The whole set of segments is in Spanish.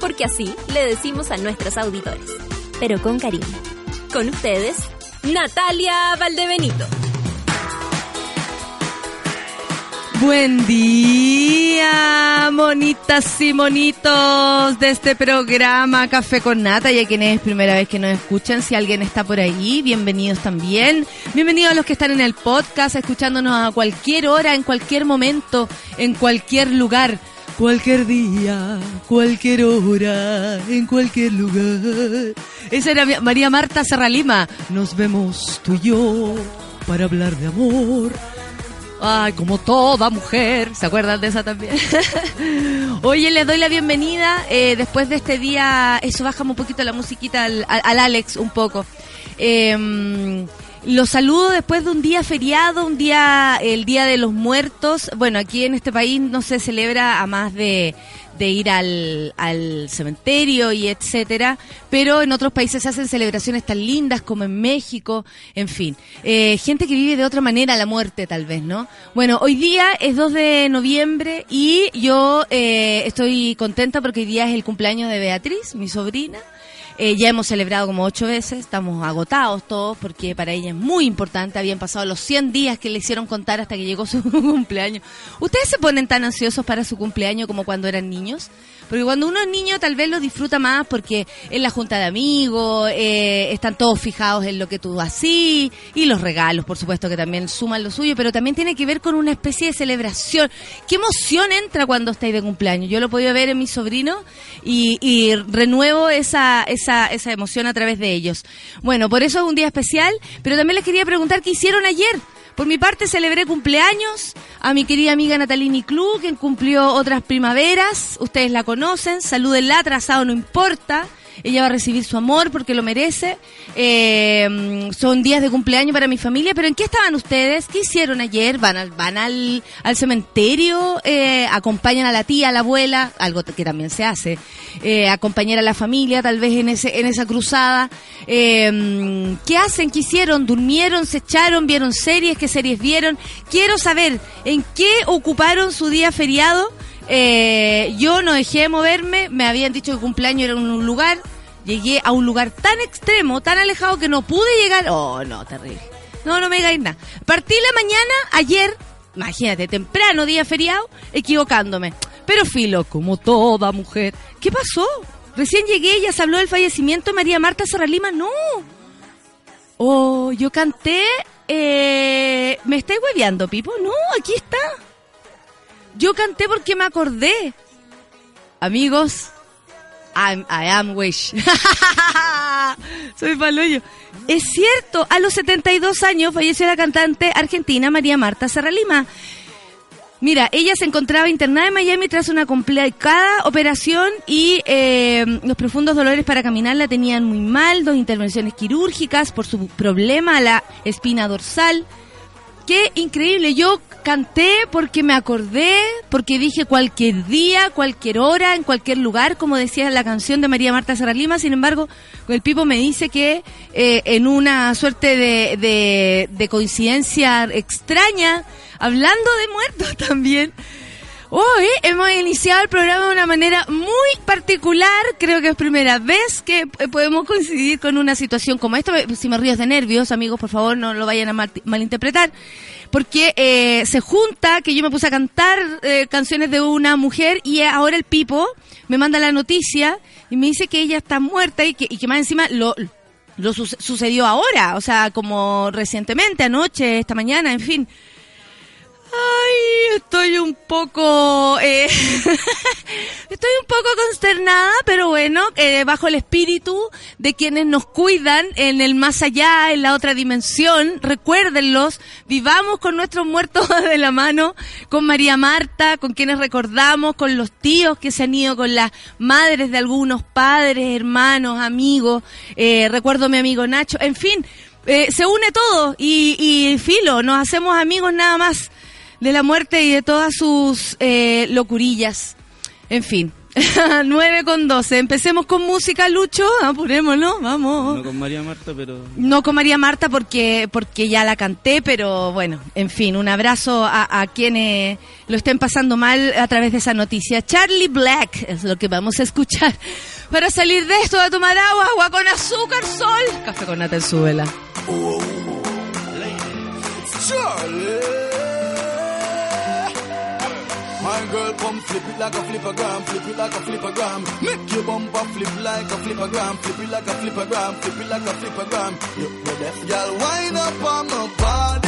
Porque así le decimos a nuestros auditores. Pero con cariño. Con ustedes, Natalia Valdebenito. Buen día, monitas y monitos de este programa Café con Nata, y quienes es primera vez que nos escuchan, si alguien está por ahí, bienvenidos también. Bienvenidos a los que están en el podcast, escuchándonos a cualquier hora, en cualquier momento, en cualquier lugar. Cualquier día, cualquier hora, en cualquier lugar. Esa era María Marta Serralima. Nos vemos tú y yo para hablar de amor. Ay, como toda mujer. ¿Se acuerdan de esa también? Oye, les doy la bienvenida. Eh, después de este día, eso bajamos un poquito la musiquita al, al Alex un poco. Eh, los saludo después de un día feriado, un día, el Día de los Muertos. Bueno, aquí en este país no se celebra a más de, ir al, al cementerio y etcétera, pero en otros países se hacen celebraciones tan lindas como en México, en fin. Eh, gente que vive de otra manera la muerte, tal vez, ¿no? Bueno, hoy día es 2 de noviembre y yo eh, estoy contenta porque hoy día es el cumpleaños de Beatriz, mi sobrina. Eh, ya hemos celebrado como ocho veces, estamos agotados todos porque para ella es muy importante. Habían pasado los 100 días que le hicieron contar hasta que llegó su cumpleaños. ¿Ustedes se ponen tan ansiosos para su cumpleaños como cuando eran niños? Porque cuando uno es niño tal vez lo disfruta más porque en la junta de amigos, eh, están todos fijados en lo que tú así y los regalos, por supuesto, que también suman lo suyo, pero también tiene que ver con una especie de celebración. ¿Qué emoción entra cuando estáis de cumpleaños? Yo lo he podido ver en mi sobrino y, y renuevo esa, esa, esa emoción a través de ellos. Bueno, por eso es un día especial, pero también les quería preguntar qué hicieron ayer. Por mi parte celebré cumpleaños a mi querida amiga Natalini Club, quien cumplió otras primaveras. Ustedes la conocen, salúdenla, atrasado no importa. Ella va a recibir su amor porque lo merece. Eh, son días de cumpleaños para mi familia, pero ¿en qué estaban ustedes? ¿Qué hicieron ayer? ¿Van al, van al, al cementerio? Eh, ¿Acompañan a la tía, a la abuela? Algo que también se hace. Eh, acompañar a la familia tal vez en, ese, en esa cruzada. Eh, ¿Qué hacen? ¿Qué hicieron? ¿Durmieron? ¿Se echaron? ¿Vieron series? ¿Qué series vieron? Quiero saber en qué ocuparon su día feriado. Eh, yo no dejé de moverme, me habían dicho que cumpleaños era un lugar, llegué a un lugar tan extremo, tan alejado que no pude llegar. Oh, no, terrible. No, no me digáis nada. Partí la mañana, ayer, imagínate, temprano, día feriado, equivocándome. Pero filo, como toda mujer. ¿Qué pasó? Recién llegué, ya se habló del fallecimiento de María Marta Serralima. No. Oh, yo canté. Eh, ¿Me estáis hueveando, Pipo? No, aquí está. Yo canté porque me acordé. Amigos, I'm, I am Wish. Soy paloyo. Es cierto, a los 72 años falleció la cantante argentina María Marta Serralima. Mira, ella se encontraba internada en Miami tras una complicada operación y eh, los profundos dolores para caminar la tenían muy mal, dos intervenciones quirúrgicas por su problema a la espina dorsal. Qué increíble, yo canté porque me acordé, porque dije cualquier día, cualquier hora, en cualquier lugar, como decía la canción de María Marta Serralima. Sin embargo, el Pipo me dice que eh, en una suerte de, de, de coincidencia extraña, hablando de muertos también, Hoy hemos iniciado el programa de una manera muy particular. Creo que es primera vez que eh, podemos coincidir con una situación como esta. Si me río de nervios, amigos, por favor, no lo vayan a mal, malinterpretar. Porque eh, se junta que yo me puse a cantar eh, canciones de una mujer y ahora el Pipo me manda la noticia y me dice que ella está muerta y que, y que más encima lo, lo su sucedió ahora, o sea, como recientemente, anoche, esta mañana, en fin. Ay, estoy un poco, eh, estoy un poco consternada, pero bueno, eh, bajo el espíritu de quienes nos cuidan en el más allá, en la otra dimensión, recuérdenlos, vivamos con nuestros muertos de la mano, con María Marta, con quienes recordamos, con los tíos que se han ido, con las madres de algunos padres, hermanos, amigos, eh, recuerdo a mi amigo Nacho, en fin, eh, se une todo y, y filo, nos hacemos amigos nada más de la muerte y de todas sus eh, locurillas. En fin. 9 con 12. Empecemos con música, Lucho. Apurémonos, vamos. No con María Marta, pero. No con María Marta porque, porque ya la canté, pero bueno, en fin, un abrazo a, a quienes lo estén pasando mal a través de esa noticia. Charlie Black es lo que vamos a escuchar. Para salir de esto, a tomar agua, agua con azúcar, sol. Café con nata en su vela. My girl, come flip it like a flippergram, flip it like a flippergram. Make your bumper flip like a flippergram, flip it like a flippergram, flip it like a flippergram. You, you deaf, girl, wind up on my body,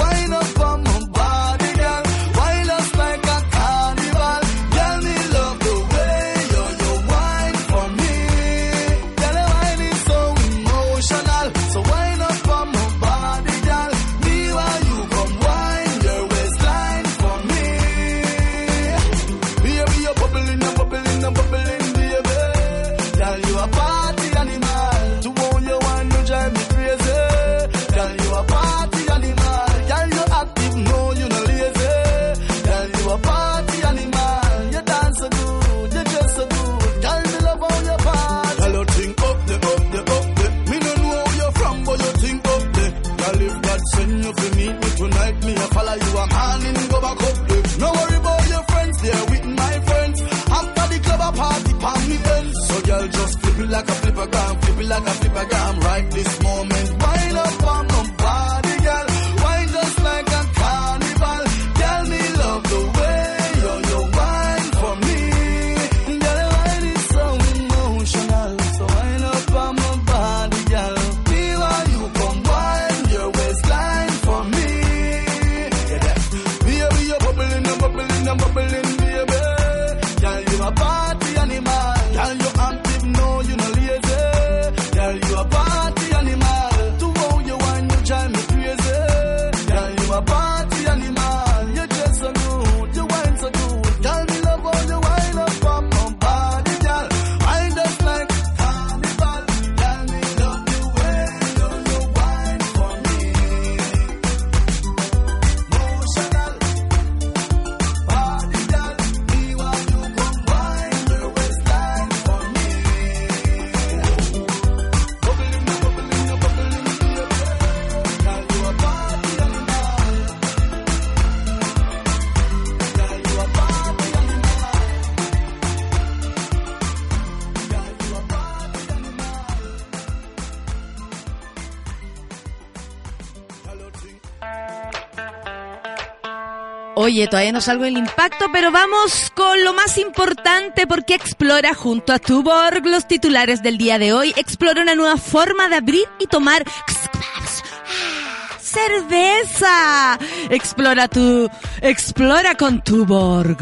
like a flipper girl. Oye, todavía no salgo del impacto, pero vamos con lo más importante porque explora junto a Tuborg los titulares del día de hoy. Explora una nueva forma de abrir y tomar cerveza. Explora tu, explora con Tuborg.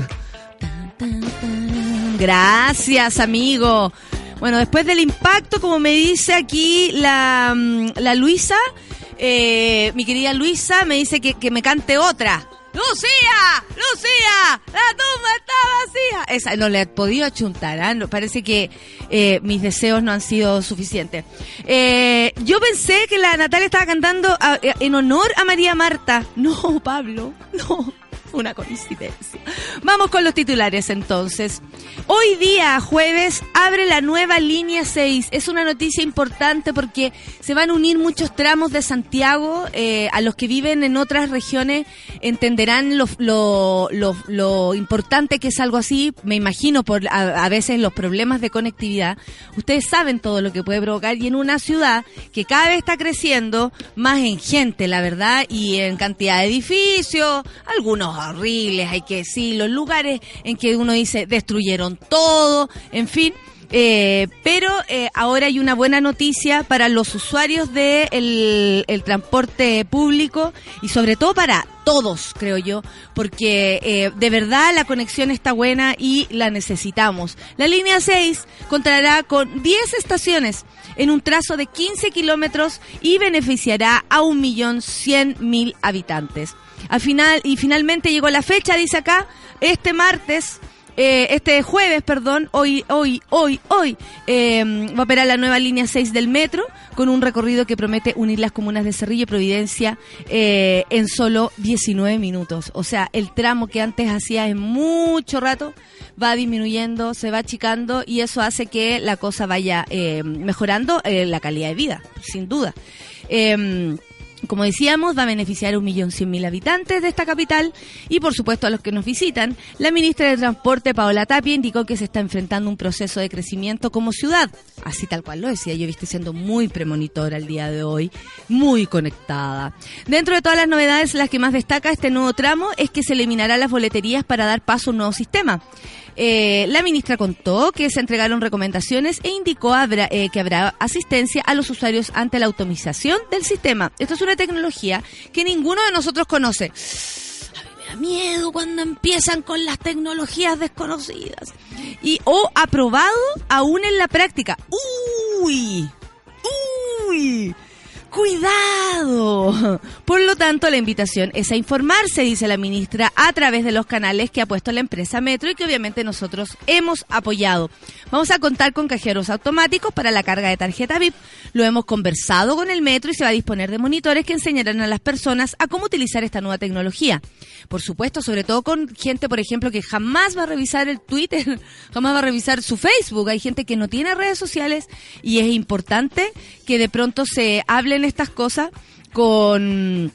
Gracias, amigo. Bueno, después del impacto, como me dice aquí la, mm, la Luisa, eh, mi querida Luisa, me dice que, que me cante otra. ¡Lucía! ¡Lucía! ¡La tumba está vacía! esa no le he podido achuntar, ¿ah? No, parece que eh, mis deseos no han sido suficientes. Eh, yo pensé que la Natalia estaba cantando a- en honor a María Marta. No, Pablo, no. Una coincidencia. Vamos con los titulares entonces. Hoy día, jueves, abre la nueva línea 6. Es una noticia importante porque se van a unir muchos tramos de Santiago. eh, a los que viven en otras regiones entenderán lo, lo, lo, importante que es algo así. Me imagino por a veces los problemas de conectividad. Ustedes saben todo lo que puede provocar y en una ciudad que cada vez está creciendo más en gente, la verdad, y en cantidad de edificios, algunos horribles, hay que decirlo, lugares en que uno dice destruyeron todo, en fin. Eh, pero eh, ahora hay una buena noticia para los usuarios del el, el transporte público y sobre todo para todos, creo yo, porque eh, de verdad la conexión está buena y la necesitamos. La línea 6 contará con 10 estaciones en un trazo de 15 kilómetros y beneficiará a 1.100.000 habitantes. Al final, y finalmente llegó la fecha, dice acá, este martes, eh, este jueves, perdón, hoy, hoy, hoy, hoy, eh, va a operar la nueva línea 6 del metro con un recorrido que promete unir las comunas de Cerrillo y Providencia eh, en solo 19 minutos. O sea, el tramo que antes hacía en mucho rato va disminuyendo, se va achicando y eso hace que la cosa vaya eh, mejorando eh, la calidad de vida, sin duda. Como decíamos, va a beneficiar a un millón cien mil habitantes de esta capital y, por supuesto, a los que nos visitan. La ministra de Transporte, Paola Tapia, indicó que se está enfrentando un proceso de crecimiento como ciudad. Así tal cual lo decía, yo viste siendo muy premonitora el día de hoy, muy conectada. Dentro de todas las novedades, las que más destaca este nuevo tramo es que se eliminará las boleterías para dar paso a un nuevo sistema. Eh, la ministra contó que se entregaron recomendaciones e indicó eh, que habrá asistencia a los usuarios ante la automatización del sistema. Esto es una tecnología que ninguno de nosotros conoce. A mí me da miedo cuando empiezan con las tecnologías desconocidas. Y o aprobado aún en la práctica. Uy, uy. ¡Cuidado! Por lo tanto, la invitación es a informarse, dice la ministra, a través de los canales que ha puesto la empresa Metro y que obviamente nosotros hemos apoyado. Vamos a contar con cajeros automáticos para la carga de tarjeta VIP. Lo hemos conversado con el Metro y se va a disponer de monitores que enseñarán a las personas a cómo utilizar esta nueva tecnología. Por supuesto, sobre todo con gente, por ejemplo, que jamás va a revisar el Twitter, jamás va a revisar su Facebook. Hay gente que no tiene redes sociales y es importante que de pronto se hablen estas cosas con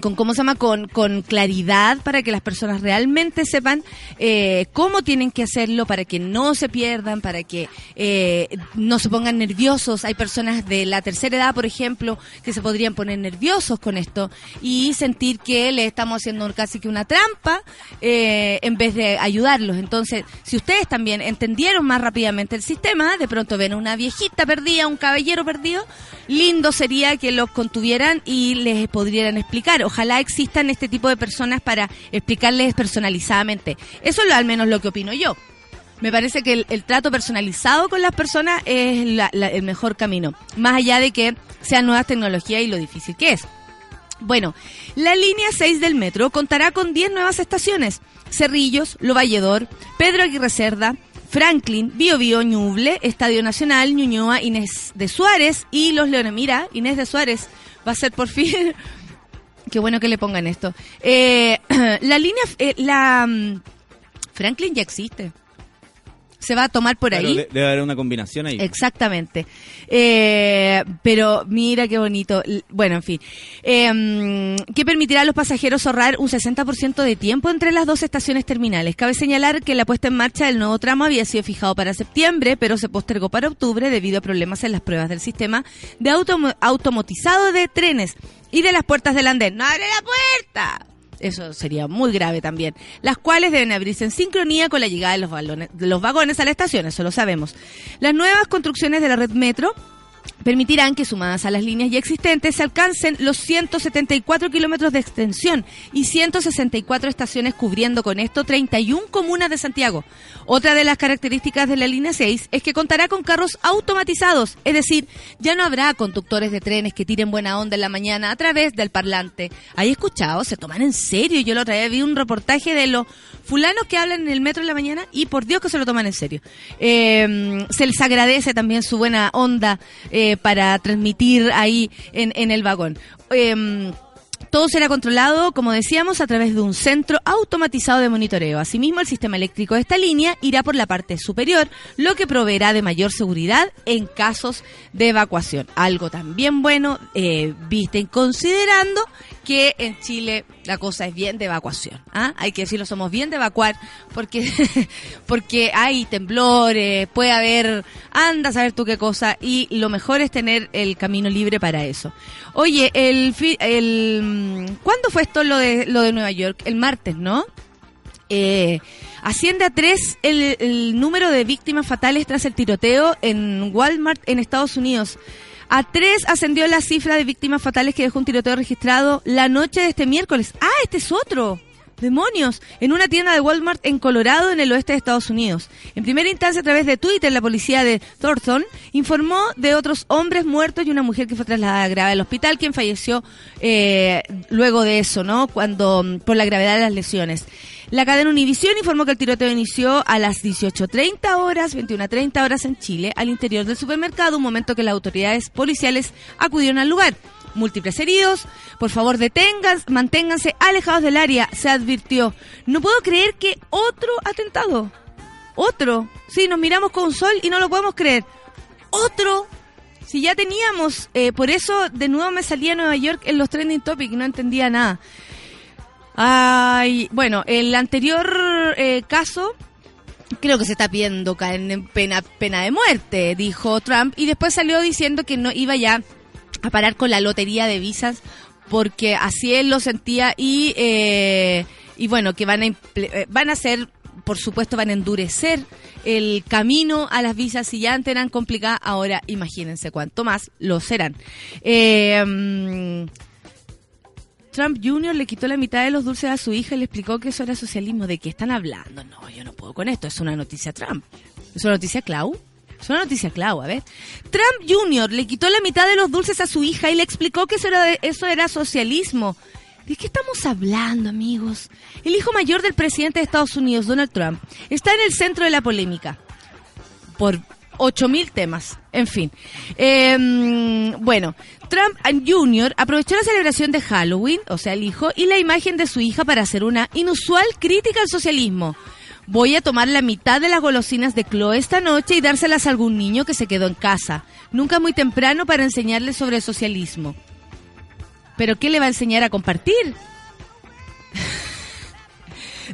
con cómo se llama con, con claridad para que las personas realmente sepan eh, cómo tienen que hacerlo para que no se pierdan para que eh, no se pongan nerviosos. Hay personas de la tercera edad por ejemplo que se podrían poner nerviosos con esto y sentir que le estamos haciendo casi que una trampa eh, en vez de ayudarlos. Entonces si ustedes también entendieron más rápidamente el sistema de pronto ven una viejita perdida un caballero perdido lindo sería que los contuvieran y les podrían explicar ojalá existan este tipo de personas para explicarles personalizadamente. Eso es al menos lo que opino yo. Me parece que el, trato personalizado con las personas es el mejor camino, más allá de que sean nuevas tecnologías y lo difícil que es. Bueno, la línea 6 del metro contará con 10 nuevas estaciones. Cerrillos, Lo Valledor, Pedro Aguirre Cerda, Franklin, Bio Bio, Ñuble, Estadio Nacional, Ñuñoa, Inés de Suárez y Los Leones. Mira, Inés de Suárez va a ser por fin... Qué bueno que le pongan esto. Eh, la línea... eh, la... mm, Franklin ya existe. Se va a tomar por Claro, ahí. de- debe haber una combinación ahí. Exactamente. Eh, pero mira qué bonito. Bueno, en fin. Eh, que permitirá a los pasajeros ahorrar un 60% de tiempo entre las dos estaciones terminales. Cabe señalar que la puesta en marcha del nuevo tramo había sido fijado para septiembre, pero se postergó para octubre debido a problemas en las pruebas del sistema de automo- automatizado de trenes y de las puertas del andén. ¡No abre la puerta! Eso sería muy grave también. Las cuales deben abrirse en sincronía con la llegada de los, vagones a la estación, eso lo sabemos. Las nuevas construcciones de la red metro permitirán que sumadas a las líneas ya existentes se alcancen los 174 kilómetros de extensión y 164 estaciones cubriendo con esto 31 comunas de Santiago. Otra de las características de la línea 6 es que contará con carros automatizados, es decir, ya no habrá conductores de trenes que tiren buena onda en la mañana a través del parlante. ¿Hay escuchado? Se toman en serio. Yo lo otra vez vi un reportaje de los fulanos que hablan en el metro en la mañana y por Dios que se lo toman en serio. Eh, se les agradece también su buena onda. Eh, para transmitir ahí en, en el vagón. Em, todo será controlado, como decíamos, a través de un centro automatizado de monitoreo. Asimismo, el sistema eléctrico de esta línea irá por la parte superior, lo que proveerá de mayor seguridad en casos de evacuación. Algo también bueno, eh, viste, considerando que en Chile la cosa es bien de evacuación. ¿ah? Hay que decirlo, somos bien de evacuar porque, porque hay temblores, puede haber, anda a saber tú qué cosa, y lo mejor es tener el camino libre para eso. Oye, el, el ¿cuándo fue esto lo de, lo de Nueva York? El martes, ¿no? Eh, asciende a tres el número de víctimas fatales tras el tiroteo en Walmart en Estados Unidos. A tres ascendió la cifra de víctimas fatales que dejó un tiroteo registrado la noche de este miércoles. Ah, este es otro. Demonios, en una tienda de Walmart en Colorado, en el oeste de Estados Unidos. En primera instancia, a través de Twitter, la policía de Thornton informó de otros hombres muertos y una mujer que fue trasladada grave al hospital, quien falleció eh, luego de eso, ¿no? Cuando por la gravedad de las lesiones. La cadena Univisión informó que el tiroteo inició a las 18.30 horas, 21.30 horas en Chile, al interior del supermercado, un momento que las autoridades policiales acudieron al lugar. Múltiples heridos, por favor detengan, manténganse alejados del área, se advirtió. No puedo creer que otro atentado, otro, sí, nos miramos con sol y no lo podemos creer. Otro si ya teníamos, eh, por eso de nuevo me salía a Nueva York en los trending topics, no entendía nada. Ay, bueno, el anterior eh, caso creo que se está pidiendo en pena, pena de muerte, dijo Trump, y después salió diciendo que no iba ya a parar con la lotería de visas porque así él lo sentía y, eh, y bueno, que van a, eh, van a ser, por supuesto, van a endurecer el camino a las visas si ya antes eran complicadas, ahora imagínense cuánto más lo serán. Eh, mm, Trump Jr. le quitó la mitad de los dulces a su hija y le explicó que eso era socialismo. ¿De qué están hablando? No, yo no puedo con esto. Es una noticia Trump. ¿Es una noticia Clau? Es una noticia Clau, a ver. Trump Jr. le quitó la mitad de los dulces a su hija y le explicó que eso era, eso era socialismo. ¿De qué estamos hablando, amigos? El hijo mayor del presidente de Estados Unidos, Donald Trump, está en el centro de la polémica. Por 8.000 temas. En fin. Em, bueno, Trump Jr. aprovechó la celebración de Halloween, o sea, el hijo, y la imagen de su hija para hacer una inusual crítica al socialismo. Voy a tomar la mitad de las golosinas de Chloe esta noche y dárselas a algún niño que se quedó en casa. Nunca muy temprano para enseñarle sobre el socialismo. ¿Pero qué le va a enseñar a compartir?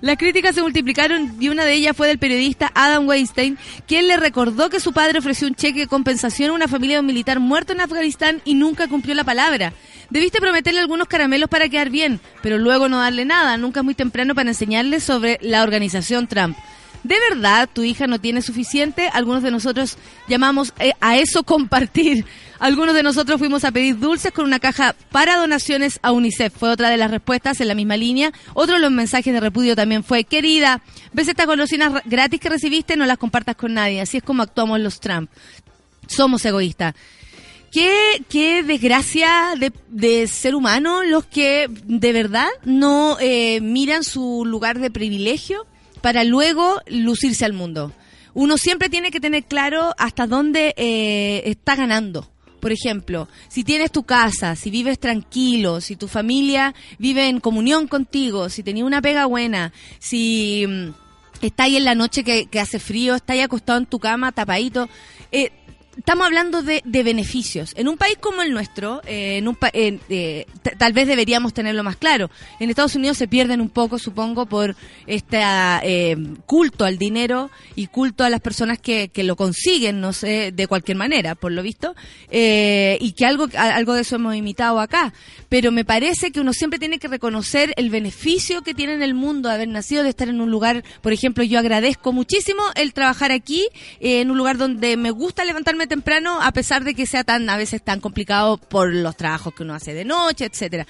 Las críticas se multiplicaron y una de ellas fue del periodista Adam Weinstein, quien le recordó que su padre ofreció un cheque de compensación a una familia de un militar muerto en Afganistán y nunca cumplió la palabra. Debiste prometerle algunos caramelos para quedar bien, pero luego no darle nada. Nunca es muy temprano para enseñarle sobre la organización Trump. ¿De verdad tu hija no tiene suficiente? Algunos de nosotros llamamos eh, a eso compartir. Algunos de nosotros fuimos a pedir dulces con una caja para donaciones a UNICEF. Fue otra de las respuestas en la misma línea. Otro de los mensajes de repudio también fue, querida, ves estas golosinas gratis que recibiste, no las compartas con nadie. Así es como actuamos los Trump. Somos egoístas. Qué, qué desgracia de, ser humano los que de verdad no eh, miran su lugar de privilegio para luego lucirse al mundo. Uno siempre tiene que tener claro hasta dónde eh, está ganando. Por ejemplo, si tienes tu casa, si vives tranquilo, si tu familia vive en comunión contigo, si tenías una pega buena, si mm, está ahí en la noche que, hace frío, está ahí acostado en tu cama, tapadito, eh, estamos hablando de, beneficios. En un país como el nuestro, eh, en un eh, tal vez deberíamos tenerlo más claro. En Estados Unidos se pierden un poco, supongo, por este eh, culto al dinero y culto a las personas que, que, lo consiguen, no sé, de cualquier manera, por lo visto, y que algo, algo de eso hemos imitado acá. Pero me parece que uno siempre tiene que reconocer el beneficio que tiene en el mundo de haber nacido, de estar en un lugar, por ejemplo, yo agradezco muchísimo el trabajar aquí, en un lugar donde me gusta levantarme temprano a pesar de que sea tan a veces tan complicado por los trabajos que uno hace de noche, etcétera.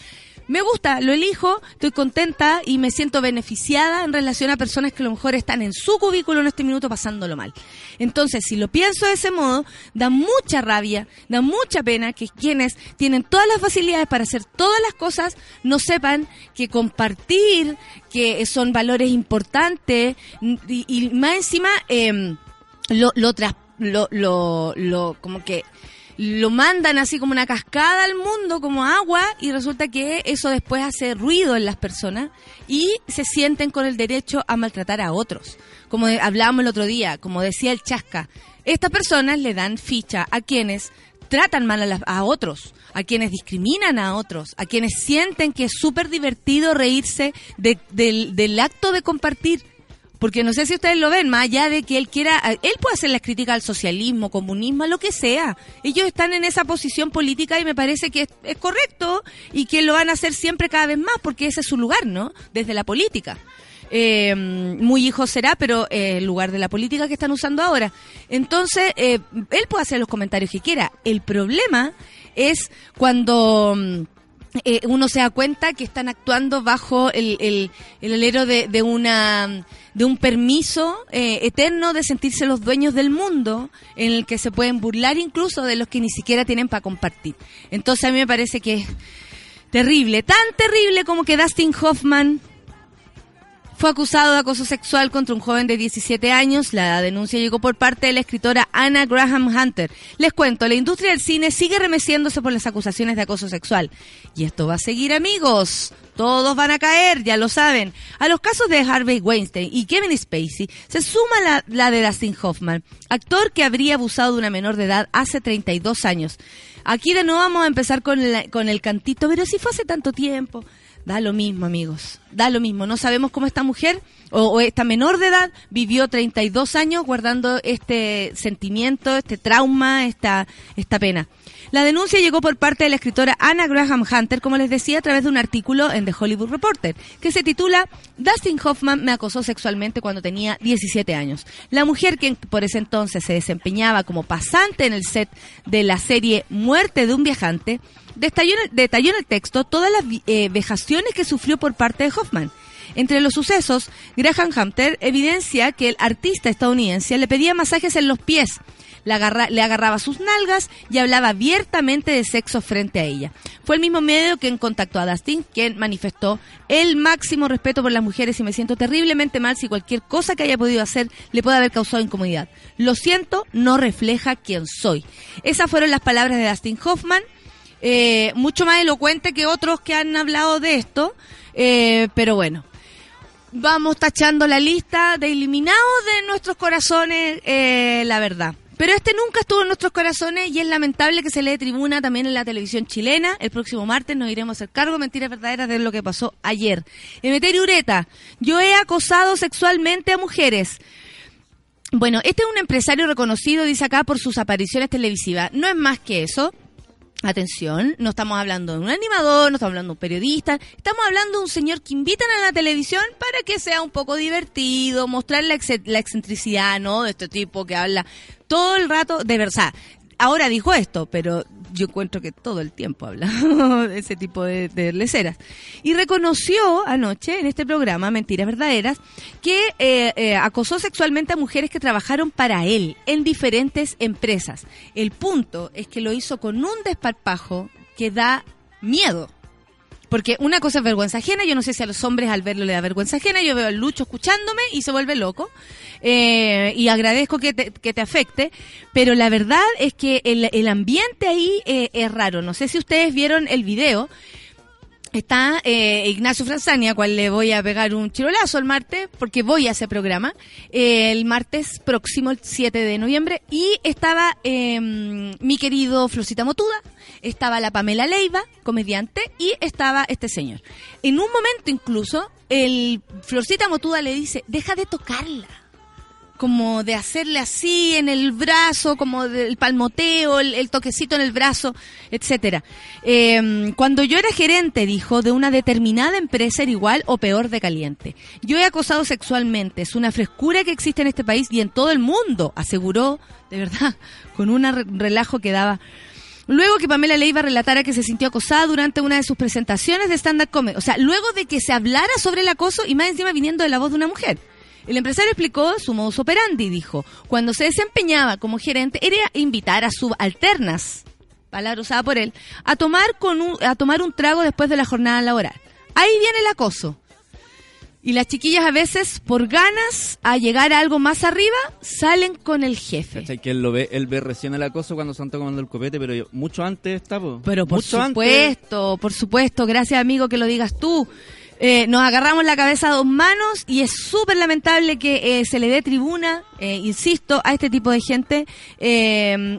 Me gusta, lo elijo, estoy contenta y me siento beneficiada en relación a personas que a lo mejor están en su cubículo en este minuto pasándolo mal. Entonces, si lo pienso de ese modo, da mucha rabia, da mucha pena que quienes tienen todas las facilidades para hacer todas las cosas no sepan que compartir, que son valores importantes y, más encima eh, lo, lo, lo, lo, lo, como que lo mandan así como una cascada al mundo, como agua, y resulta que eso después hace ruido en las personas y se sienten con el derecho a maltratar a otros. Como hablábamos el otro día, como decía el Chasca, estas personas le dan ficha a quienes tratan mal a, a otros, a quienes discriminan a otros, a quienes sienten que es súper divertido reírse del, del acto de compartir porque no sé si ustedes lo ven, más allá de que él quiera, él puede hacer las críticas al socialismo, comunismo, lo que sea. Ellos están en esa posición política y me parece que es, correcto y que lo van a hacer siempre cada vez más porque ese es su lugar, ¿no? Desde la política. Eh, muy hijo será, pero eh, el lugar de la política que están usando ahora. Entonces, eh, él puede hacer los comentarios que quiera. El problema es cuando mm, uno se da cuenta que están actuando bajo el, el, el alero de, de una de un permiso eh, eterno de sentirse los dueños del mundo, en el que se pueden burlar incluso de los que ni siquiera tienen para compartir. Entonces a mí me parece que es terrible, tan terrible como que Dustin Hoffman fue acusado de acoso sexual contra un joven de 17 años. La denuncia llegó por parte de la escritora Anna Graham Hunter. Les cuento, la industria del cine sigue remeciéndose por las acusaciones de acoso sexual. Y esto va a seguir, amigos. Todos van a caer, ya lo saben. A los casos de Harvey Weinstein y Kevin Spacey se suma la, de Dustin Hoffman, actor que habría abusado de una menor de edad hace 32 años. Aquí de nuevo vamos a empezar con, con el cantito, pero si fue hace tanto tiempo. Da lo mismo, amigos. Da lo mismo. No sabemos cómo esta mujer o, esta menor de edad vivió 32 años guardando este sentimiento, este trauma, esta, esta pena. La denuncia llegó por parte de la escritora Anna Graham Hunter, como les decía, a través de un artículo en The Hollywood Reporter, que se titula Dustin Hoffman me acosó sexualmente cuando tenía 17 años. La mujer que por ese entonces se desempeñaba como pasante en el set de la serie Muerte de un viajante, detalló en el, texto todas las eh, vejaciones que sufrió por parte de Hoffman. Entre los sucesos, Graham Hunter evidencia que el artista estadounidense le pedía masajes en los pies, le, agarraba sus nalgas y hablaba abiertamente de sexo frente a ella. Fue el mismo medio quien contactó a Dustin, quien manifestó el máximo respeto por las mujeres y me siento terriblemente mal si cualquier cosa que haya podido hacer le puede haber causado incomodidad. Lo siento, no refleja quién soy. Esas fueron las palabras de Dustin Hoffman, eh, mucho más elocuente que otros que han hablado de esto, eh, pero bueno. Vamos tachando la lista de eliminados de nuestros corazones, eh, la verdad. Pero este nunca estuvo en nuestros corazones y es lamentable que se le dé tribuna también en la televisión chilena. El próximo martes nos iremos a hacer cargo, mentiras verdaderas, de lo que pasó ayer. Emeterio Ureta, yo he acosado sexualmente a mujeres. Bueno, este es un empresario reconocido, dice acá, por sus apariciones televisivas. No es más que eso. Atención, no estamos hablando de un animador, no estamos hablando de un periodista, estamos hablando de un señor que invitan a la televisión para que sea un poco divertido, mostrar la, la excentricidad, ¿no? De este tipo que habla todo el rato, de verdad. Ahora dijo esto, pero yo encuentro que todo el tiempo habla de ese tipo de, de leceras. Y reconoció anoche en este programa, Mentiras Verdaderas, que eh, eh, acosó sexualmente a mujeres que trabajaron para él en diferentes empresas. El punto es que lo hizo con un desparpajo que da miedo. Porque una cosa es vergüenza ajena, yo no sé si a los hombres al verlo le da vergüenza ajena, yo veo al Lucho escuchándome y se vuelve loco. Eh, y agradezco que te, que te afecte, pero la verdad es que el, el ambiente ahí eh, es raro. No sé si ustedes vieron el video. Está eh, Ignacio Franzania, cual le voy a pegar un chirolazo el martes, porque voy a ese programa, el martes próximo, el 7 de noviembre, y estaba em, mi querido Flosita Motuda, estaba la Pamela Leiva, comediante, y estaba este señor. En un momento incluso, el Florcita Motuda le dice, deja de tocarla. Como de hacerle así en el brazo, como del palmoteo, el, toquecito en el brazo, etcétera. Em, cuando yo era gerente, dijo, de una determinada empresa era igual o peor de caliente. Yo he acosado sexualmente, es una frescura que existe en este país y en todo el mundo, aseguró, de verdad, con un relajo que daba. Luego que Pamela Leiva relatara que se sintió acosada durante una de sus presentaciones de stand-up comedy. O sea, luego de que se hablara sobre el acoso y más encima viniendo de la voz de una mujer. El empresario explicó su modus operandi, dijo. Cuando se desempeñaba como gerente, era invitar a subalternas, palabra usada por él, a tomar, con un, a tomar un trago después de la jornada laboral. Ahí viene el acoso. Y las chiquillas a veces, por ganas a llegar a algo más arriba, salen con el jefe. que él lo ve, él ve recién el acoso cuando se están tomando el copete, pero mucho antes está, Pero por supuesto, por supuesto, gracias amigo que lo digas tú. Eh, nos agarramos la cabeza a dos manos y es súper lamentable que eh, se le dé tribuna, eh, insisto, a este tipo de gente,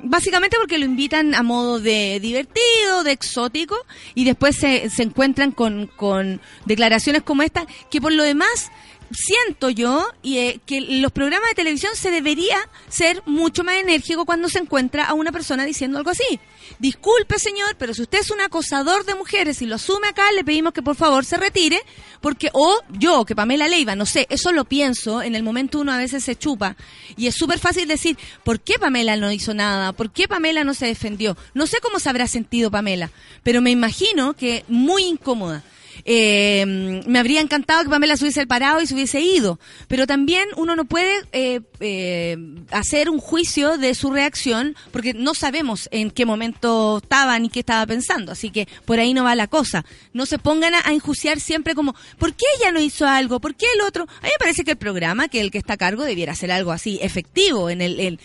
básicamente porque lo invitan a modo de divertido, de exótico, y después se, se encuentran con, con declaraciones como esta, que por lo demás siento yo y, eh, que los programas de televisión se debería ser mucho más enérgico cuando se encuentra a una persona diciendo algo así. Disculpe, señor, pero si usted es un acosador de mujeres y lo asume acá, le pedimos que por favor se retire, porque o yo, que Pamela Leiva, no sé, eso lo pienso, en el momento uno a veces se chupa y es súper fácil decir, ¿por qué Pamela no hizo nada? ¿Por qué Pamela no se defendió? No sé cómo se habrá sentido Pamela, pero me imagino que muy incómoda. Eh, me habría encantado que Pamela se hubiese parado y se hubiese ido, pero también uno no puede eh, eh, hacer un juicio de su reacción porque no sabemos en qué momento estaba ni qué estaba pensando, así que por ahí no va la cosa. No se pongan a, enjuiciar siempre como, ¿por qué ella no hizo algo? ¿Por qué el otro? A mí me parece que el programa, que el que está a cargo, debiera hacer algo así, efectivo, en el, el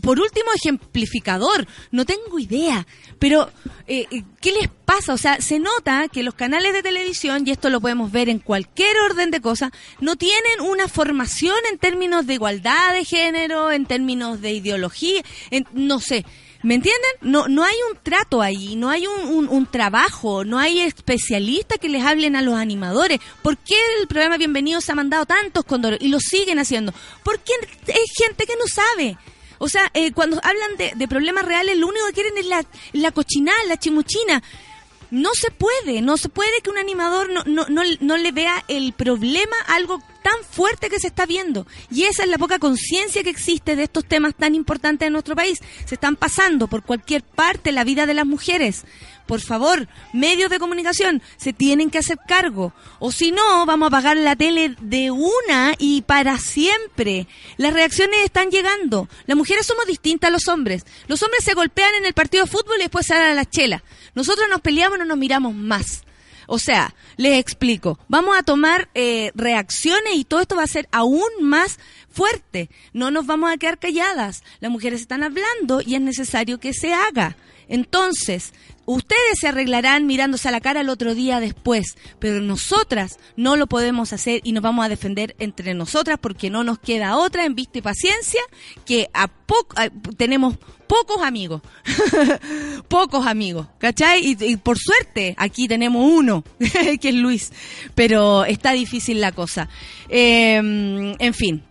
por último, ejemplificador. No tengo idea, pero eh, eh, ¿qué les pasa? O sea, se nota que los canales de televisión, y esto lo podemos ver en cualquier orden de cosas, no tienen una formación en términos de igualdad de género, en términos de ideología, no sé. ¿Me entienden? No, no hay un trato ahí, no hay un, trabajo, no hay especialistas que les hablen a los animadores. ¿Por qué el programa Bienvenido se ha mandado tantos condoros y lo siguen haciendo? Porque hay gente que no sabe. O sea, eh, cuando hablan de, problemas reales, lo único que quieren es la, la cochinada, la chimuchina. No se puede, no se puede que un animador no, no, no, no le vea el problema algo tan fuerte que se está viendo. Y esa es la poca conciencia que existe de estos temas tan importantes en nuestro país. Se están pasando por cualquier parte la vida de las mujeres. Por favor, medios de comunicación se tienen que hacer cargo. O si no, vamos a apagar la tele de una y para siempre. Las reacciones están llegando. Las mujeres somos distintas a los hombres. Los hombres se golpean en el partido de fútbol y después salen a la chela. Nosotros nos peleamos no nos miramos más. O sea, les explico, vamos a tomar eh, reacciones y todo esto va a ser aún más fuerte. No nos vamos a quedar calladas. Las mujeres están hablando y es necesario que se haga. Entonces, ustedes se arreglarán mirándose a la cara el otro día después, pero nosotras no lo podemos hacer y nos vamos a defender entre nosotras porque no nos queda otra en vista y paciencia que a poco tenemos pocos amigos, pocos amigos, ¿cachai? Y, por suerte aquí tenemos uno, que es Luis, pero está difícil la cosa. Em, en fin,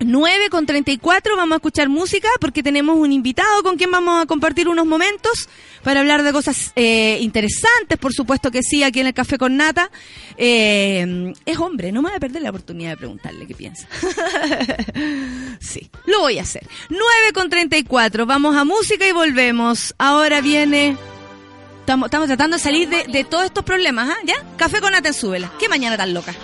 9 con 34 vamos a escuchar música porque tenemos un invitado con quien vamos a compartir unos momentos para hablar de cosas eh, interesantes, por supuesto que sí, aquí en el Café con Nata. Eh, es hombre, no me voy a perder la oportunidad de preguntarle qué piensa. sí, lo voy a hacer. 9 con 34, vamos a música y volvemos. Ahora viene... Estamos, tratando de salir de, todos estos problemas, ¿ah? ¿Ya? Café con Nata en Súbela. ¿Qué mañana tan loca?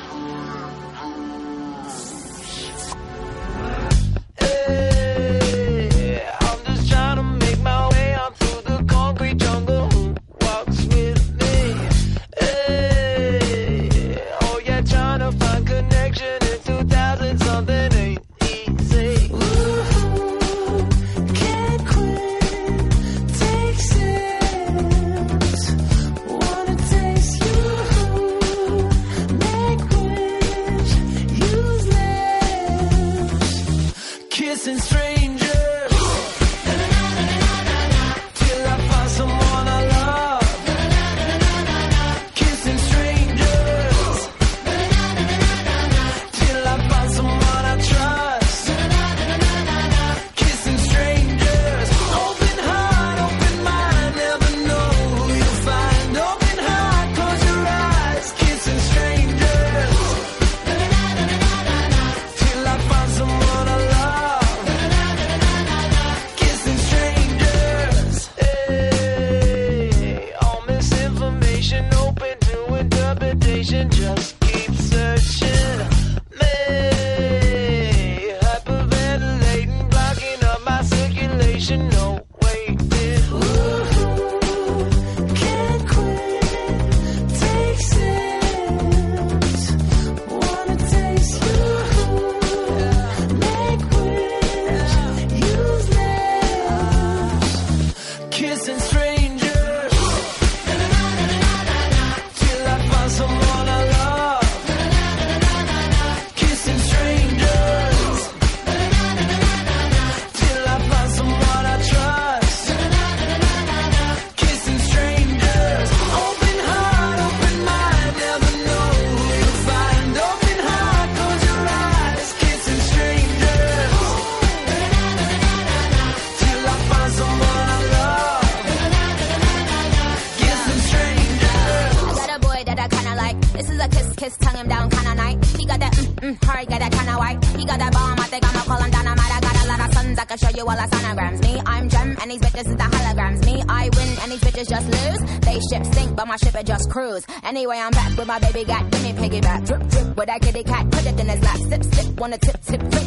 My ship it just cruise. Anyway, I'm back with my baby got give me piggyback. Drip, drip, with that kitty cat, put it in his lap. Sip, sip, wanna tip, tip, flick,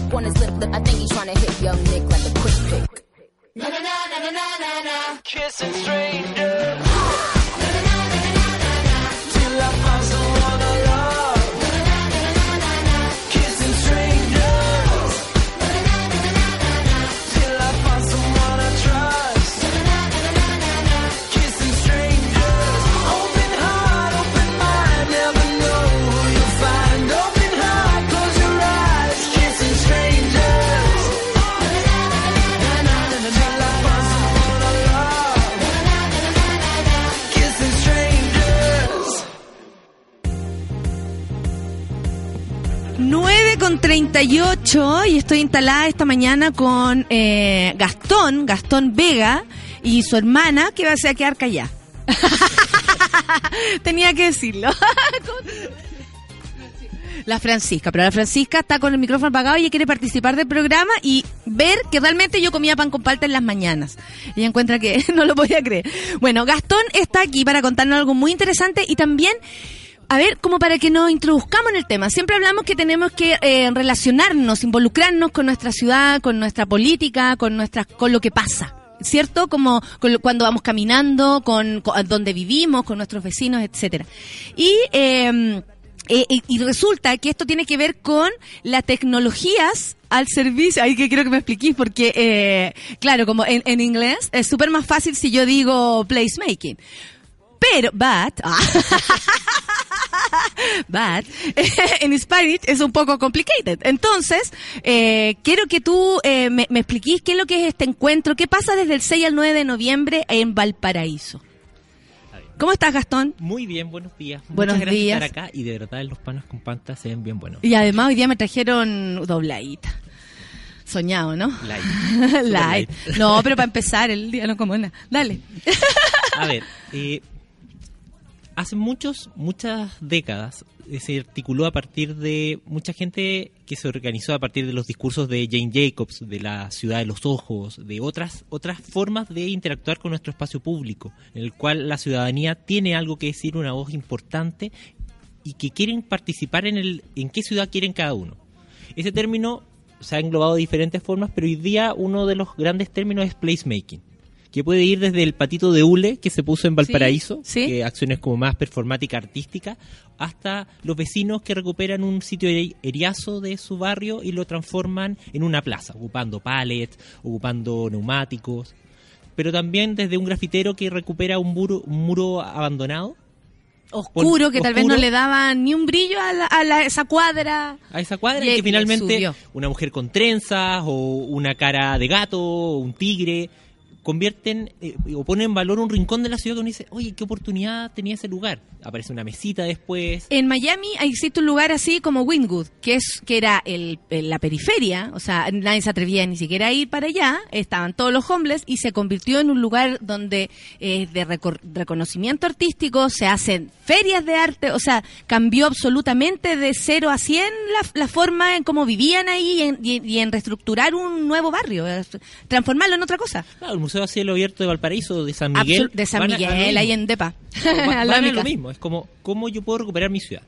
instalada esta mañana con eh, Gastón, Gastón Vega y su hermana que va a quedar callada. Tenía que decirlo. La Francisca, pero la Francisca está con el micrófono apagado y quiere participar del programa y ver que realmente yo comía pan con palta en las mañanas. Ella encuentra que no lo podía creer. Bueno, Gastón está aquí para contarnos algo muy interesante y también a ver, como para que nos introduzcamos en el tema. Siempre hablamos que tenemos que eh, relacionarnos, involucrarnos con nuestra ciudad, con nuestra política, con nuestras, con lo que pasa. ¿Cierto? Como con lo- cuando vamos caminando, con, donde vivimos, con nuestros vecinos, etcétera. Y eh, eh, y, resulta que esto tiene que ver con las tecnologías al servicio. Ahí que quiero que me expliquís porque, eh, claro, como en, en inglés es súper más fácil si yo digo placemaking. Pero, but, ah, but, en Spanish es un poco complicated. Entonces, eh, quiero que tú eh, me, me expliquís qué es lo que es este encuentro, qué pasa desde el 6 al 9 de noviembre en Valparaíso. ¿Cómo estás, Gastón? Muy bien, buenos días. Buenos Muchas gracias días. por estar acá y de verdad los panos con panta se ven bien buenos. Y además hoy día me trajeron dobladita. Soñado, ¿no? Light. Light. Super No, pero para empezar el día no como nada. Dale. A ver, eh, hace muchos, muchas décadas eh, se articuló a partir de mucha gente que se organizó a partir de los discursos de Jane Jacobs, de la ciudad de los ojos, de otras, otras formas de interactuar con nuestro espacio público, en el cual la ciudadanía tiene algo que decir, una voz importante y que quieren participar en el en qué ciudad quieren cada uno. Ese término se ha englobado de diferentes formas, pero hoy día uno de los grandes términos es placemaking, que puede ir desde el patito de hule que se puso en Valparaíso, Sí, sí. que acciones como más performática artística, hasta los vecinos que recuperan un sitio eri- eriazo de su barrio y lo transforman en una plaza, ocupando pallets, ocupando neumáticos, pero también desde un grafitero que recupera un muro, un muro abandonado Oscuro, que tal vez no le daba ni un brillo a, la- a la- esa cuadra. a esa cuadra Y- y, y que finalmente subió. una mujer con trenzas o una cara de gato o un tigre convierten eh, o ponen en valor un rincón de la ciudad que uno dice, oye, qué oportunidad tenía ese lugar. Aparece una mesita después. En Miami existe un lugar así como Wynwood, que es que era el, el- la periferia, o sea, nadie se atrevía ni siquiera a ir para allá, estaban todos los homeless y se convirtió en un lugar donde eh, de reconocimiento artístico se hacen ferias de arte, o sea, cambió absolutamente de 0 a 100 la, la forma en cómo vivían ahí y en, y- y en reestructurar un nuevo barrio, transformarlo en otra cosa. Claro, el Museo a Cielo Abierto de Valparaíso, de San Miguel. Absol- de San van a- a Miguel, ahí en Depa. Van de a lo mismo, es como cómo yo puedo recuperar mi ciudad.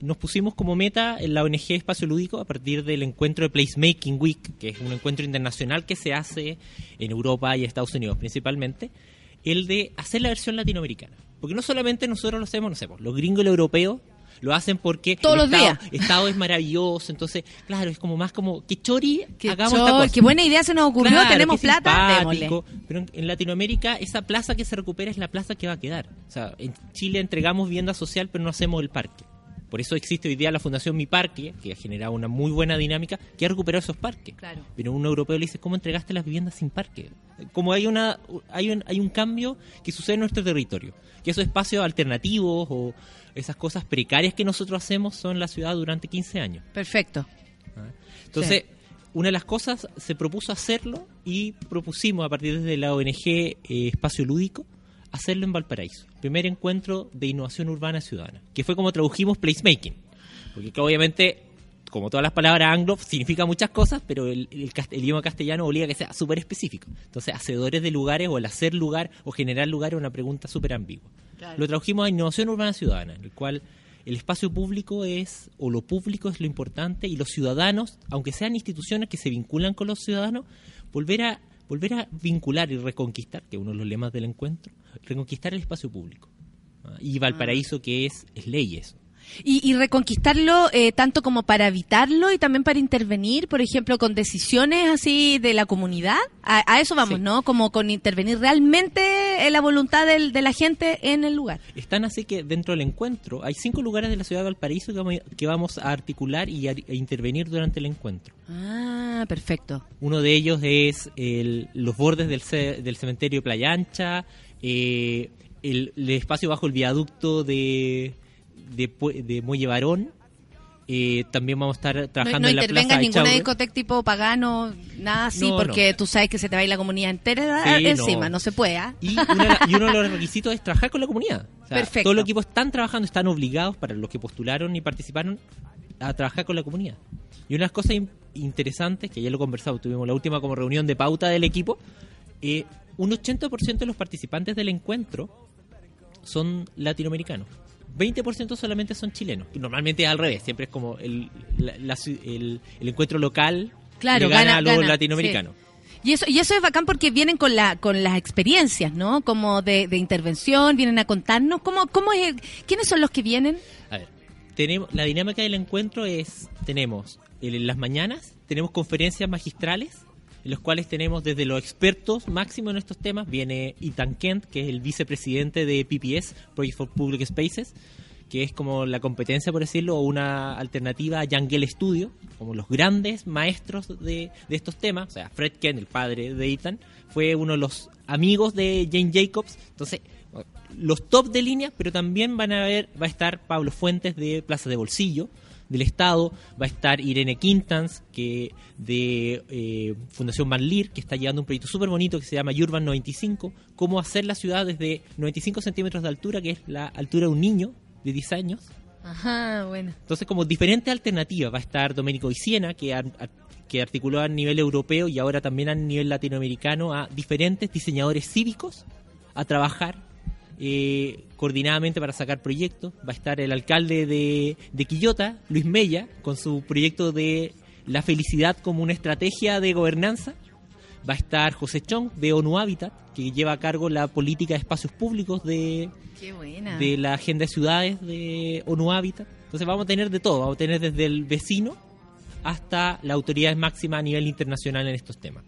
Nos pusimos como meta en la ONG Espacio Lúdico a partir del encuentro de Placemaking Week, que es un encuentro internacional que se hace en Europa y Estados Unidos principalmente, el de hacer la versión latinoamericana. Porque no solamente nosotros lo hacemos, no pues, los gringos y los europeos lo hacen porque Todos el los estado, días. estado es maravilloso, entonces, claro, es como más como que chori, Qué, hagamos chor- esta cosa. qué buena idea se nos ocurrió, Claro, tenemos plata. Pero en, en Latinoamérica esa plaza que se recupera es la plaza que va a quedar. O sea, en Chile entregamos vivienda social pero no hacemos el parque. Por eso existe hoy día la Fundación Mi Parque, que ha generado una muy buena dinámica, que ha recuperado esos parques. Claro. Pero un europeo le dice, ¿cómo entregaste las viviendas sin parque? Como hay una hay un, hay un cambio que sucede en nuestro territorio, que esos espacios alternativos o esas cosas precarias que nosotros hacemos son la ciudad durante 15 años. Perfecto. Entonces, una de las cosas se propuso hacerlo y propusimos a partir de la ONG eh, Espacio Lúdico hacerlo en Valparaíso. Primer encuentro de innovación urbana ciudadana, que fue como tradujimos placemaking. Porque que obviamente como todas las palabras anglo, significa muchas cosas, pero el, el cast- el idioma castellano obliga a que sea súper específico. Entonces, hacedores de lugares o el hacer lugar o generar lugar es una pregunta súper ambigua. Lo tradujimos a innovación urbana ciudadana, en el cual el espacio público es, o lo público es lo importante, y los ciudadanos, aunque sean instituciones que se vinculan con los ciudadanos, volver a, volver a vincular y reconquistar, que es uno de los lemas del encuentro, reconquistar el espacio público. ¿ah? Y Valparaíso, que es, es ley eso. Y, y reconquistarlo eh, tanto como para evitarlo y también para intervenir, por ejemplo, con decisiones así de la comunidad. A, a eso vamos, Sí. ¿no? Como con intervenir realmente en la voluntad del- de la gente en el lugar. Es tan así que dentro del encuentro hay cinco lugares de la ciudad de Valparaíso que vamos, que vamos a articular y a, intervenir durante el encuentro. Ah, perfecto. Uno de ellos es el- los bordes del, ce- del cementerio Playa Ancha, eh, el, el espacio bajo el viaducto de, de, de Muelle Varón. Eh, también vamos a estar No, trabajando no en la plaza de ninguna discoteca tipo pagano, nada así, No, porque tú sabes que se te va a ir la comunidad entera Sí, encima, no. no. se puede. ¿ah? Y, una- y uno de los requisitos es trabajar con la comunidad. O sea, Perfecto. Todos los equipos están trabajando, están obligados para los que postularon y participaron a trabajar con la comunidad. Y unas cosas in- interesantes, que ya lo conversamos, tuvimos la última como reunión de pauta del equipo, eh, un 80% de los participantes del encuentro son latinoamericanos. 20% solamente son chilenos. Normalmente es al revés, siempre es como el, la- la el, el encuentro local Claro, gana, gana- a los gana, latinoamericanos. Y eso, y eso es bacán porque vienen con la, con las experiencias, ¿no? Como de, de intervención, vienen a contarnos. ¿Cómo, cómo es, ¿Quiénes son los que vienen? A ver, tenemos, la dinámica del encuentro es, tenemos en las mañanas, tenemos conferencias magistrales, en los cuales tenemos desde los expertos máximos en estos temas, viene Ethan Kent, que es el vicepresidente de PPS, Project for Public Spaces, que es como la competencia, por decirlo, o una alternativa a Yangel Studio, como los grandes maestros de, de estos temas. O sea, Fred Kent, el padre de Ethan, fue uno de los amigos de Jane Jacobs. Entonces, los top de línea, pero también van a ver, va a estar Pablo Fuentes de Plaza de Bolsillo, del Estado, va a estar Irene Quintans, que de eh, Fundación Manlir, que está llevando un proyecto súper bonito que se llama Urban 95, cómo hacer la ciudad desde 95 centímetros de altura, que es la altura de un niño de 10 años, Ajá, bueno. entonces, como diferentes alternativas, va a estar Domenico Isiena, que, que articuló a nivel europeo y ahora también a nivel latinoamericano a diferentes diseñadores cívicos a trabajar eh, coordinadamente para sacar proyectos. Va a estar el alcalde de, de Quillota, Luis Mella, con su proyecto de la felicidad como una estrategia de gobernanza. Va a estar José Chong de ONU Habitat, que lleva a cargo la política de espacios públicos de, de la agenda de ciudades de ONU Habitat. Entonces vamos a tener de todo, vamos a tener desde el vecino hasta la autoridad máxima a nivel internacional en estos temas.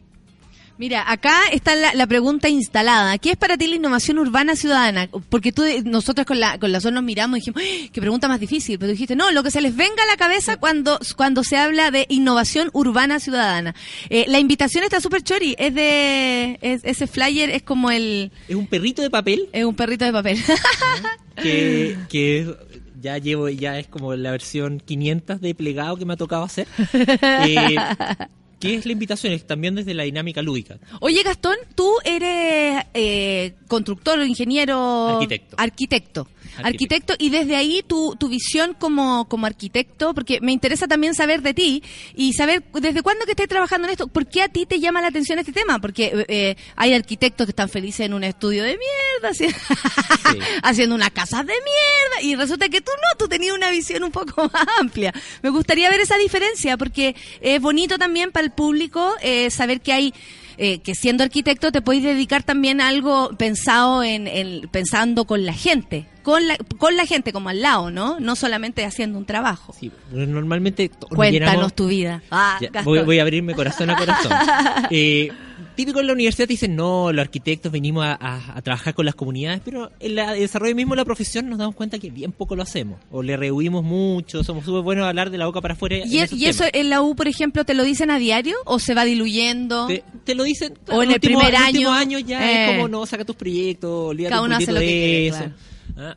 Mira, acá está la, la pregunta instalada. ¿Qué es para ti la innovación urbana ciudadana? Porque tú, nosotros con la, con la zona nos miramos y dijimos, ¡ay! qué pregunta más difícil. Pero dijiste, no, lo que se les venga a la cabeza cuando, cuando se habla de innovación urbana ciudadana. Eh, la invitación está súper chori. Es de, es- ese flyer es como el, Es un perrito de papel es un perrito de papel. que, que ya llevo, ya es como la versión 500 de plegado que me ha tocado hacer. Eh, ¿Qué es la invitación? Es también desde la dinámica lúdica. Oye, Gastón, tú eres eh, constructor, ingeniero... Arquitecto. Arquitecto. Arquitecto. Arquitecto, y desde ahí tu, tu visión como, como arquitecto, porque me interesa también saber de ti y saber desde cuándo que estés trabajando en esto, ¿por qué a ti te llama la atención este tema? Porque eh, hay arquitectos que están felices en un estudio de mierda, así- haciendo unas casas de mierda, y resulta que tú no, tú tenías una visión un poco más amplia. Me gustaría ver esa diferencia, porque es bonito también para el público eh, saber que hay eh, que siendo arquitecto te podéis dedicar también a algo pensado en, en- pensando con la gente, con la, con la gente como al lado, ¿no? No solamente haciendo un trabajo. Sí, normalmente Cuéntanos llenamos- tu vida. Ah, Ya, voy, voy a abrirme corazón a corazón. Eh, típico en la universidad te dicen, no, los arquitectos venimos a, a- a trabajar con las comunidades, pero en la- el desarrollo mismo de la profesión nos damos cuenta que bien poco lo hacemos, o le rehuimos mucho, somos súper buenos a hablar de la boca para afuera. ¿Y, esos y eso en la U, por ejemplo, te lo dicen a diario o se va diluyendo? Te, te lo dicen O en el último- primer último año, ya eh. es como no saca tus proyectos olvídate Cada un uno hace lo que de quiere, eso Ah.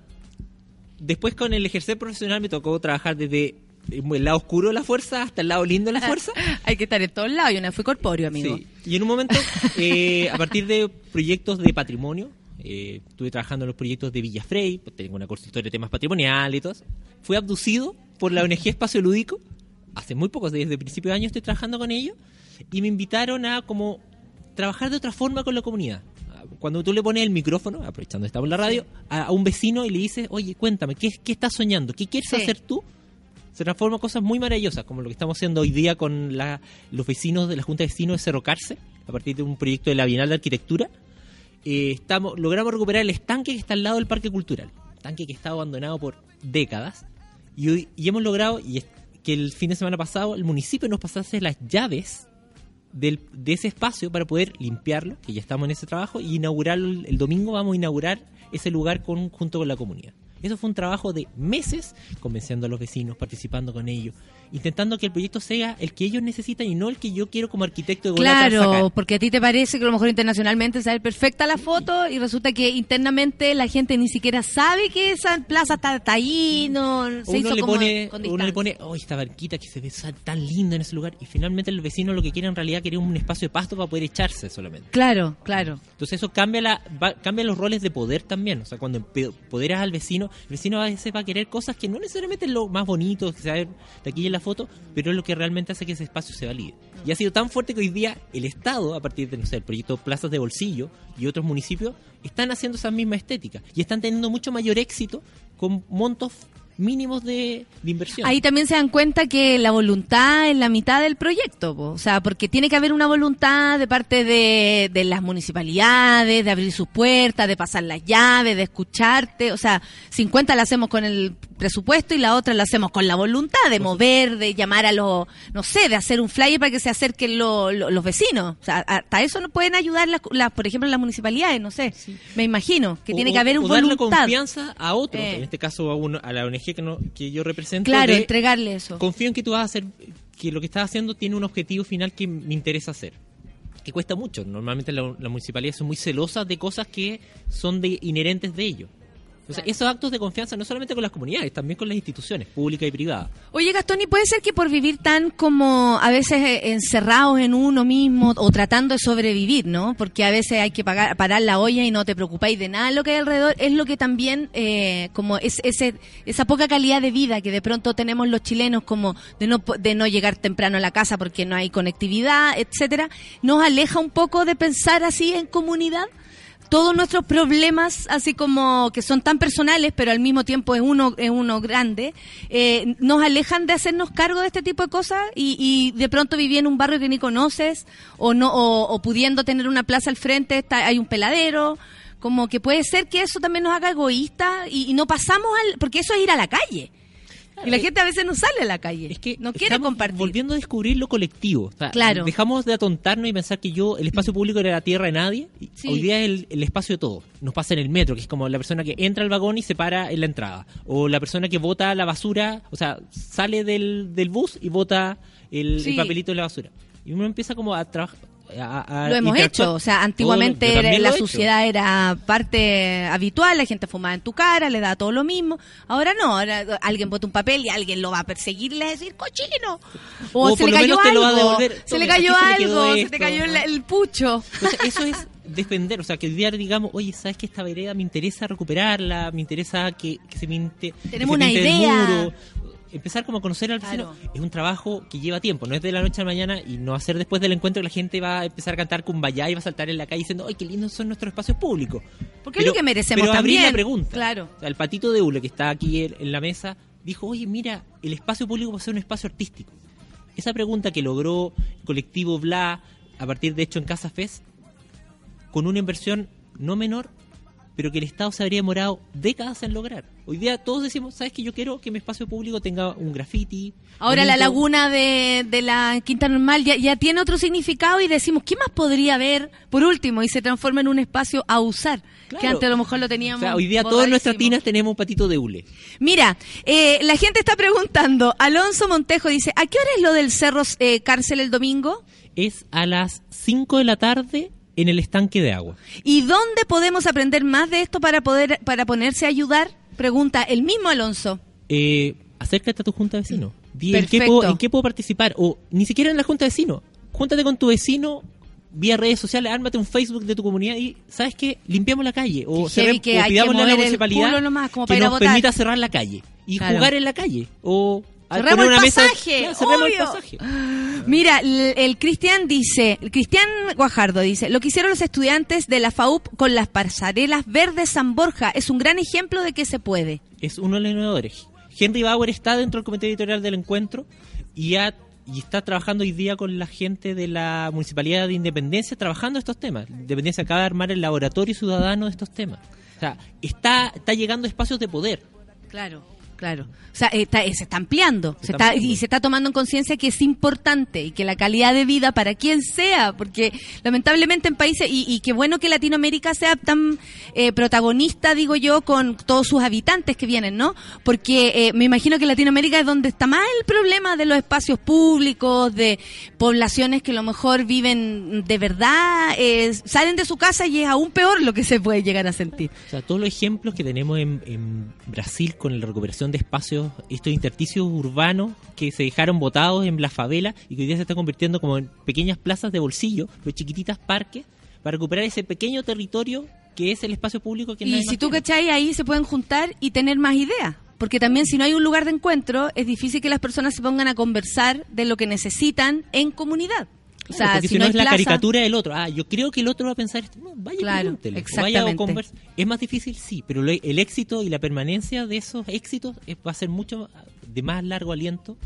después con el ejercer profesional me tocó trabajar desde el lado oscuro de la fuerza hasta el lado lindo de la fuerza Hay que estar en todos lados. Yo no fui corpóreo, amigo. Sí. Y en un momento, eh, a partir de proyectos de patrimonio, eh, estuve trabajando en los proyectos de Villa Frey, pues tengo una consultoría de temas patrimoniales y todo. eso. Fui abducido por la ONG Espacio Lúdico hace muy pocos, desde principio de año estoy trabajando con ellos, y me invitaron a como trabajar de otra forma con la comunidad. Cuando tú le pones el micrófono, aprovechando que estamos en la radio, a, a un vecino y le dices, oye, cuéntame, ¿qué, qué estás soñando? ¿Qué quieres Sí. hacer tú? Se transforma cosas muy maravillosas, como lo que estamos haciendo hoy día con la- los vecinos de la Junta de Vecinos de Cerro Carce, a partir de un proyecto de la Bienal de Arquitectura. Eh, estamos, logramos recuperar el estanque que está al lado del Parque Cultural, estanque que está abandonado por décadas, y, hoy, y hemos logrado y que el fin de semana pasado el municipio nos pasase las llaves del- de ese espacio para poder limpiarlo, que ya estamos en ese trabajo, y inaugurarlo el, el domingo vamos a inaugurar ese lugar con, junto con la comunidad. Eso fue un trabajo de meses, convenciendo a los vecinos, participando con ellos, intentando que el proyecto sea el que ellos necesitan y no el que yo quiero como arquitecto de Claro, sacar. porque a ti te parece que a lo mejor internacionalmente sale perfecta la foto y resulta que internamente la gente ni siquiera sabe que esa plaza está, está ahí, no se uno hizo le como pone, con uno le pone, oh, esta barquita que se ve tan linda en ese lugar, y finalmente el vecino lo que quiere en realidad quería un espacio de pasto para poder echarse solamente. Claro, claro. Entonces eso cambia la va- cambia los roles de poder también. O sea, cuando empoderas al vecino, el vecino a veces va a querer cosas que no necesariamente es lo más bonito que se de aquí en la foto, pero es lo que realmente hace que ese espacio se valide. Y ha sido tan fuerte que hoy día el Estado, a partir de, no sé, proyecto Plazas de Bolsillo y otros municipios, están haciendo esa misma estética y están teniendo mucho mayor éxito con montos mínimos de, inversión. Ahí también se dan cuenta que la voluntad es la mitad del proyecto, o sea, porque tiene que haber una voluntad de parte de, de las municipalidades, de abrir sus puertas, de pasar las llaves, de escucharte, o sea, 50 la hacemos con el presupuesto y la otra la hacemos con la voluntad de mover, de llamar a los, no sé, de hacer un flyer para que se acerquen lo- lo- los vecinos, o sea, hasta eso nos pueden ayudar las, las, por ejemplo, las municipalidades, no sé, me imagino, que O- tiene que haber un darle voluntad. confianza a otros, Eh. en este caso a, uno- a la ONG que, no, que yo represento. Claro, de- entregarle eso. confío en que tú vas a hacer, que lo que estás haciendo tiene un objetivo final que me interesa hacer. Que cuesta mucho. Normalmente la- las municipalidades son muy celosas de cosas que son de, inherentes de ellos. Esos actos de confianza no solamente con las comunidades, también con las instituciones públicas y privadas. Oye, Gastón, ¿y puede ser que por vivir tan como a veces eh, encerrados en uno mismo o tratando de sobrevivir, ¿no? Porque a veces hay que pagar, parar la olla y no te preocupáis de nada lo que hay alrededor, es lo que también, eh, como es, ese, esa poca calidad de vida que de pronto tenemos los chilenos, como de no, de no llegar temprano a la casa porque no hay conectividad, etcétera, nos aleja un poco de pensar así en comunidad todos nuestros problemas, así como que son tan personales, pero al mismo tiempo es uno, es uno grande, eh, nos alejan de hacernos cargo de este tipo de cosas y, y de pronto viví en un barrio que ni conoces o no o, pudiendo tener una plaza al frente está, hay un peladero. Como que puede ser que eso también nos haga egoístas y no pasamos al... Porque eso es ir a la calle. Y la gente a veces no sale a la calle. Es que no quiere compartir. volviendo a descubrir lo colectivo. O sea, Claro. Dejamos de atontarnos y pensar que yo, el espacio público era la tierra de nadie. Sí. Hoy día es el, el espacio de todos. Nos pasa en el metro, que es como la persona que entra al vagón y se para en la entrada. O la persona que bota la basura, o sea, sale del, del bus y bota el, Sí. el papelito de la basura. Y uno empieza como a trabajar. A- a Lo hemos hecho, o sea, antiguamente era- la he suciedad era parte habitual, la gente fumaba en tu cara, le daba todo lo mismo. Ahora no, ahora alguien bota un papel y alguien lo va a perseguir y le va a decir cochino. O, O se le cayó algo, se le cayó se algo, se te cayó el, el pucho. Entonces, eso es defender, o sea, que hoy día digamos, oye, ¿sabes que esta vereda me interesa recuperarla? Me interesa que, que se que Tenemos se una el idea. muro. Empezar como a conocer al vecino Claro. es un trabajo que lleva tiempo, no es de la noche a la mañana y no va a ser después del encuentro que la gente va a empezar a cantar Kumbaya y va a saltar en la calle diciendo, ¡ay, qué lindos son nuestros espacios públicos! Porque es lo que merecemos pero abrir también. la pregunta. Claro. O sea, el patito de Ule que está aquí en, la mesa dijo, oye, mira, el espacio público puede ser un espacio artístico. Esa pregunta que logró el colectivo Bla a partir de hecho en Casa Fest, con una inversión no menor, pero que el Estado se habría demorado décadas en lograr. Hoy día todos decimos, ¿sabes que Yo quiero que mi espacio público tenga un graffiti. Ahora la bonito". laguna de, de la Quinta Normal ya, ya tiene otro significado y decimos, ¿qué más podría haber por último? Y se transforma en un espacio a usar, que Claro. antes a lo mejor lo O teníamos. sea, hoy día todas nuestras tinas tenemos un patito de hule. Mira, eh, la gente está preguntando, Alonso Montejo dice, ¿a qué hora es lo del Cerro eh, Cárcel el domingo? Es a las 5 de la tarde en el estanque de agua. ¿Y dónde podemos aprender más de esto para poder para ponerse a ayudar? Pregunta el mismo Alonso. eh, acércate a tu junta de vecinos. Di en qué, puedo, en qué puedo participar. O ni siquiera en la junta de vecinos. Júntate con tu vecino vía redes sociales, ármate un Facebook de tu comunidad y, ¿sabes qué? Limpiamos la calle. O, Qué heavy cerrem- que o que a la municipalidad culo nomás como que para nos votar. permita cerrar la calle y Claro. jugar en la calle. O poner el mesa- pasaje, el. Mira, el, el Cristian dice, el Cristian Guajardo dice, lo que hicieron los estudiantes de la FAUP con las pasarelas verdes San Borja es un gran ejemplo de que se puede. es uno de los innovadores. Henry Bauer está dentro del comité editorial del encuentro y, ha- y está trabajando hoy día con la gente de la Municipalidad de Independencia trabajando estos temas. Independencia acaba de armar el laboratorio ciudadano de estos temas. O sea, está, está llegando a espacios de poder. Claro. Claro. O sea, está- eh, se está ampliando. Se Se está está, ampliando. y se está tomando en conciencia que es importante y que la calidad de vida para quien sea, porque lamentablemente en países, y, y qué bueno que Latinoamérica sea tan eh, protagonista, digo yo, con todos sus habitantes que vienen, ¿no? Porque eh, me imagino que Latinoamérica es donde está más el problema de los espacios públicos, de poblaciones que a lo mejor viven de verdad, eh, salen de su casa y es aún peor lo que se puede llegar a sentir. O sea, todos los ejemplos que tenemos en, en Brasil con la recuperación de espacios, estos intersticios urbanos que se dejaron botados en la favela y que hoy día se están convirtiendo como en pequeñas plazas de bolsillo, pero chiquititas parques, para recuperar ese pequeño territorio que es el espacio público que Y si tú cachai, ahí se pueden juntar y tener más ideas. Porque también si no hay un lugar de encuentro, es difícil que las personas se pongan a conversar de lo que necesitan en comunidad. O sea, porque si, no, hay es la plaza- caricatura del otro. Ah, yo creo que el otro va a pensar esto. No, vaya, Claro, vaya o converse. Es más difícil, sí, pero el éxito y la permanencia de esos éxitos va a ser mucho de más largo aliento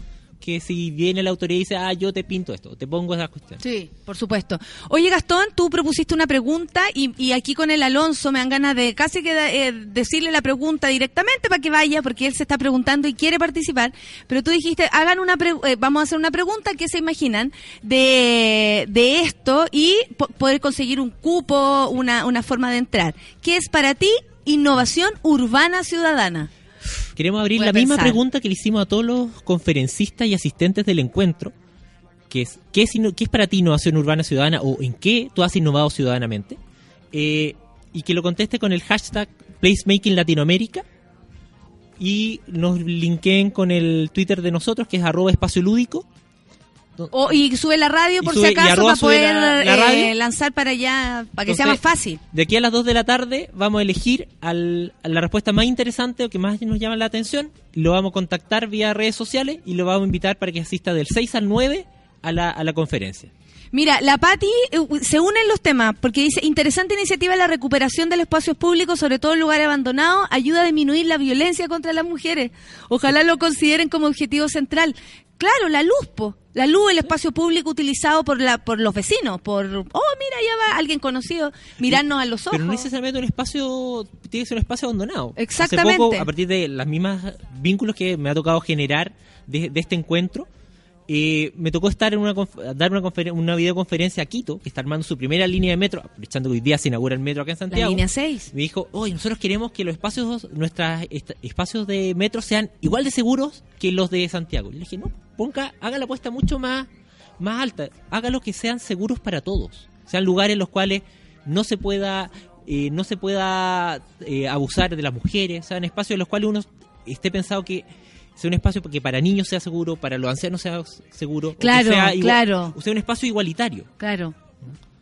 que si viene la autoridad y dice, ah, yo te pinto esto, te pongo esa cuestión. Sí, por supuesto. Oye, Gastón, tú propusiste una pregunta y, y aquí con el Alonso me dan ganas de casi que eh, decirle la pregunta directamente para que vaya, porque él se está preguntando y quiere participar. Pero tú dijiste, hagan una pre- eh, vamos a hacer una pregunta, ¿qué se imaginan de, de esto y po- poder conseguir un cupo, una, una forma de entrar? ¿Qué es para ti innovación urbana ciudadana? Queremos abrir Voy la misma pensar. pregunta que le hicimos a todos los conferencistas y asistentes del encuentro, que es, ¿qué es, inno- qué es para ti innovación urbana ciudadana o en qué tú has innovado ciudadanamente? Eh, y que lo conteste con el hashtag Placemaking Latinoamérica y nos linkeen con el Twitter de nosotros, que es arroba espacio lúdico. O, y sube la radio por sube- si acaso para poder la- la eh, lanzar para allá, para que sea más fácil. De aquí a las 2 de la tarde vamos a elegir al- a la respuesta más interesante o que más nos llama la atención. Lo vamos a contactar vía redes sociales y lo vamos a invitar para que asista del 6 al 9 a la, a la conferencia. Mira, la Patti eh, se unen los temas porque dice, interesante iniciativa la recuperación de los espacios públicos, sobre todo en lugares abandonados, ayuda a disminuir la violencia contra las mujeres. Ojalá lo consideren como objetivo central. Claro, la luz, po. La luz, el espacio público utilizado por la por los vecinos, por, oh, mira, ya va alguien conocido, mirarnos a los ojos. Pero no necesariamente un espacio, tiene que ser un espacio abandonado. Exactamente. Hace poco, a partir de las mismas vínculos que me ha tocado generar de, de este encuentro, eh, me tocó estar en una dar una, una videoconferencia a Quito, que está armando su primera línea de metro, aprovechando que hoy día se inaugura el metro acá en la Santiago. línea 6. me dijo, oye, nosotros queremos que los espacios, nuestros espacios de metro sean igual de seguros que los de Santiago. Y le dije, no, ponga, haga la apuesta mucho más, más alta, hágalo que sean seguros para todos, sean lugares en los cuales no se pueda, eh, no se pueda eh, abusar de las mujeres, sean espacios en los cuales uno esté pensado que sea un espacio que para niños sea seguro, para los ancianos sea seguro, Claro, sea claro. o sea un espacio igualitario. Claro.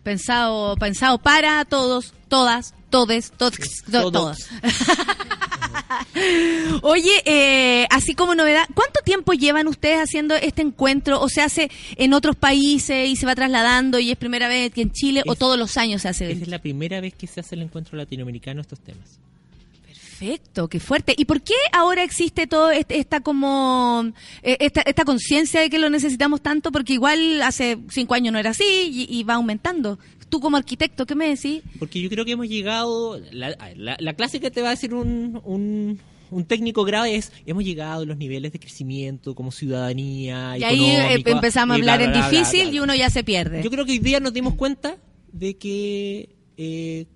Pensado, pensado para todos, todas, todes, todos, Todos. todos. Oye, eh, así como novedad, ¿cuánto tiempo llevan ustedes haciendo este encuentro? ¿O se hace en otros países y se va trasladando y es primera vez que en Chile o todos los años se hace? Esa es la primera vez que se hace el encuentro latinoamericano estos temas. Perfecto, qué fuerte. ¿Y por qué ahora existe todo este- esta como eh, esta, esta conciencia de que lo necesitamos tanto? Porque igual hace cinco años no era así y, y va aumentando. Tú como arquitecto, ¿qué me decís? Porque yo creo que hemos llegado, la, la, la clase que te va a decir un, un, un técnico grave es, hemos llegado a los niveles de crecimiento como ciudadanía. Y ahí eh, empezamos a bla, hablar en bla, difícil y uno ya se pierde. Yo creo que hoy día nos dimos cuenta de que eh,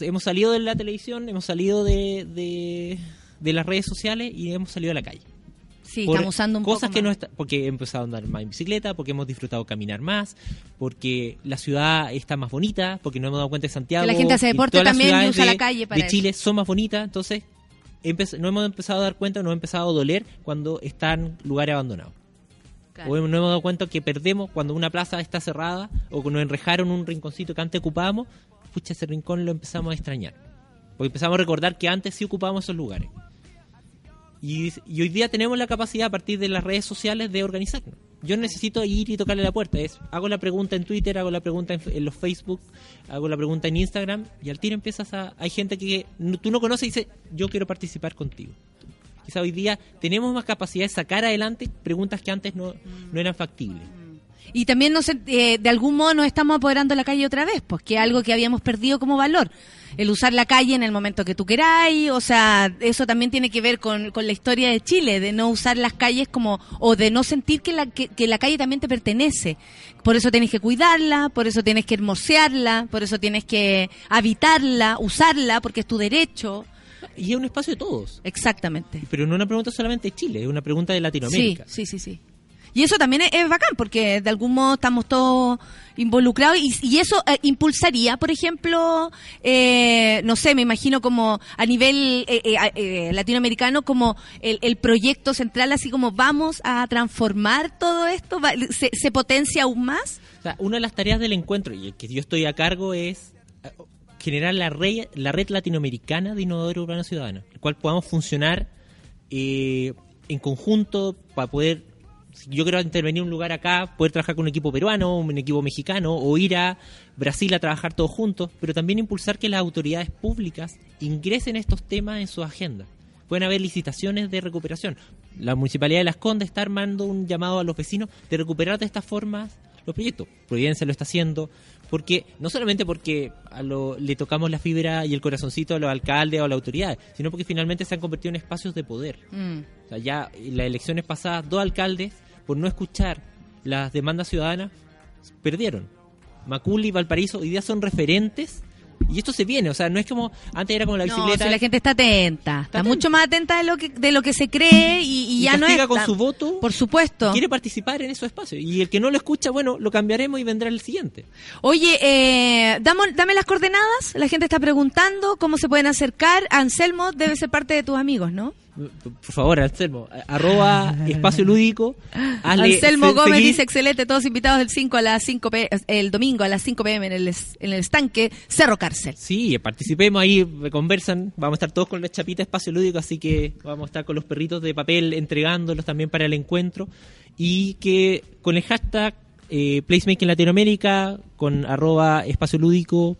hemos salido de la televisión, hemos salido de, de, de las redes sociales y hemos salido a la calle. Sí, por estamos usando un cosas poco que no está, porque he empezado a andar más en bicicleta, porque hemos disfrutado caminar más, porque la ciudad está más bonita, porque nos hemos dado cuenta de Santiago. Que la gente hace deporte también y usa la de- calle para de Chile son más bonitas, entonces no hemos empezado a dar cuenta, no hemos empezado a doler cuando están lugares abandonados. Claro. O no hemos dado cuenta que perdemos cuando una plaza está cerrada o que nos enrejaron un rinconcito que antes ocupábamos, pucha, ese rincón lo empezamos a extrañar. Porque empezamos a recordar que antes sí ocupábamos esos lugares. Y, y hoy día tenemos la capacidad a partir de las redes sociales de organizarnos. Yo necesito ir y tocarle la puerta. Es, hago la pregunta en Twitter, hago la pregunta en, los Facebook, hago la pregunta en Instagram y al tiro empiezas a... Hay gente que no- tú no conoces y dice, yo quiero participar contigo. Quizá hoy día tenemos más capacidad de sacar adelante preguntas que antes no, no eran factibles. Y también nos, eh, de algún modo nos estamos apoderando de la calle otra vez, pues que algo que habíamos perdido como valor. El usar la calle en el momento que tú queráis, o sea, eso también tiene que ver con, con la historia de Chile, de no usar las calles como, o de no sentir que la, que, que la calle también te pertenece. Por eso tienes que cuidarla, por eso tienes que hermosearla, por eso tienes que habitarla, usarla, porque es tu derecho. Y es un espacio de todos. Exactamente. Pero no una pregunta solamente de Chile, es una pregunta de Latinoamérica. Sí, sí, sí, sí. Y eso también es, bacán, porque de algún modo estamos todos involucrados y, eso eh, impulsaría, por ejemplo, eh, no sé, me imagino como a nivel eh, eh, eh, latinoamericano, como el, el proyecto central, así como vamos a transformar todo esto, Va- se, se potencia aún más. Una de las tareas del encuentro y que yo estoy a cargo es generar la red, la red latinoamericana de innovadores urbanos ciudadanos, el cual podamos funcionar en conjunto para poder, yo quiero intervenir en un lugar acá, poder trabajar con un equipo peruano, un equipo mexicano, o ir a Brasil a trabajar todos juntos, pero también impulsar que las autoridades públicas ingresen estos temas en su agenda. Pueden haber licitaciones de recuperación. La Municipalidad de Las Condes está armando un llamado a los vecinos de recuperar de estas formas los proyectos. Providencia lo está haciendo, porque no solamente porque a lo- le tocamos la fibra y el corazoncito a los alcaldes o a las autoridades, sino porque finalmente se han convertido en espacios de poder. Mm. O sea, ya en las elecciones pasadas, dos alcaldes, por no escuchar las demandas ciudadanas, perdieron. Macul y Valparaíso hoy día son referentes y esto se viene, o sea, no es como antes era como la No, bicicleta si la gente está atenta, está, atenta. mucho más atenta de lo que de lo que se cree y, y y ya no es con su voto Por supuesto. quiere participar en esos espacios y el que no lo escucha, bueno, lo cambiaremos y vendrá el siguiente. Oye, eh, damo- dame las coordenadas. La gente está preguntando cómo se pueden acercar. Anselmo debe ser parte de tus amigos, ¿no? Por favor, Anselmo, arroba espacio lúdico. hazle Anselmo se- Gómez seguir. dice excelente, todos invitados el 5 a las 5 p el domingo a las 5 pm en el, en el estanque Cerro Cárcel. Sí, participemos ahí, conversan, vamos a estar todos con la chapita espacio lúdico, así que vamos a estar con los perritos de papel entregándolos también para el encuentro y que con el hashtag eh, Placemaking Latinoamérica, con arroba espacio lúdico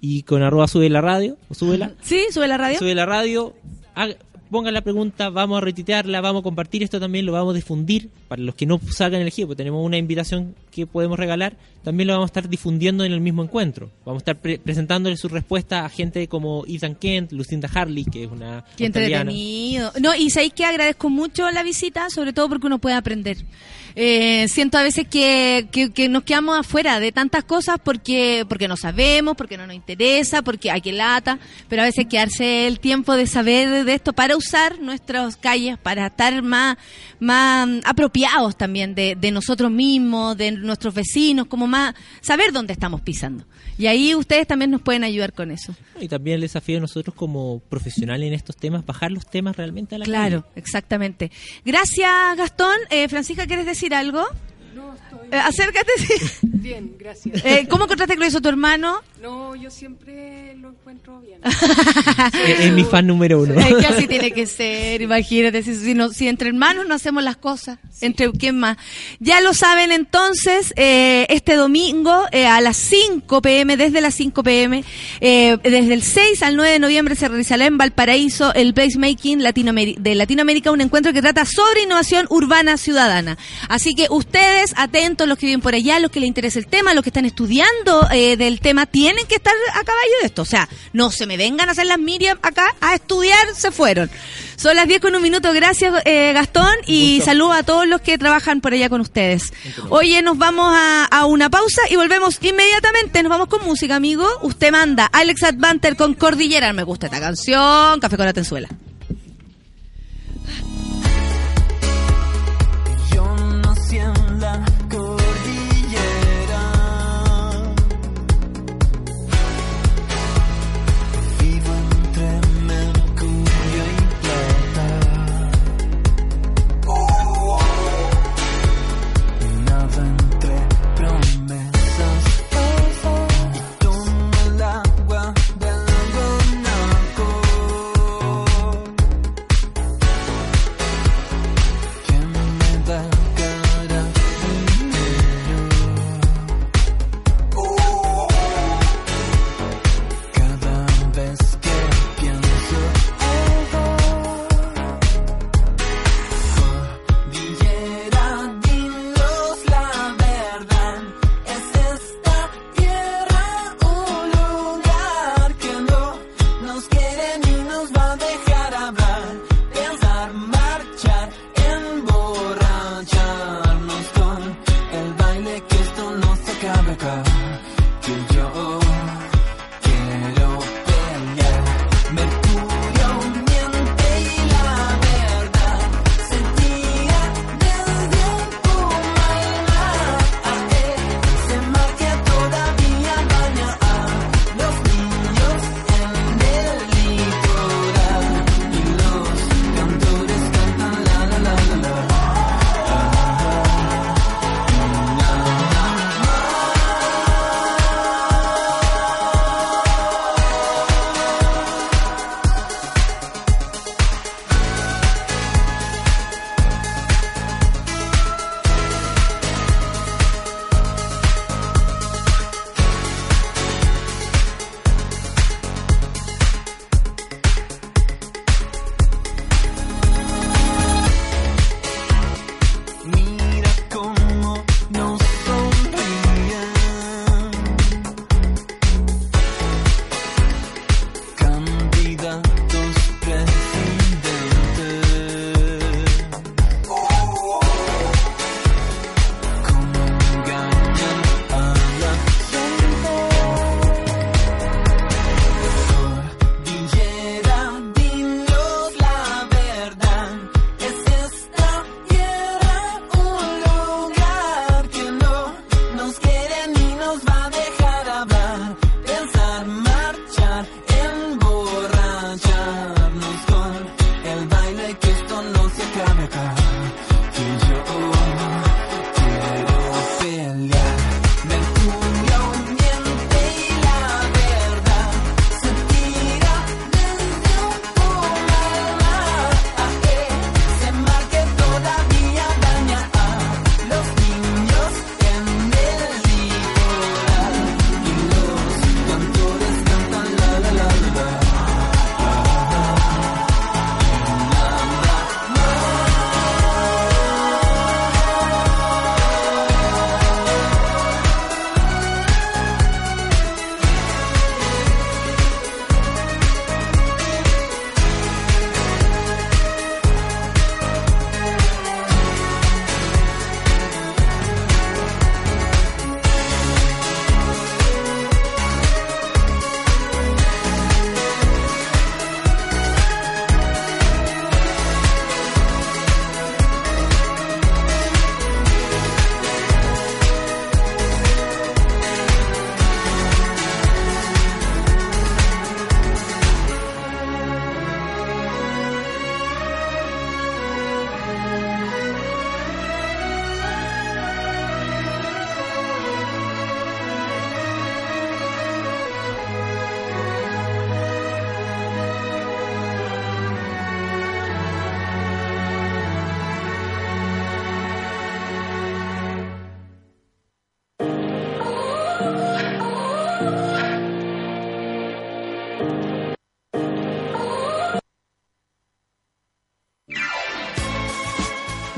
y con arroba sube la radio, o súbela, ¿Sí? ¿Sube la radio? sube la radio, haga- pongan la pregunta, vamos a retitearla, vamos a compartir esto también, lo vamos a difundir para los que no salgan elegidos, porque tenemos una invitación que podemos regalar, también lo vamos a estar difundiendo en el mismo encuentro. Vamos a estar pre- presentándole su respuesta a gente como Ethan Kent, Lucinda Harley, que es una Qué australiana. entretenido. No, y sabéis que agradezco mucho la visita, sobre todo porque uno puede aprender. Eh, siento a veces que, que, que nos quedamos afuera de tantas cosas porque, porque no sabemos, porque no nos interesa, porque hay que lata, pero a veces quedarse el tiempo de saber de esto para usar nuestras calles, para estar más, más mm, apropiados también de, de nosotros mismos, de nuestros vecinos, como más saber dónde estamos pisando. Y ahí ustedes también nos pueden ayudar con eso. Y también el desafío de nosotros como profesionales en estos temas, bajar los temas realmente a la Claro, calle. exactamente. Gracias, Gastón. Eh, Francisca, ¿quieres decir algo? No, estoy Eh, acércate. bien, gracias. Eh, ¿Cómo encontraste lo hizo tu hermano? No, yo siempre lo encuentro bien. Es, mi fan número uno. Es que así tiene que ser, imagínate, si, si no- si entre hermanos no hacemos las cosas, entre quién más. Ya lo saben entonces, eh, este domingo eh, a las 5 pm, desde las 5 pm, eh, desde el 6 al 9 de noviembre se realizará en Valparaíso el Placemaking Latinoameri- de Latinoamérica, un encuentro que trata sobre innovación urbana ciudadana. Así que ustedes, atentos, los que viven por allá, los que les interesa el tema, los que están estudiando eh, del tema, tienen que estar a caballo de esto. O sea, no se me vengan a hacer las Miriam acá a estudiar, se fueron. Son las 10 con un minuto, gracias eh, Gastón y saludo a todos los que trabajan por allá con ustedes. Oye, nos vamos a, a una pausa y volvemos inmediatamente, nos vamos con música, amigo. Usted manda Alex Advanter con Cordillera, me gusta esta canción, Café con la Tenzuela.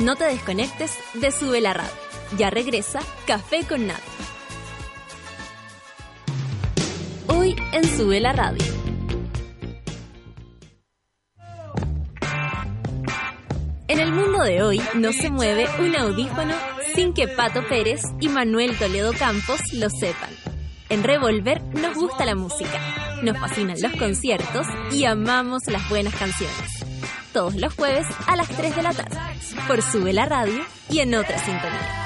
No te desconectes de Sube la Radio. Ya regresa Café con Nat. Hoy en Sube la Radio. En el mundo de hoy no se mueve un audífono sin que Pato Pérez y Manuel Toledo Campos lo sepan. En Revolver nos gusta la música, nos fascinan los conciertos y amamos las buenas canciones. Todos los jueves a las 3 de la tarde, por Sube la Radio y en otra sintonía.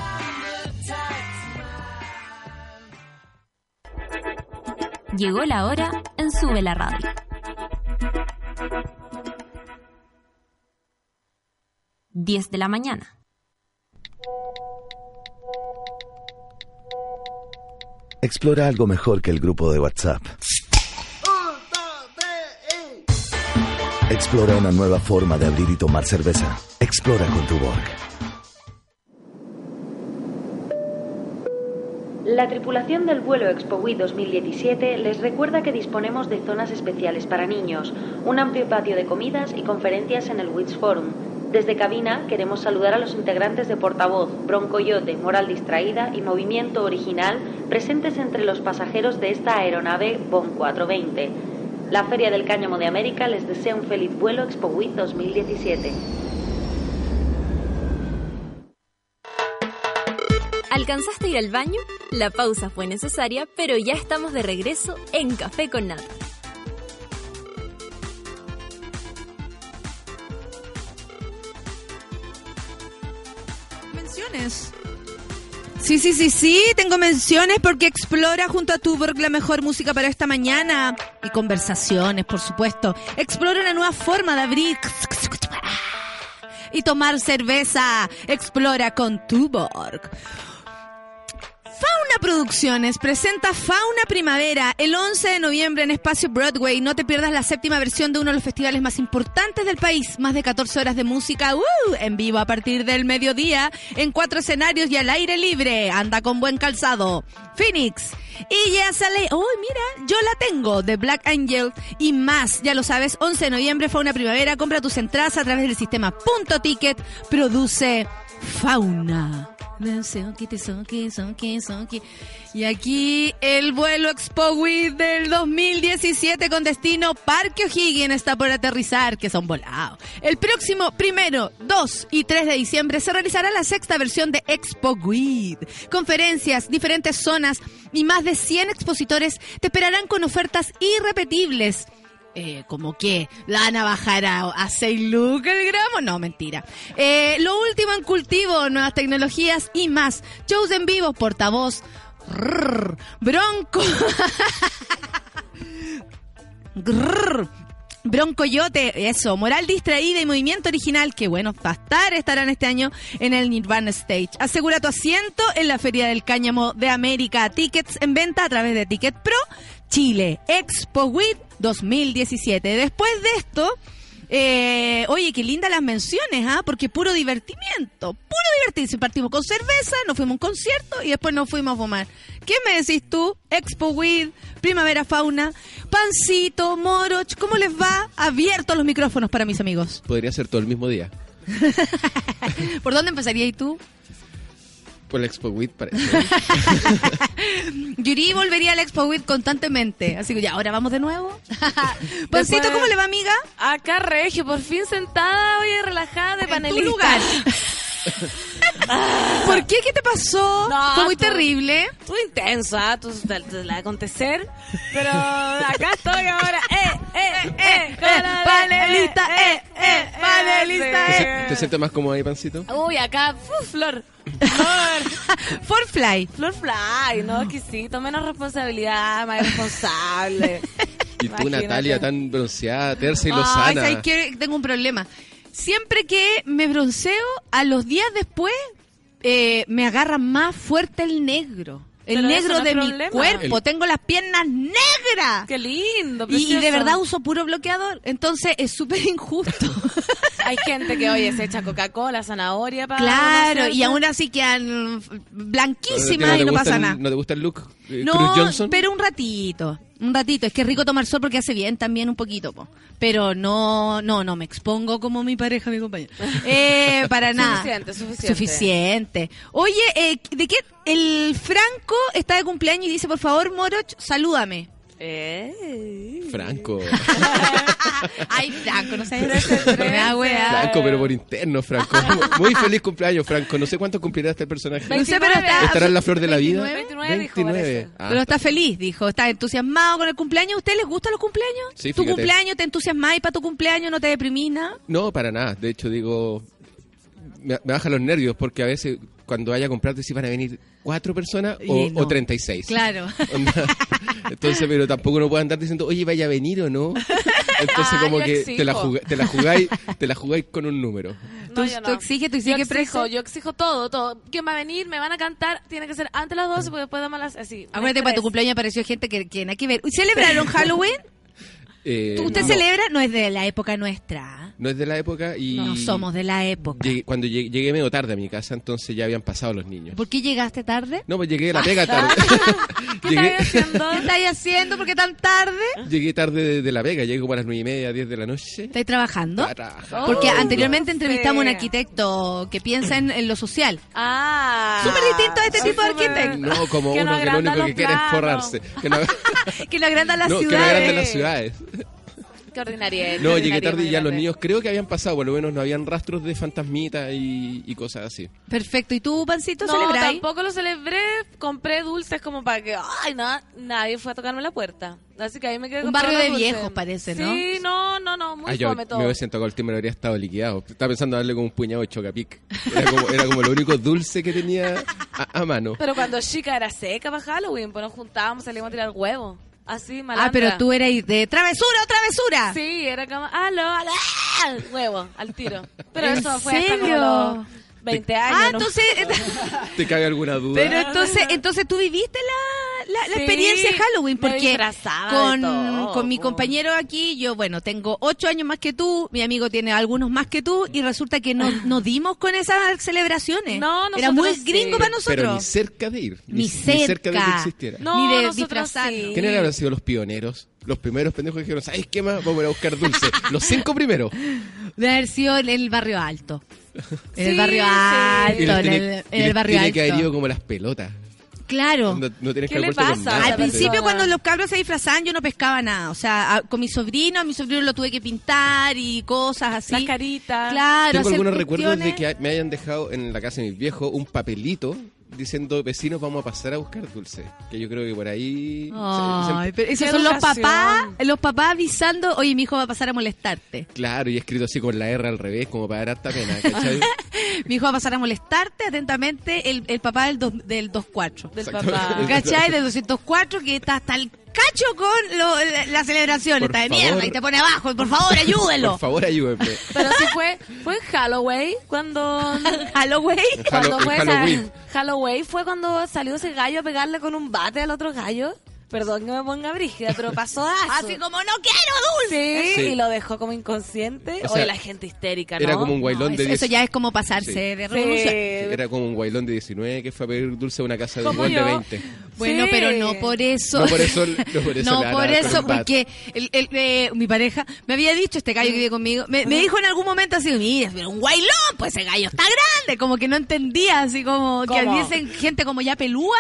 Llegó la hora en Sube la Radio. Diez de la mañana. Explora algo mejor que el grupo de WhatsApp. Explora una nueva forma de abrir y tomar cerveza. Explora con tu Borg. La tripulación del vuelo ExpoWi 2017 les recuerda que disponemos de zonas especiales para niños, un amplio patio de comidas y conferencias en el WITS Forum. Desde cabina queremos saludar a los integrantes de Portavoz, Broncoyote, Moral Distraída y Movimiento Original presentes entre los pasajeros de esta aeronave BOM 420. La Feria del Cáñamo de América les desea un feliz vuelo ExpoWi 2017. ¿Alcanzaste a ir al baño? La pausa fue necesaria, pero ya estamos de regreso en Café con Nata. Menciones. Sí, sí, sí, sí, tengo menciones porque explora junto a Tuborg la mejor música para esta mañana. Y conversaciones, por supuesto. Explora una nueva forma de abrir y tomar cerveza. Explora con Tuborg. Fauna Producciones presenta Fauna Primavera el 11 de noviembre en Espacio Broadway. No te pierdas la séptima versión de uno de los festivales más importantes del país. Más de 14 horas de música ¡uh! en vivo a partir del mediodía en cuatro escenarios y al aire libre. Anda con buen calzado. Phoenix. Y ya sale, ¡oh, mira! Yo la tengo de Black Angel y más. Ya lo sabes, 11 de noviembre, Fauna Primavera. Compra tus entradas a través del sistema Punto Ticket. Produce Fauna. Y aquí el vuelo Expo Week del 2017 con destino Parque O'Higgins está por aterrizar, que son volados. El próximo primero, 2 y 3 de diciembre se realizará la sexta versión de Expo Week. Conferencias, diferentes zonas y más de 100 expositores te esperarán con ofertas irrepetibles. Eh, como que la van a bajar a, a 6 lucas el gramo. No, mentira. Eh, lo último en cultivo, nuevas tecnologías y más. Shows en vivo, portavoz. Rrr, bronco. Grrr, Broncoyote, eso, Moral Distraída y Movimiento Original, que bueno, va a estar, estarán este año en el Nirvana Stage. Asegura tu asiento en la Feria del Cáñamo de América. Tickets en venta a través de Ticket Pro Chile. Expo WIT 2017. Después de esto, eh, oye, qué lindas las menciones, ¿ah? Porque puro divertimiento, puro divertirse. Partimos con cerveza, nos fuimos a un concierto y después nos fuimos a fumar. ¿Qué me decís tú? Expo Weed, Primavera Fauna, Pancito, Moroch, ¿cómo les va? Abiertos los micrófonos para mis amigos. Podría ser todo el mismo día. ¿Por dónde empezarías tú? Por la Expo WIT parece. Yuri volvería al Expo Weed constantemente. Así que ya, ahora vamos de nuevo. Pancito, Después- ¿cómo le va, amiga? Acá, Regio, por fin sentada, oye, relajada de En panelista. tu lugar. ¿Por qué? ¿Qué te pasó? No, Fue muy tú- terrible. Tú intensa, tú te, te la de acontecer. Pero acá estoy ahora. ¡Eh, eh, eh! panelista, eh, eh, panelista, ¿Te, eh. se- te sientes más cómodo ahí, Pancito? Uy, acá, uf, Flor. Flor. For Fly. Flor Fly, ¿no? Exquisito, menos responsabilidad, más responsable. Y tú, Imagínate. Natalia, tan bronceada, tersa y Ay, lozana. ¿sabes qué? Tengo un problema. Siempre que me bronceo, a los días después eh, me agarra más fuerte el negro. El Pero negro no de mi problema. cuerpo. El- Tengo las piernas negras. Qué lindo, Y, y de verdad uso puro bloqueador. Entonces es súper injusto. Hay gente que, oye, se echa Coca-Cola, zanahoria para... claro, ¿no y aún así quedan ¿Que blanquísimas y no pasa el- nada. ¿No te gusta el look? eh, No, Cruz Johnson? pero un ratito, un ratito. Es que es rico tomar sol porque hace bien también un poquito, po. Pero no, no, no me expongo como mi pareja, mi compañero. Eh, para nada. Suficiente, suficiente. Suficiente. Oye, eh, ¿de qué? El Franco está de cumpleaños y dice, por favor, Moroch, salúdame. Eh. Franco. Ay, Franco, no weá. Franco, pero por interno, Franco. Muy feliz cumpleaños, Franco. No sé cuánto cumplirá este personaje. No sé, pero está... ¿Estará en la flor de la vida? 29 dijo, 29. Ah, Pero está feliz, dijo. Está entusiasmado con el cumpleaños. ¿A usted les gustan los cumpleaños? Sí, ¿Tu fíjate. cumpleaños te entusiasmas y para tu cumpleaños no te deprimís nada? No, para nada. De hecho, digo, me, me baja los nervios porque a veces cuando vaya a comprarte si van a venir cuatro personas o, Y no. o 36. Claro. Entonces, pero tampoco no puedo andar diciendo, oye, vaya a venir o no. Entonces, Ah, como yo que exijo. te la, juga- te la jugáis, te la jugáis con un número. No, Tú- yo tú exiges, tú yo exiges exijo, preso. yo exijo todo, todo. ¿Quién va a venir? ¿Me van a cantar? Tiene que ser antes de las 12 porque después damos las... Así. Acuérdate, para tu cumpleaños apareció gente que, que nada que ver. ¿Celebraron Halloween? Eh, ¿Tú- ¿Usted no, celebra? No es de la época nuestra. No es de la época y... No somos de la época. Llegué- cuando llegué, llegué medio tarde a mi casa, entonces ya habían pasado los niños. ¿Por qué llegaste tarde? No, pues llegué a la pega tarde. ¿Qué llegué, estás haciendo? ¿Qué estáis haciendo? ¿Por qué tan tarde? llegué tarde de, de la pega, llegué como a las nueve y media, diez de la noche. ¿Estáis trabajando? Trabajando. Porque Oh, anteriormente no entrevistamos a un arquitecto que piensa en, en lo social. Ah. Súper distinto a este Sí, tipo de arquitecto. No, como Que no uno que lo agranda único que quiere es planos. forrarse. Que no, que lo agrandan las no, que no ciudades. agranden las ciudades. Qué ordinaria. No, llegué tarde y ya los niños creo que habían pasado, por lo menos no habían rastros de fantasmitas y, y cosas así. Perfecto. ¿Y tú, Pancito, No, tampoco lo celebré. Compré dulces como para que... Ay, no, nadie fue a tocarme la puerta. Así que ahí me quedé Un barrio de dulces. viejos, parece, ¿no? Sí, no, no, no. Muy Ah, yo fome todo. me hubiese tocado el timbre habría estado liquidado. Estaba pensando darle como un puñado de chocapic. Era como, era como lo único dulce que tenía a, a mano. Pero cuando chica era seca para Halloween, pues nos juntábamos, salíamos a tirar huevos. Así, malandra. Ah, pero tú eras de travesura o travesura. Sí, era como, aló, aló, ¡ah! huevo, al tiro. Pero ¿En eso fue hasta como serio? los 20 años. Ah, ¿no? entonces, ¿Te cabe alguna duda? pero entonces, entonces tú viviste la, la, la Sí, experiencia de Halloween, porque con, todo, con mi compañero aquí, yo, bueno, tengo ocho años más que tú, mi amigo tiene algunos más que tú, y resulta que no, nos dimos con esas celebraciones. No, Era muy sí. gringo para nosotros. Pero ni cerca de ir. Ni Ni cerca de que cerca. existiera. No, ni de disfrazarnos. sí. ¿Quiénes habrán sido los pioneros? Los primeros pendejos que dijeron, ¿sabes qué más? Vamos a ir a buscar dulce. Los cinco primeros. De haber sido en el barrio alto. En el barrio alto, en tiene, el, en barrio tiene que haber alto. ido como las pelotas. Claro. No, no tienes ¿Qué que le pasa? nada. Al principio cuando los cabros se disfrazaban yo no pescaba nada, o sea, a- con mi sobrino, a mi sobrino lo tuve que pintar y cosas así. Las caritas. Claro, Tengo algunos recuerdos de que me hayan dejado en la casa de mis viejos un papelito diciendo vecinos vamos a pasar a buscar dulce. Que yo creo que por ahí... se- Ay, se- pero esos son los papás, los papás avisando, oye, mi hijo va a pasar a molestarte. Claro, y escrito así con la R al revés, como para dar harta pena, ¿cachai? Mi hijo va a pasar a molestarte, atentamente, el, el papá del, dos, del 24. Del papá. ¿Cachai? Del 204 que está hasta el cacho con lo- la, la celebración, Por está de favor. mierda y te pone abajo, por favor, ayúdelo. Por favor, ayúdenme. Pero sí fue, fue en Halloween cuando... Halloween. En cuando fue Halloween. Halloween fue cuando salió ese gallo a pegarle con un bate al otro gallo. Perdón que me ponga brígida, pero pasó eso. Así como, no quiero dulce. Sí, Sí. y lo dejó como inconsciente. O sea, Oye, la gente histérica, ¿no? Era como un guailón de Eso, eso 10 ya es como pasarse Sí. de Sí. revolución. Era como un guailón de 19 que fue a pedir dulce a una casa de un de yo. 20. Bueno, Sí. pero no por eso. No por eso, no por eso, No por porque el, el- eh, mi pareja me había dicho, este gallo que vive conmigo, me, me dijo en algún momento así, mira, pero un guailón, pues ese gallo está grande, como que no entendía, así como que dicen gente como ya pelúa.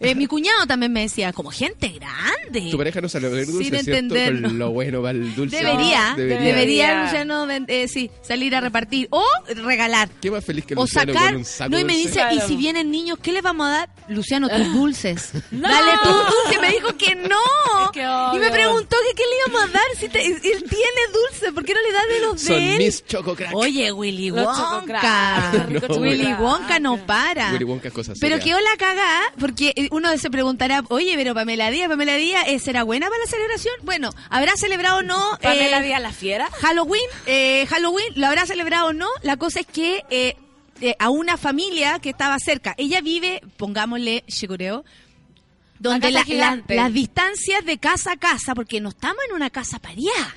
Eh, mi cuñado también me decía, como gente grande. Tu pareja no a pedir dulce, Sin ¿cierto? entender, Con lo bueno para el dulce. Debería, debería, Debería. Luciano, eh, sí, salir a repartir o regalar. ¿Qué más feliz que O Luciano sacar, con un saco no, y me dulce? dice, y si vienen niños, ¿qué les vamos a dar? Luciano, tus dulces. No. Dale tus dulces. Me dijo que no. Qué y me preguntó que qué le íbamos a dar. Si te- él tiene dulce, ¿por qué no le da de los Son de él? mis choco crack. Oye, Willy Wonka. No, Willy. Wonka no para. Willy Wonka es cosa Pero qué la cagada, porque uno se preguntará, oye, pero Pamela Díaz, Pamela Díaz, eh, ¿será buena para la celebración? Bueno, ¿habrá celebrado o no? Pamela eh, Díaz la fiera. Halloween, eh, Halloween, ¿lo habrá celebrado o no? La cosa es que eh, a una familia que estaba cerca, ella vive, pongámosle, chicureo, donde la- las distancias de casa a casa, porque no estamos en una casa pareada.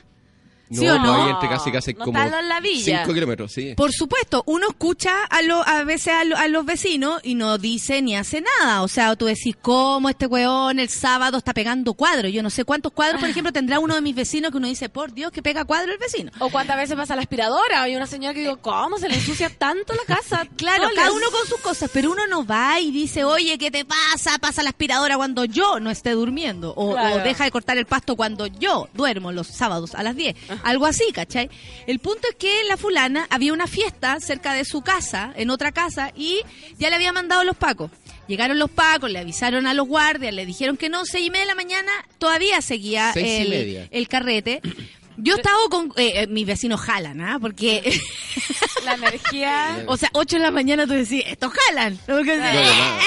No, ¿Sí o no? ahí entre casa hay No como está en la villa. 5 kilómetros, sí. Por supuesto, uno escucha a, lo, a veces a, lo- a los vecinos y no dice ni hace nada. O sea, tú decís, ¿cómo este weón el sábado está pegando cuadros? Yo no sé cuántos cuadros, por ejemplo, tendrá uno de mis vecinos que uno dice, por Dios, que pega cuadro el vecino. O cuántas veces pasa la aspiradora. Hay una señora que digo, ¿cómo se le ensucia tanto la casa? Claro, cada uno con sus cosas, pero uno no va y dice, oye, ¿qué te pasa? Pasa la aspiradora cuando yo no esté durmiendo. O, Claro. o deja de cortar el pasto cuando yo duermo los sábados a las 10. Algo así, ¿cachai? El punto es que la fulana había una fiesta cerca de su casa, en otra casa, y ya le había mandado los pacos. Llegaron los pacos, le avisaron a los guardias, le dijeron que no, seis y media de la mañana todavía seguía el carrete. Yo estaba con... eh, eh, mis vecinos jalan, ¿ah? Porque... La energía. O sea, 8 de la mañana tú decís, estos jalan. Porque, No, de nada.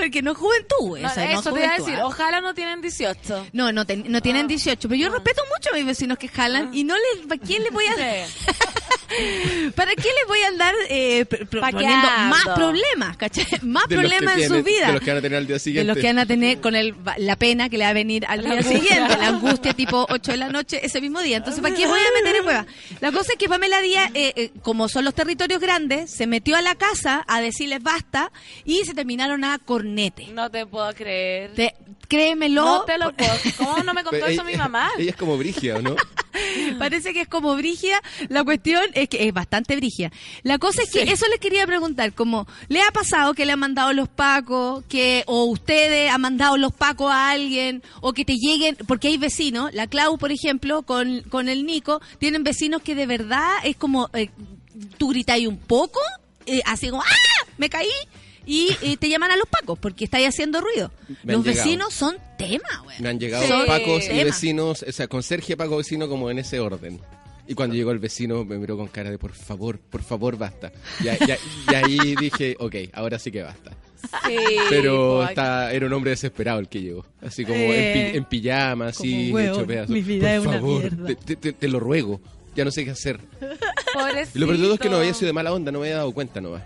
porque no es juventud. No, o sea, no eso es te iba a decir, ¿ah? ojalá no tienen 18. No, no, ten- no tienen 18, pero yo respeto mucho a mis vecinos que jalan y no les, ¿para quién les voy a ¿Para qué les voy a andar eh, poniendo más problemas, ¿cachai? Más De problemas en tienen- su vida. De los que van a tener al día de siguiente. los que van a tener con el, la pena que le va a venir al La día siguiente, la angustia tipo 8 de la noche ese mismo día. Entonces, ¿para qué voy a meter en hueva? La cosa es que Pamela Díaz, eh, eh, como son los territorios grandes, se metió a la casa a decirles basta y se terminaron a cornete. No te puedo creer. Te- créemelo. No te lo puedo. ¿Cómo no me contó Pero eso ella- mi mamá? Ella es como Brigia, ¿o no? Parece que es como Brigia. La cuestión es que es bastante Brigia. La cosa es que eso les quería preguntar, como, ¿le ha pasado que le han mandado los pacos, que, o ustedes han mandado los pacos a alguien, o que te lleguen, porque hay vecinos, la Clau, por ejemplo, con, con el Nico, tienen vecinos que de verdad es como, eh, tú gritáis un poco, eh, así como, ¡ah! Me caí. Y eh, te llaman a los pacos porque estáis haciendo ruido. Los vecinos son tema, güey. Me han llegado Sí. pacos y Tema. vecinos, o sea, conserje, paco, vecino, como en ese orden. Y cuando llegó el vecino me miró con cara de por favor, por favor, basta. Y, a- y a- y ahí dije, ok, ahora sí que basta. Sí, Pero está, era un hombre desesperado el que llegó. Así como Eh, en, pi- en pijama, así, como huevo, hecho pedazos. mi vida por es una favor, mierda. te, te- te- te lo ruego. Ya no sé qué hacer. pobrecito. Y lo peor de todo es que no había sido de mala onda, no me había dado cuenta nomás.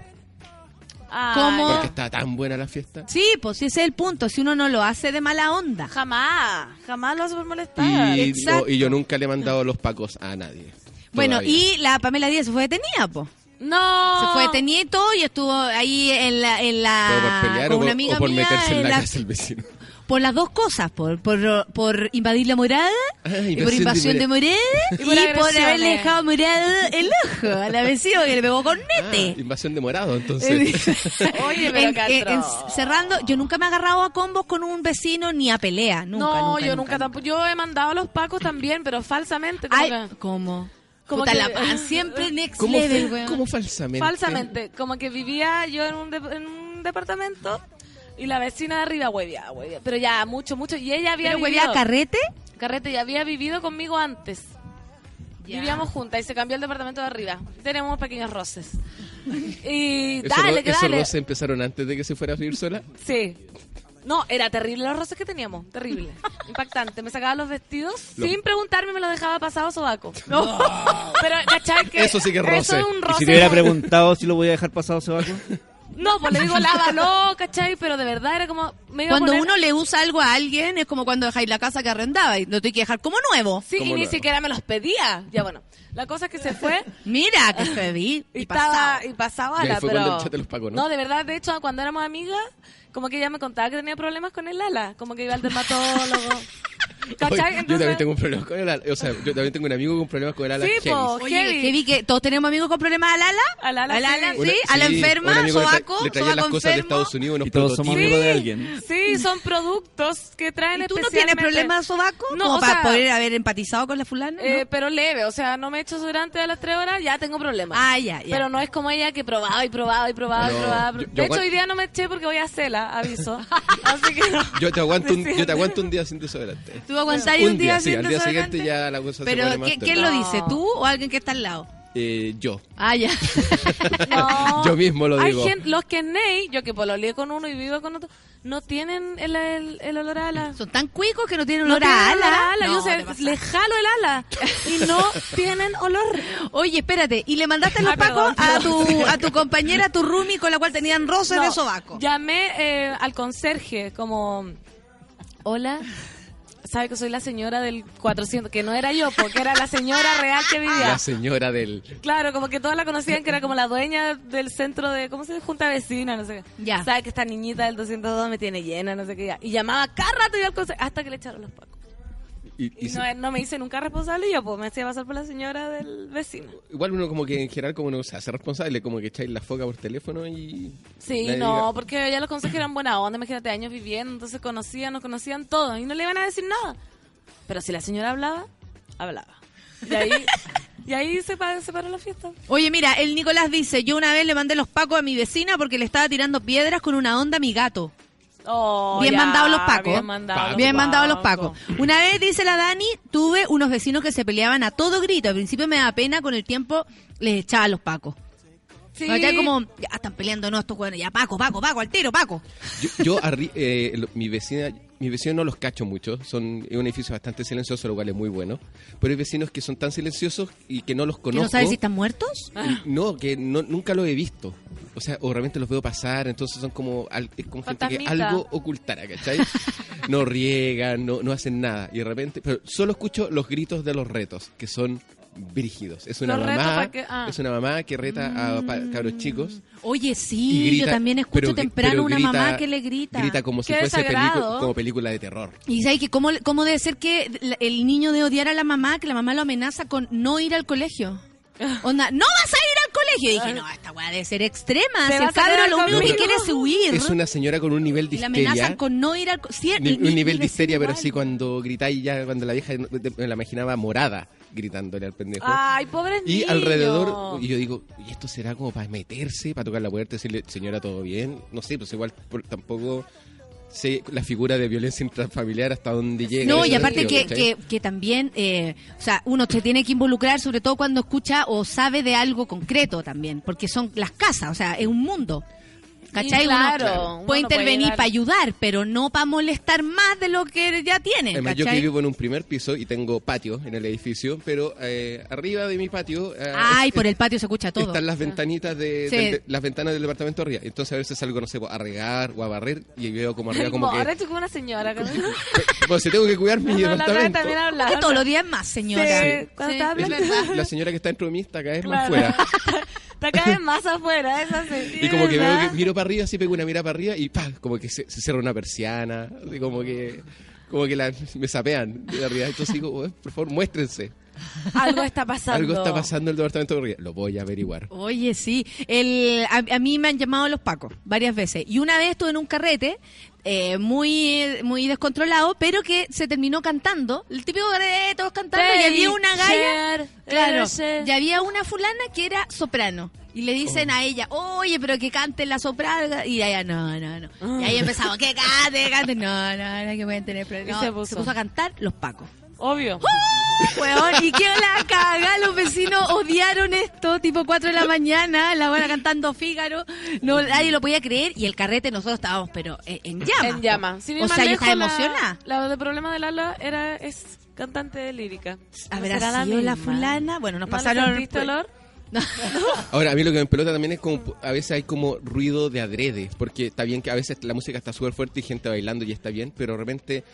Ay, ¿Cómo? Porque estaba tan buena la fiesta. Sí, pues ese es el punto. Si uno no lo hace de mala onda. Jamás, jamás lo hace por molestar. Y, Exacto. no- y yo nunca le he mandado los pacos a nadie. Bueno, Todavía. y la Pamela Díaz se fue detenida, pues. No. Se fue detenida y todo y estuvo ahí en la, en la ¿Pero por pelear con o por, una amiga o por mía meterse en en la, la- casa del vecino? Por las dos cosas, por por, por invadir la morada, y por invasión de morada y, Y por haberle dejado morado el ojo a la vecina que le pegó con Ah, nete. invasión de morado, entonces. Oye, pero En- qué en- cerrando, yo nunca me he agarrado a combos con un vecino ni a pelea, nunca. no, nunca, yo nunca, tampoco. Yo he mandado a los pacos también, pero falsamente. como Ay, que- ¿cómo? Como Puta que- la paz, siempre next ¿Cómo, level, cómo falsamente? Falsamente. Como que vivía yo en un, de- en un departamento y la vecina de arriba huevía, huevía. Pero ya, mucho, mucho. Y ella había ¿Pero vivido... huevía carrete? Carrete, ya había vivido conmigo antes. Vivíamos juntas y se cambió el departamento de arriba. Tenemos pequeños roces. Y ¿Esos dale, que ¿Esos dale. roces empezaron antes de que se fuera a vivir sola? Sí. No, era terrible los roces que teníamos. Terrible. Impactante. Me sacaba los vestidos Lo- sin preguntarme, me los dejaba pasado sobaco. No. Pero, ¿cachai? Que Eso sí que es Eso roce. es un Y roce. si te hubiera preguntado si lo voy a dejar pasado Sebaco. No, pues le digo lávalo, ¿cachai? Pero de verdad era como. Me iba a Cuando poner- uno le usa algo a alguien es como cuando dejáis la casa que arrendaba y lo tenés que dejar como nuevo. Sí, y ¿Cómo ni no? siquiera me los pedía. Ya bueno. La cosa es que se fue Mira, que heavy. y, Y pasaba Y ahí la, pero pacos, ¿no? de verdad, de hecho, cuando éramos amigas, como que ella me contaba que tenía problemas con el ala, como que iba al dermatólogo. Yo también tengo un problema con el ala. O sea, yo también tengo un amigo con problemas con el ala. Sí, heavy. po. Oye, Heavy. que vi que todos tenemos amigos con problemas al ala. Al ala, Al ala, sí. a la enferma, le tra- sobaco, le traía las sobaco cosas de. Estados Unidos, unos Y todos somos amigos de alguien. Sí, son productos que traen ¿Y tú no tienes problemas sobaco? No, como o para sea, poder haber empatizado con la fulana. Eh, ¿no? pero leve, o sea, no me he hecho durante a las tres horas, ya tengo problemas. Ah, ya, ya. Pero no es como ella que probaba y probaba y probaba y No, probaba. yo- de hecho, hoy día no me eché porque voy a cela, aviso. Así que no. Yo te aguanto un, yo te aguanto un día sin desodorante. ¿Tú aguantáis un, día, sí, sin al día siguiente ya la cosa se Pero, pone más ¿qué- turbia. ¿quién lo No. dice? ¿Tú o alguien que está al lado? Eh, yo. Ah, ya. No. Yo mismo lo Hay digo. gente, los que Ney, yo que pololeé con uno y vivo con otro, no tienen el, el, el olor a ala. Son tan cuicos que no tienen No olor tienen a olor a ala. ala. No, Yo pasas. le jalo el ala y no tienen olor. Oye, espérate, y le mandaste los perdón, pacos a tu a tu compañera, a tu roomie con la cual tenían roces No, de sobaco. Llamé eh, al conserje como, hola, sabe que soy la señora del 400, que no era yo, porque era la señora real que vivía. La señora del... Claro, como que todas la conocían, que era como la dueña del centro de, ¿cómo se dice? Junta vecina, no sé qué. Ya. Sabe que esta niñita del 202 me tiene llena, no sé qué. ya. Y llamaba cada rato y al conserje, hasta que le echaron los pacos. Y, Y y se- no, no me hice nunca responsable y yo, pues me hacía pasar por la señora del vecino. Igual uno como que en general como uno se hace responsable, como que echáis la foca por teléfono y... Sí, no, diga- porque ya los consejos eran buena onda, imagínate, años viviendo, entonces conocían, no conocían todo y no le iban a decir nada. Pero si la señora hablaba, hablaba. Y ahí, y ahí se, se paró la fiesta. Oye, mira, el Nicolás dice, yo una vez le mandé los pacos a mi vecina porque le estaba tirando piedras con una onda a mi gato. Oh, bien ya, mandado los pacos. Bien mandado. Bien los mandado los pacos. Una vez, dice la Dani, tuve unos vecinos que se peleaban a todo grito. Al principio me da pena, con el tiempo les echaba los pacos. Sí. Ya como, ya están peleando, no, estos jóvenes, ya Paco, Paco, Paco, al tiro, Paco. Yo, yo arri- eh, lo- mi vecina, mi vecino no los cacho mucho, son es un edificio bastante silencioso, lo cual es muy bueno. Pero hay vecinos que son tan silenciosos y que no los ¿Que conozco. no sabes si están muertos? No, que no, nunca lo he visto. O sea, o realmente los veo pasar, entonces son como, al- es como gente que algo ocultara, ¿cachai? No riegan, no, no hacen nada. Y de repente, pero solo escucho los gritos de los retos, que son brígidos. Es una Los mamá, que- ah. es una mamá que reta a pa- cabros chicos. Oye, sí, grita, yo también escucho pero temprano pero una grita- mamá que le grita. Grita como si fuese como película de terror. Y sabes que cómo, cómo debe ser que el niño de odiar a la mamá, que la mamá lo amenaza con no ir al colegio. Onda, no vas a ir al colegio. Y dije, no, esta weá debe ser extrema. Te Si el quedar lo único que quiere es huir. Es una señora con un nivel de y la histeria. amenazan con no ir al colegio. Un nivel de histeria, pero así cuando gritáis ya, cuando la vieja me la imaginaba morada gritándole al pendejo. Ay, pobres y niños. alrededor, y yo digo, ¿y esto será como para meterse, para tocar la puerta y decirle, señora, todo bien? No sé, pues igual por- tampoco sé la figura de violencia intrafamiliar hasta dónde llega. No, y aparte sentido, que, que, que también, eh, o sea, uno se tiene que involucrar sobre todo cuando escucha o sabe de algo concreto también, porque son las casas, o sea, es un mundo. ¿Cachai? Y Uno claro, puede uno no puede intervenir llegar- para ayudar, pero no para molestar más de lo que ya tiene. Además, yo que vivo en un primer piso y tengo patio en el edificio, pero eh, arriba de mi patio... eh, Ay, es- por el patio se escucha todo. Están las ventanitas de, Sí. del- de- las ventanas del departamento de arriba. Entonces a veces salgo, no sé, a regar o a barrer y veo como arriba como Ahora que... estoy como una señora. que- Pues si tengo que cuidar mi No, la departamento. también hablaba. Que todos los días más, señora. Sí, cuando es hablando- verdad. La señora que está dentro de mí está cada vez más Claro. fuera. Está cada vez más afuera, es así. Y como que veo que miro para arriba, así pego una mirada para arriba y ¡pam! como que se, se cierra una persiana, así como que como que la, me sapean de arriba. Entonces digo, "Oh, por favor, muéstrense. Algo está pasando. Algo está pasando en el departamento de. Lo voy a averiguar. Oye, sí. El, a, a mí me han llamado los pacos varias veces. Y una vez estuve en un carrete eh, muy muy descontrolado, pero que se terminó cantando. El típico carrete, todos cantando. y había una galla. Share, Claro. share. Y había una fulana que era soprano. Y le dicen a ella, oye, pero que cante la soprano. Y ella, no, no, no. Y ahí empezaba, que cante, que cante. No, no, no, que pueden tener problemas. Se puso. a cantar los pacos. Obvio. Weón, y qué la caga, los vecinos odiaron esto, tipo 4 de la mañana, la buena cantando Fígaro, no, nadie lo podía creer, y el carrete nosotros estábamos, pero eh, en llamas. En llama. Sin o sea, yo estaba la- emocionada. La, de problema de Lala era, es cantante de lírica. ¿Habrá ¿Será sido la fulana? Bueno, nos ¿No pasaron... sentiste olor? Ahora, a mí lo que me pelota también es como, a veces hay como ruido de adrede, porque está bien que a veces la música está súper fuerte y gente bailando y está bien, pero de repente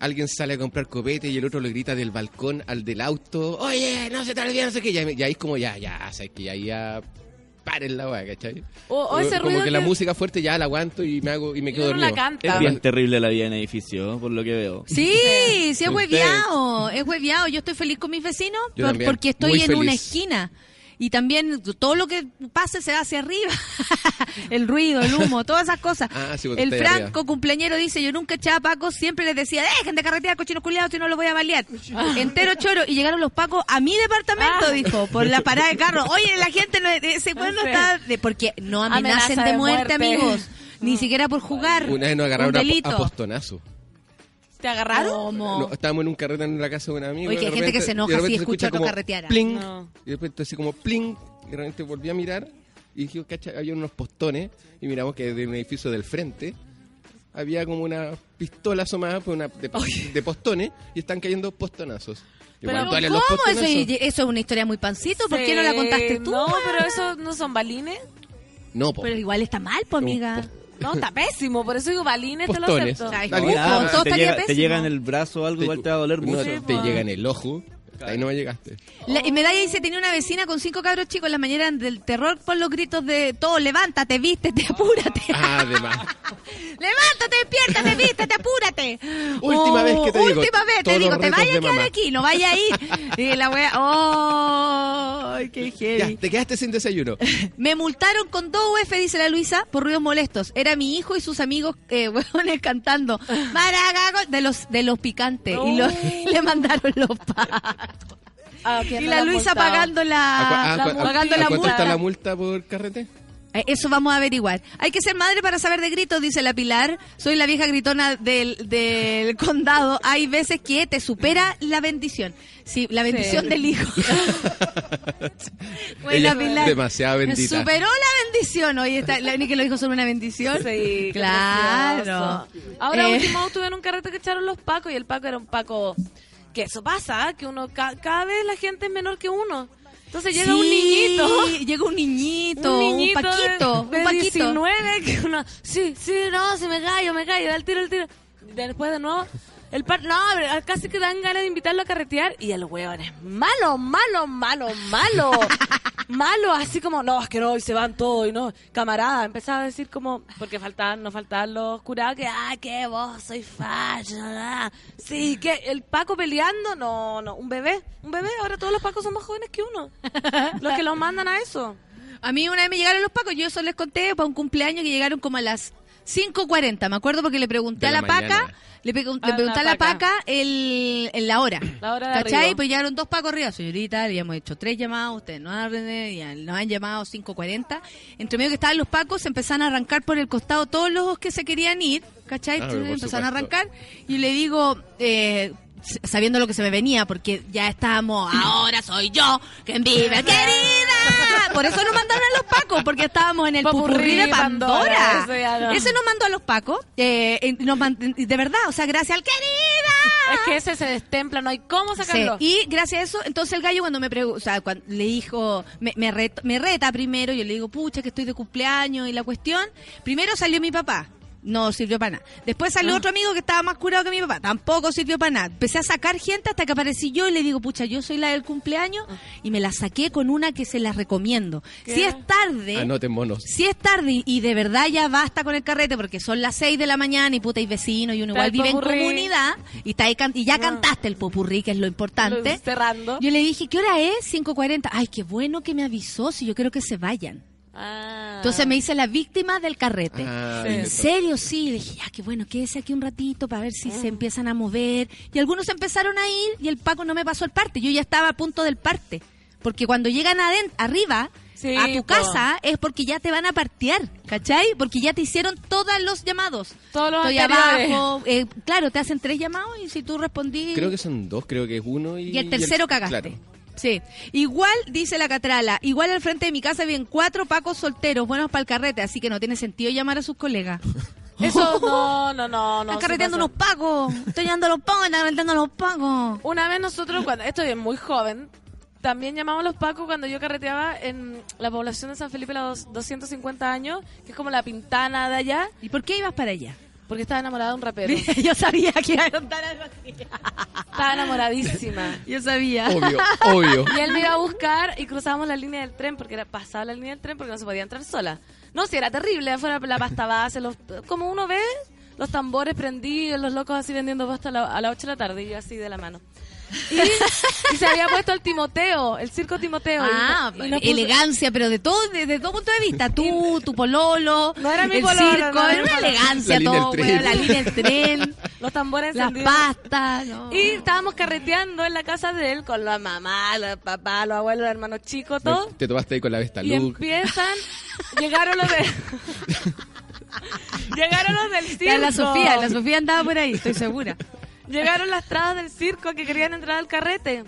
alguien sale a comprar copete y el otro le grita del balcón al del auto, oye, no se te olvide, no sé qué, y ahí, y ahí es como ya, ya, o sea, que ya, ya paren la weá, ¿cachai? O, o ese como ruido que, la música fuerte ya la aguanto y me hago y me quedo la dormido. canta. Es bien terrible la vida en edificio, por lo que veo. Sí, sí, es hueviado, es hueviado. Yo estoy feliz con mis vecinos por- porque estoy muy en una esquina. Y también todo lo que pase se va hacia arriba. el ruido, el humo, todas esas cosas. Ah, sí, el Franco cumpleañero dice, yo nunca echaba pacos, siempre les decía, dejen de carretear cochinos culiados si no los voy a balear. Entero choro. Y llegaron los pacos a mi departamento, Ah. dijo, por la parada de carro. Oye, la gente, no, ese no está... de- porque no amenacen Amenaza de de muerte, muerte. amigos. Ni siquiera por jugar. Una vez nos agarraron Un a, a postonazo. ¿Te agarraron? ¿Cómo? No, estábamos en un carrete en la casa de un amigo. Oye, que hay gente que se enoja si escucha escucha como carretear. pling, No. Y después así como pling. Y de repente volví a mirar y dije, cacha, había unos postones. Y miramos que de un edificio del frente había como una pistola asomada por una de, de postones y están cayendo postonazos. Pero ¿cómo? los Eso, es una historia muy pancito. ¿Por qué no la contaste tú? No, pero eso no son balines. No, po. Pero igual está mal, pues, amiga. No, está pésimo. Por eso digo balines, te lo Postones. acepto. Ay, Alguien- no, todo te, estaría llega, te pésimo. llega en el brazo o algo, igual te va a doler No, mucho. te llega en el ojo. Hasta ahí no me llegaste. La- y Medalla dice, tenía una vecina con cinco cabros chicos en la mañana del terror por los gritos de todo, levántate, vístete, apúrate. Ah, además. levántate, despiértate, vístete, apúrate. Última vez que te digo, Última vez te digo, los te vayas de a quedar aquí, no vaya a ir. Y la wea, oh, qué heavy. Ya, te quedaste sin desayuno. Me multaron con dos UF, dice la Luisa, por ruidos molestos. Era mi hijo y sus amigos, eh, hueones, cantando Maragago de los, de los picantes. Y, lo- y le mandaron los pagos. Ah, ¿quién Y la Luisa pagando ¿A, cua- la, a- la- a- pagando a la cuánto multa. está la multa por carrete? Eh, Eso vamos a averiguar. Hay que ser madre para saber de gritos, dice la Pilar. Soy la vieja gritona del, del condado. Hay veces que te supera la bendición. Sí, la bendición Sí. del hijo. Es Pilar. demasiado Me bendita. Superó la bendición. Oye, está, la que lo dijo sobre una bendición. Sí, claro. Ahora Eh, último estuve en un carrete que echaron los pacos y el paco era un paco que eso pasa, que uno ca- cada vez la gente es menor que uno. Entonces llega un sí, niñito, Llega un niñito. un niñito un paquito. de, de un paquito. 19 que uno, sí, sí, no, si me callo, me callo, al tiro, al tiro. Después de nuevo el par, no, casi que dan ganas de invitarlo a carretear y el hueón es malo, malo, malo, malo. malo, así como, no, es que no, y se van todos, y no, camarada, empezaba a decir como, porque faltaban, no faltaban los curados, que, ah, que vos soy fallo, ah. sí, que el Paco peleando, no, no, un bebé, un bebé, ahora todos los Pacos son más jóvenes que uno, los que los mandan a eso. A mí una vez me llegaron los pacos, yo eso les conté para un cumpleaños que llegaron como a las 5.40, me acuerdo porque le pregunté a la, la paca, le, pregun- A le pregunté la a la paca. paca el, la hora. La hora de ¿Cachai? arriba. Pues llegaron dos pacos arriba, señorita, le hemos hecho tres llamadas, ustedes no han, nos han llamado 5.40. Entre medio que estaban los pacos, se empezaron a arrancar por el costado todos los que se querían ir, ¿cachai? Por empezaron a arrancar y le digo... Eh, sabiendo lo que se me venía, porque ya estábamos, ahora soy yo, quien vive, querida. Por eso nos mandaron a los pacos, porque estábamos en el pupurrí de Pandora. No. Ese nos mandó a los pacos, eh, nos de verdad, o sea, gracias al querida. Es que ese se destempla, no hay cómo sacarlo. Sí, Y gracias a eso, entonces el gallo cuando me pregunta, o sea, cuando le dijo, me, me, ret- me reta primero, yo le digo, pucha, que estoy de cumpleaños y la cuestión, primero salió mi papá. No sirvió para nada. Después salió Ah. otro amigo que estaba más curado que mi papá. Tampoco sirvió para nada. Empecé a sacar gente hasta que aparecí yo y le digo, pucha, yo soy la del cumpleaños y me la saqué con una que se la recomiendo. ¿Qué? Si es tarde, Anoten monos. si es tarde y- de verdad ya basta con el carrete porque son las 6 de la mañana y puta y vecino y uno Está igual el vive en comunidad y, está ahí can- y ya No. cantaste el popurrí, que es lo importante. Lo- cerrando. Yo le dije, ¿qué hora es? 5.40. Ay, qué bueno que me avisó, si yo quiero que se vayan. Ah. Entonces me hice la víctima del carrete. Ah, Sí. ¿En serio? Sí. Le dije, ya, qué bueno, quédese aquí un ratito para ver si se empiezan a mover. Y algunos empezaron a ir y el Paco no me pasó el parte. Yo ya estaba a punto del parte. Porque cuando llegan aden- arriba Sí, a tu po. casa es porque ya te van a partear, ¿cachai? Porque ya te hicieron todos los llamados. Todos los Estoy abajo. eh, claro, te hacen tres llamados y si tú respondí... Creo que son dos, creo que es uno y... Y el tercero cagaste. Claro. Sí. Igual, dice la Catrala, igual al frente de mi casa viven cuatro pacos solteros, buenos para el carrete, así que no tiene sentido llamar a sus colegas. Eso no, no, no, no. Están carreteando unos pacos. Estoy llamando a los pacos, están carreteando a los pacos. Una vez nosotros, cuando esto es muy joven, también llamamos a los pacos cuando yo carreteaba en la población de San Felipe a los 250 años, que es como la pintana de allá, ¿Y por qué ibas para allá? Porque estaba enamorada de un rapero. Yo sabía que iba a contar algo así. Estaba enamoradísima. Yo sabía. Obvio, obvio. Y él me iba a buscar y cruzábamos la línea del tren porque era pasaba la línea del tren porque no se podía entrar sola. No, si era terrible, afuera la pasta base, los, como uno ve, los tambores prendidos, los locos así vendiendo pasta a, la- a las 8 de la tarde y yo así de la mano. Y, y se había puesto el Timoteo, el circo Timoteo. y Ah, no- y elegancia, pero de todo, desde todo punto de vista. Tú, tu pololo, No era mi el pololo, circo, no era una elegancia La línea todo, tren. weón, la línea del tren, los tambores las pastas. no. Y estábamos carreteando en la casa de él con la mamá, los papás, los abuelos, los hermanos chicos, todo. Te tomaste ahí con la Vesta Y empiezan, llegaron los de... llegaron los del circo. La Sofía, la Sofía andaba por ahí, estoy segura. Llegaron las trabas del circo que querían entrar al carrete.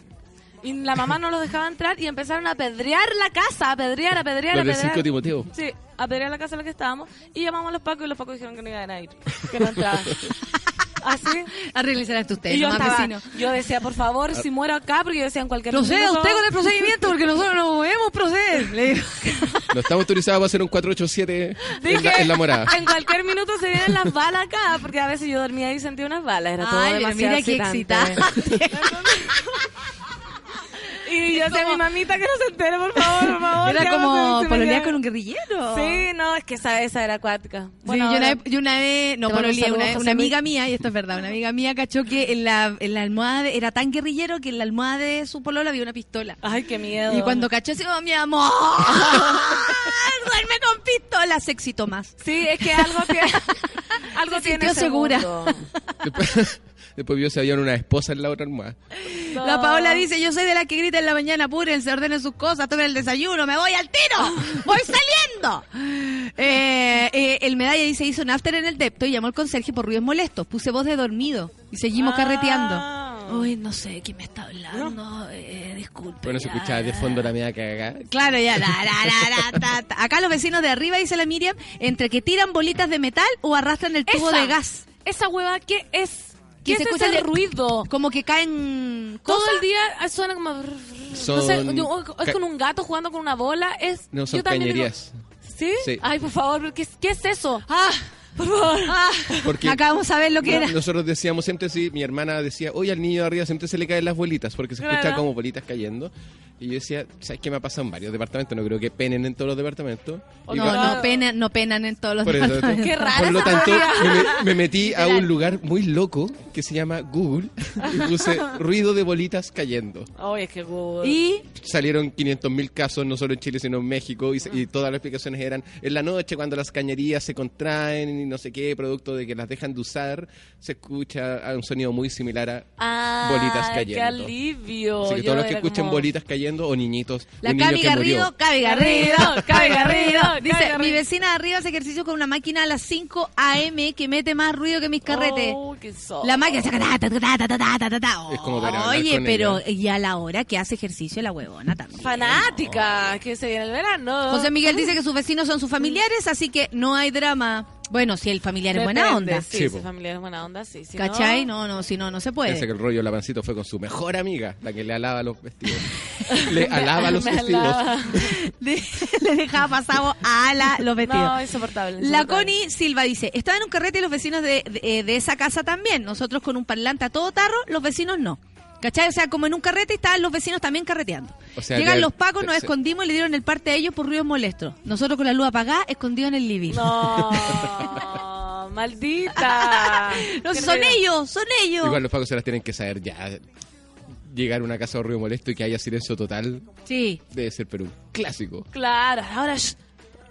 Y la mamá no los dejaba entrar y empezaron a apedrear la casa, a apedrear, a apedrear, a apedrear. Circo Timoteo. Sí, a apedrear la casa en la que estábamos. Y llamamos a los pacos y los pacos dijeron que no iban a ir, que no entraban. Así. Arreglense esto ustedes, Y yo, estaba- vecino. yo decía, por favor, si muero acá, porque yo decía en cualquier Proceda usted con el procedimiento porque nosotros no podemos proceder. Le digo. No estamos autorizados para hacer un 487 en Dije, la, en la morada. En cualquier minuto se vienen las balas acá, porque a veces yo dormía y sentía unas balas. Era todo Ay, demasiado mira qué excitante. Y yo decía a mi mamita que no se entere, por favor, por favor. Era como vamos a- se me pololear queda- con un guerrillero. Sí, no, es que esa, esa era acuática. Bueno, yo, una vez, yo una vez, no, saludo, una, una amiga mía, y esto es verdad, una amiga mía cachó que en la, en la almohada, de- era tan guerrillero que en la almohada de su polola había una pistola. Ay, qué miedo. Y cuando cachó, así, oh, mi amor, duerme con pistola, se excitó más. Sí, es que algo que... algo Se tiene segura. Después, vio si había una esposa en la otra almohada. La Paola dice, yo soy de la que grita en la mañana, apúrense, ordenen sus cosas, tomen el desayuno, me voy al tiro, voy saliendo. Eh, eh, el medalla dice, hizo un after en el depto y llamó al conserje por ruidos molestos, puse voz de dormido y seguimos Ah. carreteando. Uy, no sé quién me está hablando, eh, disculpe. Bueno, se escuchaba de fondo la media cagada. Claro, ya. la, la, la, la, ta, ta. Acá los vecinos de arriba, dice la Miriam, entre que tiran bolitas de metal o arrastran el tubo Esa. de gas. Esa hueva, ¿qué es? ¿Qué es se ese escucha el- ruido? Como que caen Todo cosas. el día suena como... No Son sé, yo- es con un gato jugando con una bola. Es, No, son yo también digo, cañerías. ¿Sí? Sí. Ay, por favor, ¿qué, es- qué es eso? Ah, por favor. Ah, Porque acabamos de saber lo que no- era. nosotros decíamos siempre, sí, mi hermana decía, oye, al niño de arriba siempre se le caen las bolitas, porque se escucha Claro. como bolitas cayendo. Y yo decía, ¿sabes qué me ha pasado en varios departamentos? No creo que penen en todos los departamentos. Y No, va- no, penan, no penan en todos los Por, eso, departamentos. Qué rara por lo tanto, me, me- me metí a un lugar muy loco que se llama Google y puse ruido de bolitas cayendo. Ay, es que Google. Y Salieron 500.000 casos, no solo en Chile, sino en México, y, se- y todas las explicaciones eran en la noche, cuando las cañerías se contraen y no sé qué, producto de que las dejan de usar, se escucha un sonido muy similar a Ah, bolitas qué cayendo. alivio. Así que Yo todos los que escuchen como- bolitas cayendo o niñitos. La Cabi Garrido, Cabi Garrido, Cabi Garrido. Dice, mi vecina de arriba hace ejercicio con una máquina a las 5 a.m. que mete más ruido que mis carretes. Oh, la máquina Es como Oye, pero ella. y a la hora que hace ejercicio la huevona también. Fanática, que se el verano. José Miguel dice que sus vecinos son sus familiares, así que no hay drama. Bueno, si el familiar es buena onda. Sí, Sí, si po. familia es buena onda, sí. Si ¿Cachai? No, No, si no, no se Piensa puede. que el rollo Lavancito fue con su mejor amiga, la que le alaba los vestidos. le alaba los vestidos. alaba. Le, le dejaba pasado a la, los vestidos. No, insoportable. La. Connie Silva dice, estaba en un carrete y los vecinos de, de, eh, de esa casa también. Nosotros con un parlante a todo tarro, los vecinos no. ¿Cachai? O sea, como en un carrete estaban los vecinos también carreteando. O sea, Llegan ya- los pacos, nos se- escondimos y le dieron el parte a ellos por ruidos molestos. Nosotros con la luz apagada, escondidos en el living. No, maldita. No, son ellos, son ellos. Igual los pagos se las tienen que saber ya. Llegar a una casa de ruido molesto y que haya silencio total Sí. debe ser pero un clásico. Claro, ahora shh,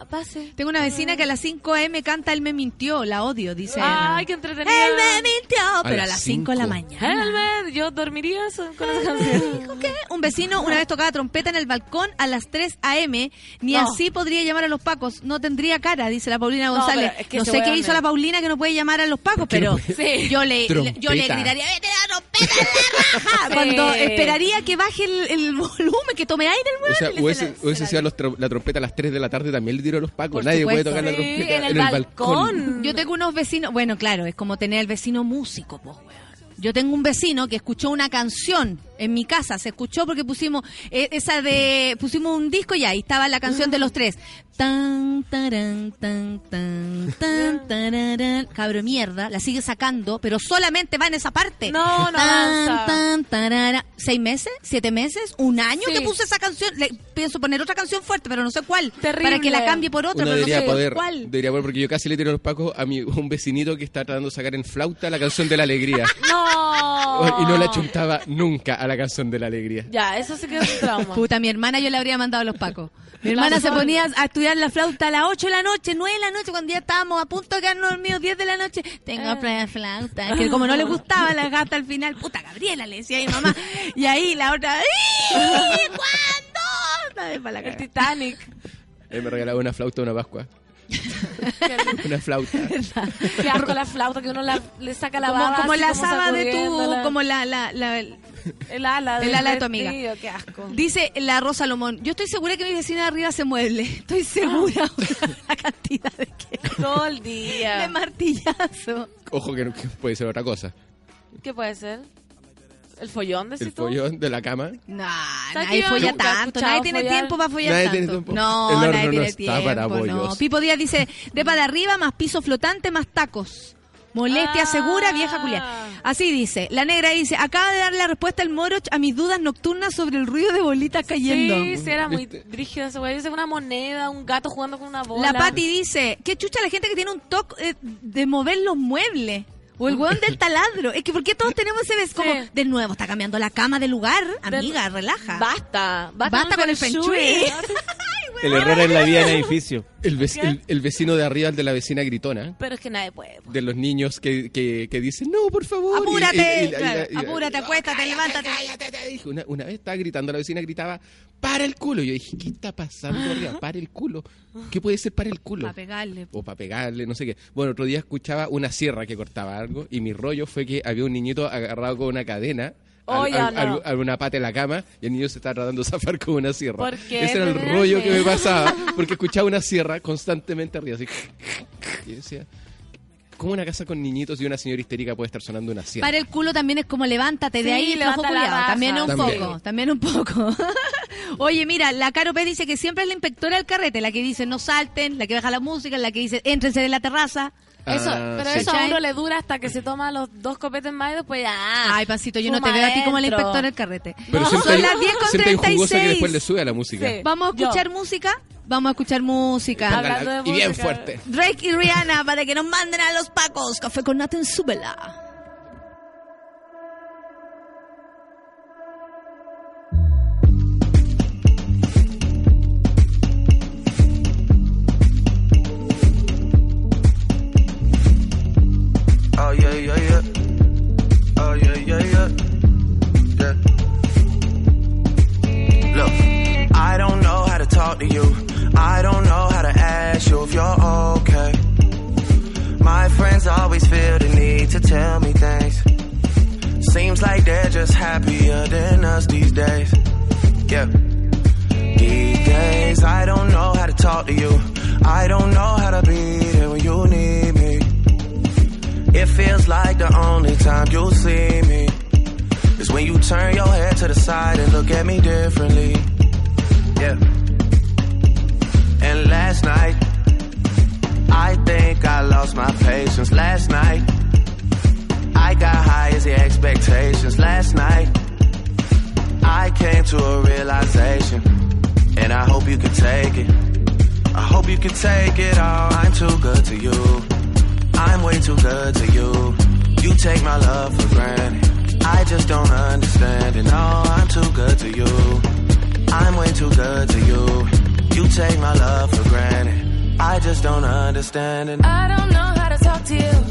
pase. Tengo una vecina que a las 5 AM canta Él me mintió, la odio, dice. Ay, qué entretenido. Él me mintió, pero a las las 5 de la mañana. Helmet, yo dormiría con esa canción. Dijo que un vecino una vez tocaba trompeta en el balcón a las 3 a.m. Ni No. así podría llamar a los pacos. No tendría cara, dice la Paulina González. pero es que no ese sé qué hizo la Paulina que no puede llamar a los pacos, qué no pero yo, le, yo le gritaría, vete la trompeta en la raja. Sí. Cuando esperaría que baje el, el volumen, que tome aire el weón. O sea, y le hubiese, se la- se hubiese la- sido los tro- la trompeta a las 3 de la tarde, también le dieron los pacos. Por Nadie puede supuesto. tocar la Sí, trompeta en el balcón. Yo tengo unos vecinos, bueno, claro, es como tener el vecino músico, pues, weón. Yo tengo un vecino que escuchó una canción en mi casa, se escuchó porque pusimos eh, esa de pusimos un disco y ahí estaba la canción de los tres. Tan taran tan tan tan tararán. Cabro mierda, la sigue sacando, pero solamente va en esa parte. No, no tan avanza. tan tarara. ¿Seis meses? ¿Siete meses? ¿Un año Sí. que puse esa canción? Le, pienso poner otra canción fuerte, pero no sé cuál. Terrible. Para que la cambie por otra, Uno pero no debería sé poder, cuál. debería poder, porque yo casi le tiro los pacos a mi, un vecinito que está tratando de sacar en flauta la canción de la alegría. No. y no la chuntaba nunca a la canción de la alegría. Ya, eso se quedó un trauma. Puta, mi hermana yo le habría mandado a los pacos. Mi hermana se ponía a estudiar la flauta a las 8 de la noche, 9 de la noche, cuando ya estábamos a punto de quedarnos dormidos, 10 de la noche. Tengo Ah. la flauta. Que como no le gustaba la gata al final, puta Gabriela, le decía a mi mamá. Y ahí la otra. ¿Cuándo? Para la. Titanic. Él me regalaba una flauta una Pascua. Una flauta. Qué asco la flauta que uno la- le saca la como, baba. como la saba de tu, como la, la, la- El ala. el del ala de tu amiga. vestido, Qué asco. Dice la Rosa Salomón, yo estoy segura que mi vecina de arriba se mueble. Estoy segura la cantidad de, que, Todo el día. de martillazo. Ojo que, no- que puede ser otra cosa. ¿Qué puede ser? ¿El follón, El de la cama. ¿Sabes nadie folla tanto, nadie tiene tiempo para follar Nadie tanto. tiene tiempo. No, El horno nadie no tiene está tiempo. para no. Pipo Díaz dice, depa de arriba más piso flotante más tacos. Molestia Ah. segura, vieja Julián. Así dice. La negra dice, acaba de dar la respuesta el Moroch a mis dudas nocturnas sobre el ruido de bolitas cayendo. Sí, sí, era muy brígida esa weá. Dice una moneda, un gato jugando con una bola. La Patti dice, qué chucha la gente que tiene un toque eh, de mover los muebles. O el hueón del taladro. Es que ¿por qué todos tenemos ese ves como, Sí. de nuevo, está cambiando la cama de lugar? Amiga, relaja. Basta, basta, Basta con el feng shui. El error en la vida en edificio. El, vec- el- el vecino de arriba, el de la vecina gritona. Pero es que nadie puede. De los niños que, que, que dicen, no, por favor. Apúrate, y- y- y- claro, y- y- apúrate, acuéstate, levántate. Dije, Una, una vez estaba gritando, la vecina gritaba, para el culo. Yo dije, ¿qué está pasando arriba? Para el culo. ¿Qué puede ser para el culo? Para pegarle. o para pegarle, no sé qué. Bueno, otro día escuchaba una sierra que cortaba algo y mi rollo fue que había un niñito agarrado con una cadena. Oh, al- al- no. al- a una pata en la cama y el niño se estaba tratando de zafar con una sierra. ¿Por qué? Ese era el rollo que me pasaba porque escuchaba una sierra constantemente arriba así. Y decía, ¿cómo una casa con niñitos y una señora histérica puede estar sonando una sierra? Para el culo también es como levántate de ahí, levanta flojo la. También un También. poco, también un poco. Oye, mira, la Caro P dice que siempre es la inspectora del carrete, la que dice no salten, la que baja la música, la que dice éntrense de la terraza. Eso, Ah, pero sí. eso a uno le dura hasta que se toma los dos copetes más y después ya. Ay, pasito, yo no te veo a ti como la adentro. inspectora del carrete. Pero No, siempre, son las 10 con siempre hay un jugoso que 36. después le sube a la música. Sí. Vamos a Yo. escuchar música. Vamos a escuchar música. Hablando de y bien música. fuerte. Drake y Rihanna para que nos manden a los pacos. Café con Nathan, súbela. Seems like they're just happier than us these days. Yeah. These days, I don't know how to talk to you. I don't know how to be there when you need me. It feels like the only time you'll see me is when you turn your head to the side and look at me differently. Yeah. And last night, I think I lost my patience. Last night, I got high as the expectations. Last night, I came to a realization, and I hope you can take it. I hope you can take it all. I'm too good to you. I'm way too good to you. You take my love for granted. I just don't understand it. No, I'm too good to you. I'm way too good to you. You take my love for granted. I just don't understand it. I don't know how to talk to you.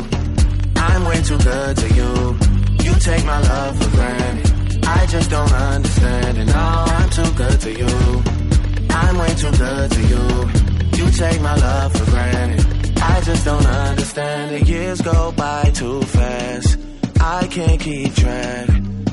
good to you. You take my love for granted. I just don't understand it. No, I'm too good to you. I'm way too good to you. You take my love for granted. I just don't understand it. Years go by too fast. I can't keep track.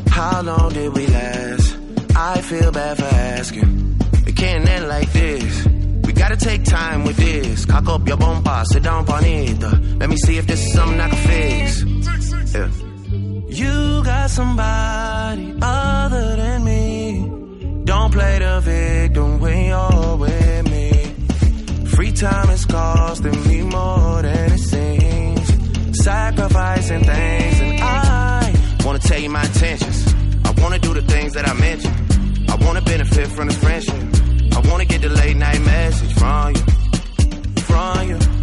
How long did we last? I feel bad for asking. It can't end like this. We gotta take time with this. Cock up your bomba, sit down, bonita. Let me see if this is something I can fix. Yeah. You got somebody other than me. Don't play the victim when you're with me. Free time is costing me more than it seems. Sacrificing things, and I wanna tell you my intentions. I wanna do the things that I mentioned. I wanna benefit from this friendship. I wanna get the late night message from you, from you.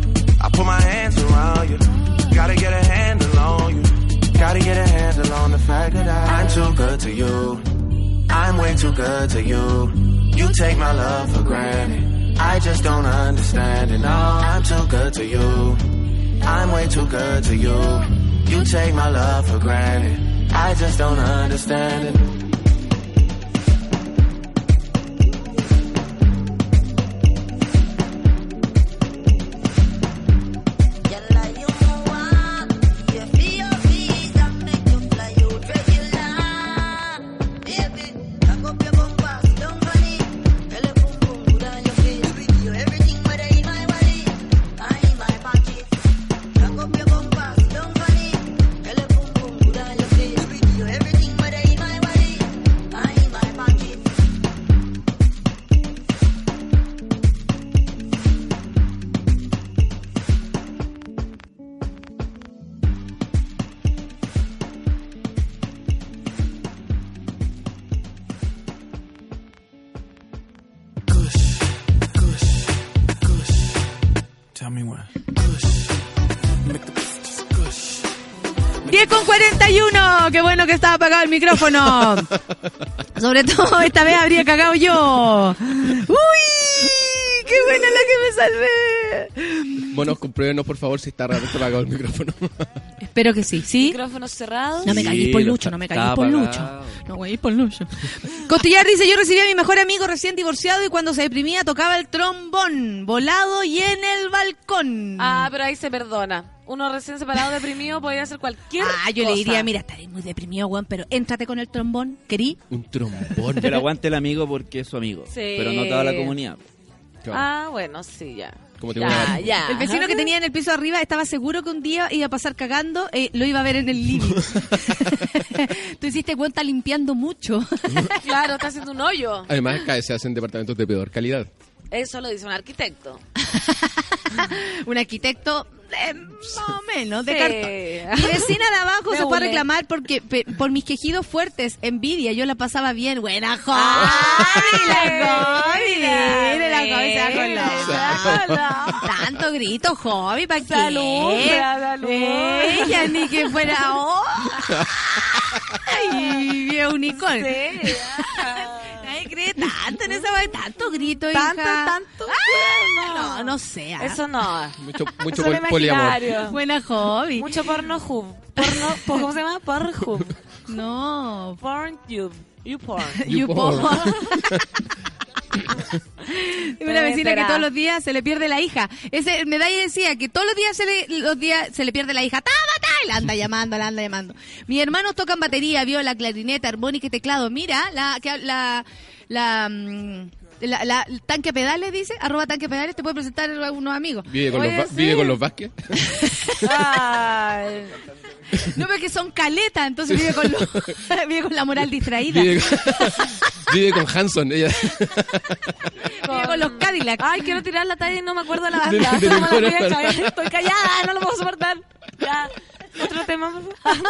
I put my hands around you. Gotta get a handle on you. Gotta get a handle on the fact that I, I'm too good to you. I'm way too good to you. You take my love for granted. I just don't understand it. No, I'm too good to you. I'm way too good to you. You take my love for granted. I just don't understand it. Qué bueno que estaba apagado el micrófono. Sobre todo esta vez habría cagado yo. ¡Uy! ¡Qué buena la que me salvé! Monos, compruébenos por favor si está realmente apagado el micrófono. Espero que sí. ¿Sí? Micrófonos cerrados. No me Sí, caguéis por Lucho, no me caguéis por. Lucho. No caguéis por Lucho. Costillar dice, yo recibí a mi mejor amigo recién divorciado y cuando se deprimía tocaba el trombón, volado y en el balcón. Ah, pero ahí se perdona. Uno recién separado, deprimido, podía hacer cualquier Ah, yo cosa. le diría, mira, estaré muy deprimido, weón, pero éntrate con el trombón, querí. Un trombón. Lo aguante el amigo porque es su amigo. Sí. Pero no toda la comunidad. Ah, bueno, sí, ya. Como te ya, voy a- ya. El vecino que tenía en el piso arriba estaba seguro que un día iba a pasar cagando, eh, lo iba a ver en el living. Tú hiciste cuenta limpiando mucho. Claro, está haciendo un hoyo. Además, cada vez se hacen departamentos de peor calidad. Eso lo dice un arquitecto. un arquitecto eh, más o menos de Sí. cartón. Mi vecina de abajo Me se fue a reclamar porque pe- por mis quejidos fuertes, envidia, yo la pasaba bien. Buena Ah, la mire la joven, se va con la-. Tanto grito, joven, ¿para qué? Salud, salud. Ella ni que fuera oh. Ay, unicornio. Sí. Cree tanto en esa vaina, tanto grito, Tanto, hija. tanto. Ah, no, no sé. ah. Eso no. Mucho, mucho Solo pol- poliamor. imaginario. Buena hobby. Mucho porno hub. Porno, ¿Cómo se llama? Porn hub. No. Porn you. You porn. You porn. una vecina que todos los días se le pierde la hija. Ese medalla decía que todos los días se le, los días se le pierde la hija. ¡Tábata! Y la anda llamando, la anda llamando. Mis hermanos tocan batería, viola, clarineta, armónica y teclado. Mira, la, que- la, la, mm, la, la- tanque a pedales, dice, arroba tanque a pedales, te puede presentar a unos amigos. Vive con, Oye, los, sí. vive con los Vázquez. Ay. No, porque son caletas, entonces vive con, los- vive con la moral distraída. Vive, vive con Hanson. Ella. Vive con los Cadillacs. Ay, quiero tirar la talla y no me acuerdo la De- banda. de No la. Estoy callada, no lo puedo soportar. Ya. Otro tema, por favor.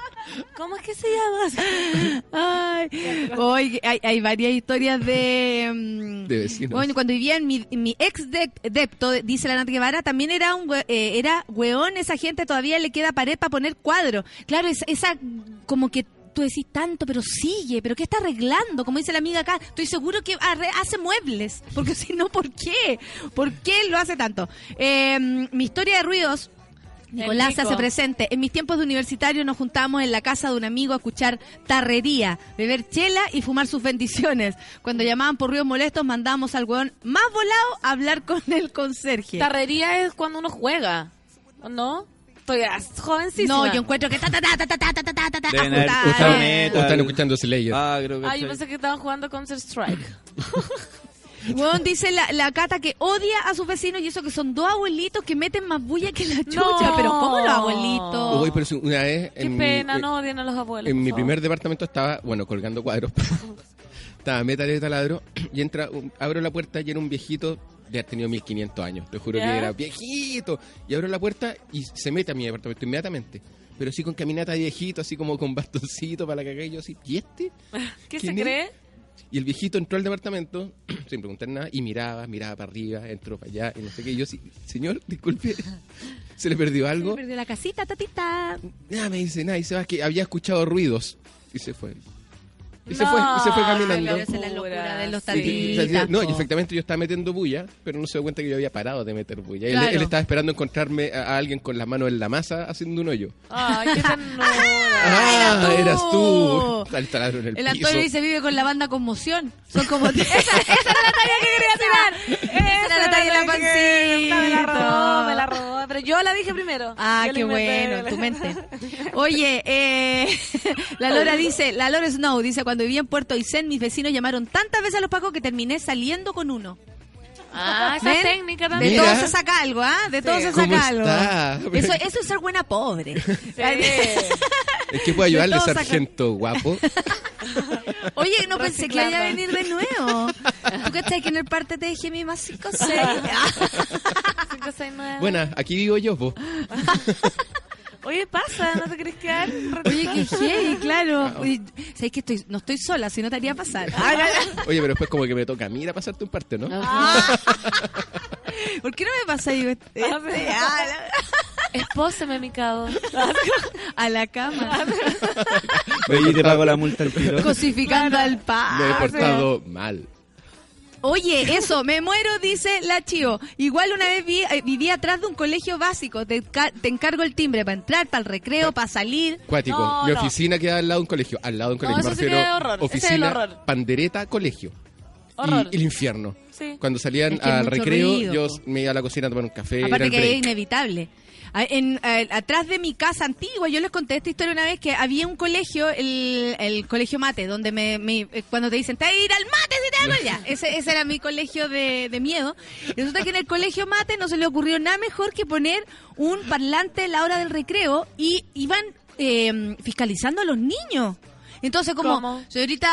¿Cómo es que se llama? Ay, oye, hay, hay varias historias de... mm, De vecinos. Bueno, cuando vivía en mi, mi ex de- depto, dice la Nat Guevara, también era un eh, era hueón, esa gente todavía le queda pared para poner cuadro. Claro, esa, esa como que tú decís tanto, pero sigue, pero ¿qué está arreglando? Como dice la amiga acá, estoy seguro que hace muebles, porque si no, ¿por qué? ¿Por qué lo hace tanto? Eh, mi historia de ruidos Nicolás se hace presente. En mis tiempos de universitario nos juntábamos en la casa de un amigo a escuchar tarrería, beber chela y fumar sus bendiciones. Cuando llamaban por ruidos molestos, mandábamos al weón más volado a hablar con el conserje. Tarrería es cuando uno juega. ¿O no? Estoy jovencísima. No, yo encuentro que ta ta ta ta ta ta ta ta ta Deben haber O están escuchando Slayer. Ah, creo que Ay, yo pensé que estaban jugando Counter Strike. Weón dice la, la Cata que odia a sus vecinos y eso que son dos abuelitos que meten más bulla que la chucha. No. Pero ¿cómo los abuelitos? Uy, pero si una vez. Qué en mi- pena, eh, no odien a los abuelos. En mi primer departamento estaba, bueno, colgando cuadros. estaba meta de taladro y entra, abro la puerta y era un viejito de haber tenido 1500 años. Te juro que era viejito. Y abro la puerta y se mete a mi departamento inmediatamente. Pero sí con caminata viejito, así como con bastoncito para la cagada. Y yo así, ¿y este? ¿Qué se cree? Y el viejito entró al departamento sin preguntar nada y miraba, miraba para arriba, entró para allá y no sé qué. Y yo, señor, disculpe, ¿se le perdió algo? Perdió la casita, tatita. Nada, me dice, nada, y se va, que había escuchado ruidos. Y se fue. Y se No, fue, y se fue caminando. Pero esa es la locura de los Sí. Y- y- tatitas. no, y efectivamente yo estaba metiendo bulla, pero no se dio cuenta que yo había parado de meter bulla. Él- Claro. Él, estaba esperando encontrarme a, alguien con las manos en la masa haciendo un hoyo. Ay, qué ternura. Ah, tú. eras tú. Taladro en el, El piso. Antonio dice vive con la banda Conmoción. Son como esa, Esa era la talla que quería tirar. Esa era la talla de la que- Me la robó, pancita. me la robó. Pero yo la dije primero. Ah, Yo qué bueno, tu mente. Oye, eh, la Lora dice, la Lora Snow dice, cuando vivía en Puerto Aysén, mis vecinos llamaron tantas veces a los pacos que terminé saliendo con uno. Ah, esa ¿Ven? técnica De también. Mira. todo se saca algo, ¿ah? De todo se ¿Cómo saca algo. está? Eso, eso es ser buena pobre. Es que puedo ayudarle, De sargento guapo. Oye, no pensé que iba a venir de nuevo. ¿Tú cachai que en el parte te dije mi más 5 6? Cinco, seis, nueve. Buena, aquí vivo yo, po. Oye, pasa, ¿no te querés quedar? Oye, qué heavy, claro. Oye, ¿Sabes que estoy, no estoy sola, si no te haría pasar? Oye, pero después como que me toca a mí ir a pasarte un parte, ¿no? ¿Por qué no me pasa yo este, a, la, Espóseme, mi cabo. a la cama? Oye, te pago la multa al tiro. Cosificando al Me he portado mal. Oye, eso, me muero, dice la Chio. Igual una vez vi, eh, vivía atrás de un colegio básico. Te, te encargo el timbre para entrar, para el recreo, para salir. Cuático. No, Mi no. oficina queda al lado de un colegio. Al lado de un No, colegio. eso me sí refiero que es horror. Ese es el oficina, horror. pandereta, colegio. Horror. Y, y el infierno. Sí. Cuando salían Es que es al mucho recreo, ruido, yo po. me iba a la cocina a tomar un café. era Aparte el que es break. inevitable. En, eh, atrás de mi casa antigua, yo les conté esta historia una vez que había un colegio, el, el colegio mate, donde me, me- eh, cuando te dicen, te vas a ir al mate si te vas allá. Ese, ese era mi colegio de, de miedo. Resulta que en el colegio mate no se le ocurrió nada mejor que poner un parlante a la hora del recreo y iban eh, fiscalizando a los niños. Entonces, como, ¿Cómo? señorita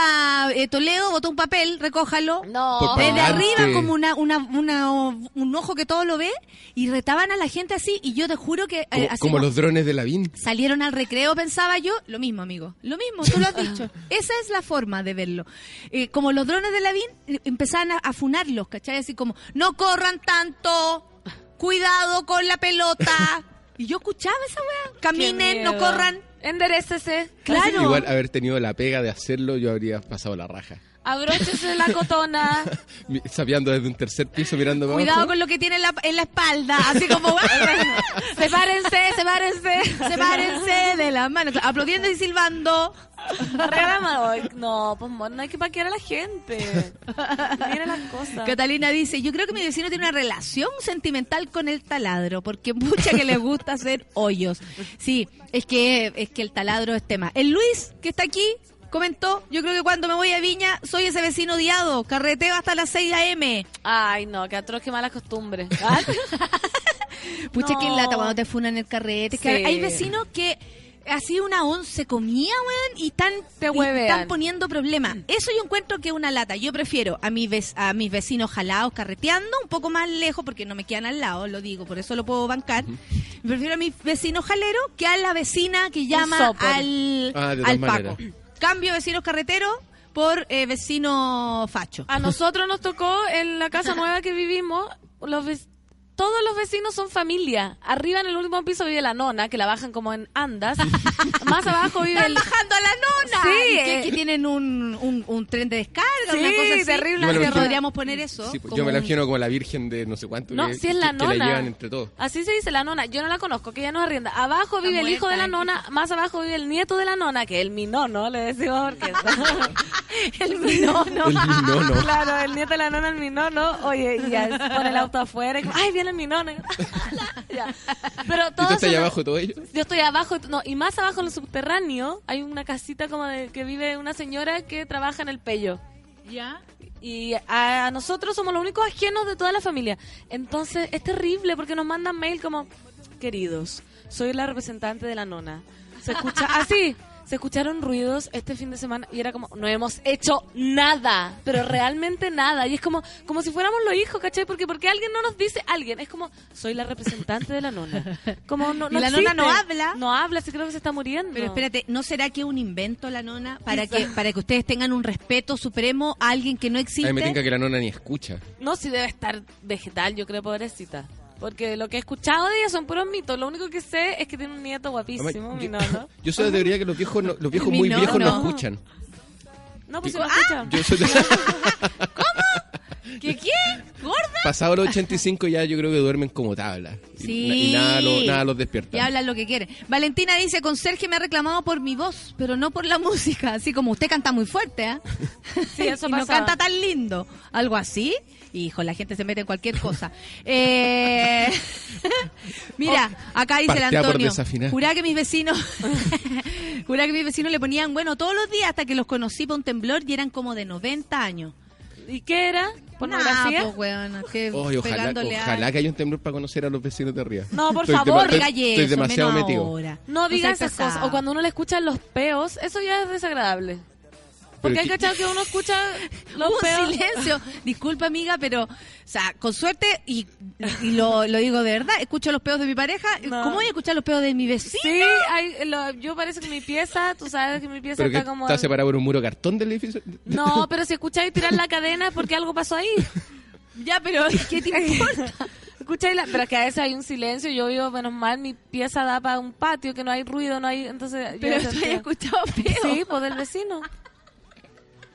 eh, Toledo, botó un papel, recójalo. No. Por Desde arriba como una, una, una, un ojo que todo lo ve y retaban a la gente así y yo te juro que eh, Como, así como los drones de la VIN. salieron al recreo pensaba yo lo mismo amigo lo mismo tú lo has dicho esa es la forma de verlo Eh, como los drones de la VIN eh, empezaban a, a funarlos ¿cachai? así como no corran tanto cuidado con la pelota y yo escuchaba esa weá caminen no corran Enderécese. claro Igual haber tenido la pega de hacerlo, yo habría pasado la raja. Abróchese la cotona. Sapeando desde un tercer piso mirando cuidado abajo. con lo que tiene en la, en la espalda así como sepárense, sepárense. sepárense de las manos aplaudiendo y silbando No, pues no hay que paquear a la gente. Miren las cosas. Catalina dice, yo creo que mi vecino tiene una relación sentimental con el taladro, porque mucha que le gusta hacer hoyos. Sí, es que es que el taladro es tema. El Luis, que está aquí, comentó, yo creo que cuando me voy a Viña soy ese vecino odiado, carreteo hasta las 6 a.m. Ay, no, que atroz, que malas costumbres. Pucha, No. que lata cuando te funan el carrete. Es que Sí. hay vecinos que así una once comía, weón, y están, Te y huevean. están poniendo problemas. Eso yo encuentro que es una lata. Yo prefiero a, mis vec- a mis vecinos jalados carreteando un poco más lejos, porque no me quedan al lado, lo digo, por eso lo puedo bancar. Prefiero a mis vecinos jaleros que a la vecina que llama al, Ah, al Paco. maneras. Cambio vecinos carreteros por eh, vecino facho. A nosotros nos tocó en la casa nueva que vivimos, los vec- todos los vecinos son familia. Arriba en el último piso vive la nona, que la bajan como en andas. Más abajo vive Están el... bajando a la nona. Sí, ¿Y qué- eh. que tienen un, un, un tren de descarga, Sí, una cosa así. terrible, Que imagino- podríamos poner eso. Sí, pues, yo me la un- imagino como la virgen de no sé cuánto. No, que, si es la que- que nona. la llevan entre todos. Así se dice la nona. Yo no la conozco, que ella nos arrienda. Abajo vive el hijo de la nona, más abajo vive el nieto de la nona, que es el minono, le decimos porque el minono. El minono. Claro, el nieto de la nona, el minono. Oye, y ya pone el auto afuera. y como, Ay, viene Ya. Pero ¿Y tú todos estás son- abajo todo ello? Yo estoy abajo, no, y más abajo en el subterráneo hay una casita como de que vive una señora que trabaja en el pello. ¿Ya? Y a, a nosotros somos los únicos ajenos de toda la familia. Entonces es terrible porque nos mandan mail como, queridos, soy la representante de la nona. Se escucha así, se escucharon ruidos este fin de semana y era como, no hemos hecho nada, pero realmente nada. Y es como, como si fuéramos los hijos, ¿cachai? Porque, porque alguien no nos dice, alguien, es como, soy la representante de la nona. Como no, Y no la nona no habla. No habla, sí creo que se está muriendo. Pero espérate, ¿no será que es un invento la nona para que para que ustedes tengan un respeto supremo a alguien que no A existe? mí me tinca que la nona ni escucha. No, si debe estar vegetal, yo creo, pobrecita. Porque lo que he escuchado de ella son puros mitos. Lo único que sé es que tiene un nieto guapísimo, Además, mi yo- nono. Yo soy de teoría que los viejos, no- los viejos muy viejos no escuchan. No, pues si ¿Qué? lo escuchan. Yo soy de- ¿Qué qué? ¿Gorda? pasado los 85 ya yo creo que duermen como tabla. Y, Sí. y nada, lo- nada los despierta. Y hablan lo que quieren. Valentina dice, con Sergio me ha reclamado por mi voz, pero no por la música. Así como usted canta muy fuerte, ¿eh? Sí, eso y no canta tan lindo. Algo así. Hijo, la gente se mete en cualquier cosa. Eh, Mira, acá dice el Partea por Antonio. Jurá que mis vecinos... jurá que mis vecinos le ponían, bueno, todos los días hasta que los conocí por un temblor y eran como de 90 años. ¿Y qué era? ¿Pornografía? Nah, pues, weona, que ojalá, a- que haya un temblor para conocer a los vecinos de arriba. No, por Estoy favor, estoy- diga Estoy demasiado metido. ahora. No digan seas esas cosas. O cuando uno le escucha los peos, eso ya es desagradable. Porque hay cachado que uno escucha los peos. un silencio. Disculpa, amiga, pero, o sea, con suerte, y, y lo, lo digo de verdad, escucho los peos de mi pareja. No. ¿Cómo voy a escuchar los peos de mi vecino? Sí, hay, lo- yo parece que mi pieza, tú sabes que mi pieza Pero que está como... está separado por un muro cartón del edificio. No, pero si escucháis tirar la cadena es porque algo pasó ahí. Ya, pero ¿qué te importa? Escucháis la... Pero es que a veces hay un silencio, yo vivo, menos mal, mi pieza da para un patio, que no hay ruido, no hay... Entonces, yo Pero ya tú has escuchado. Sí, pues del vecino.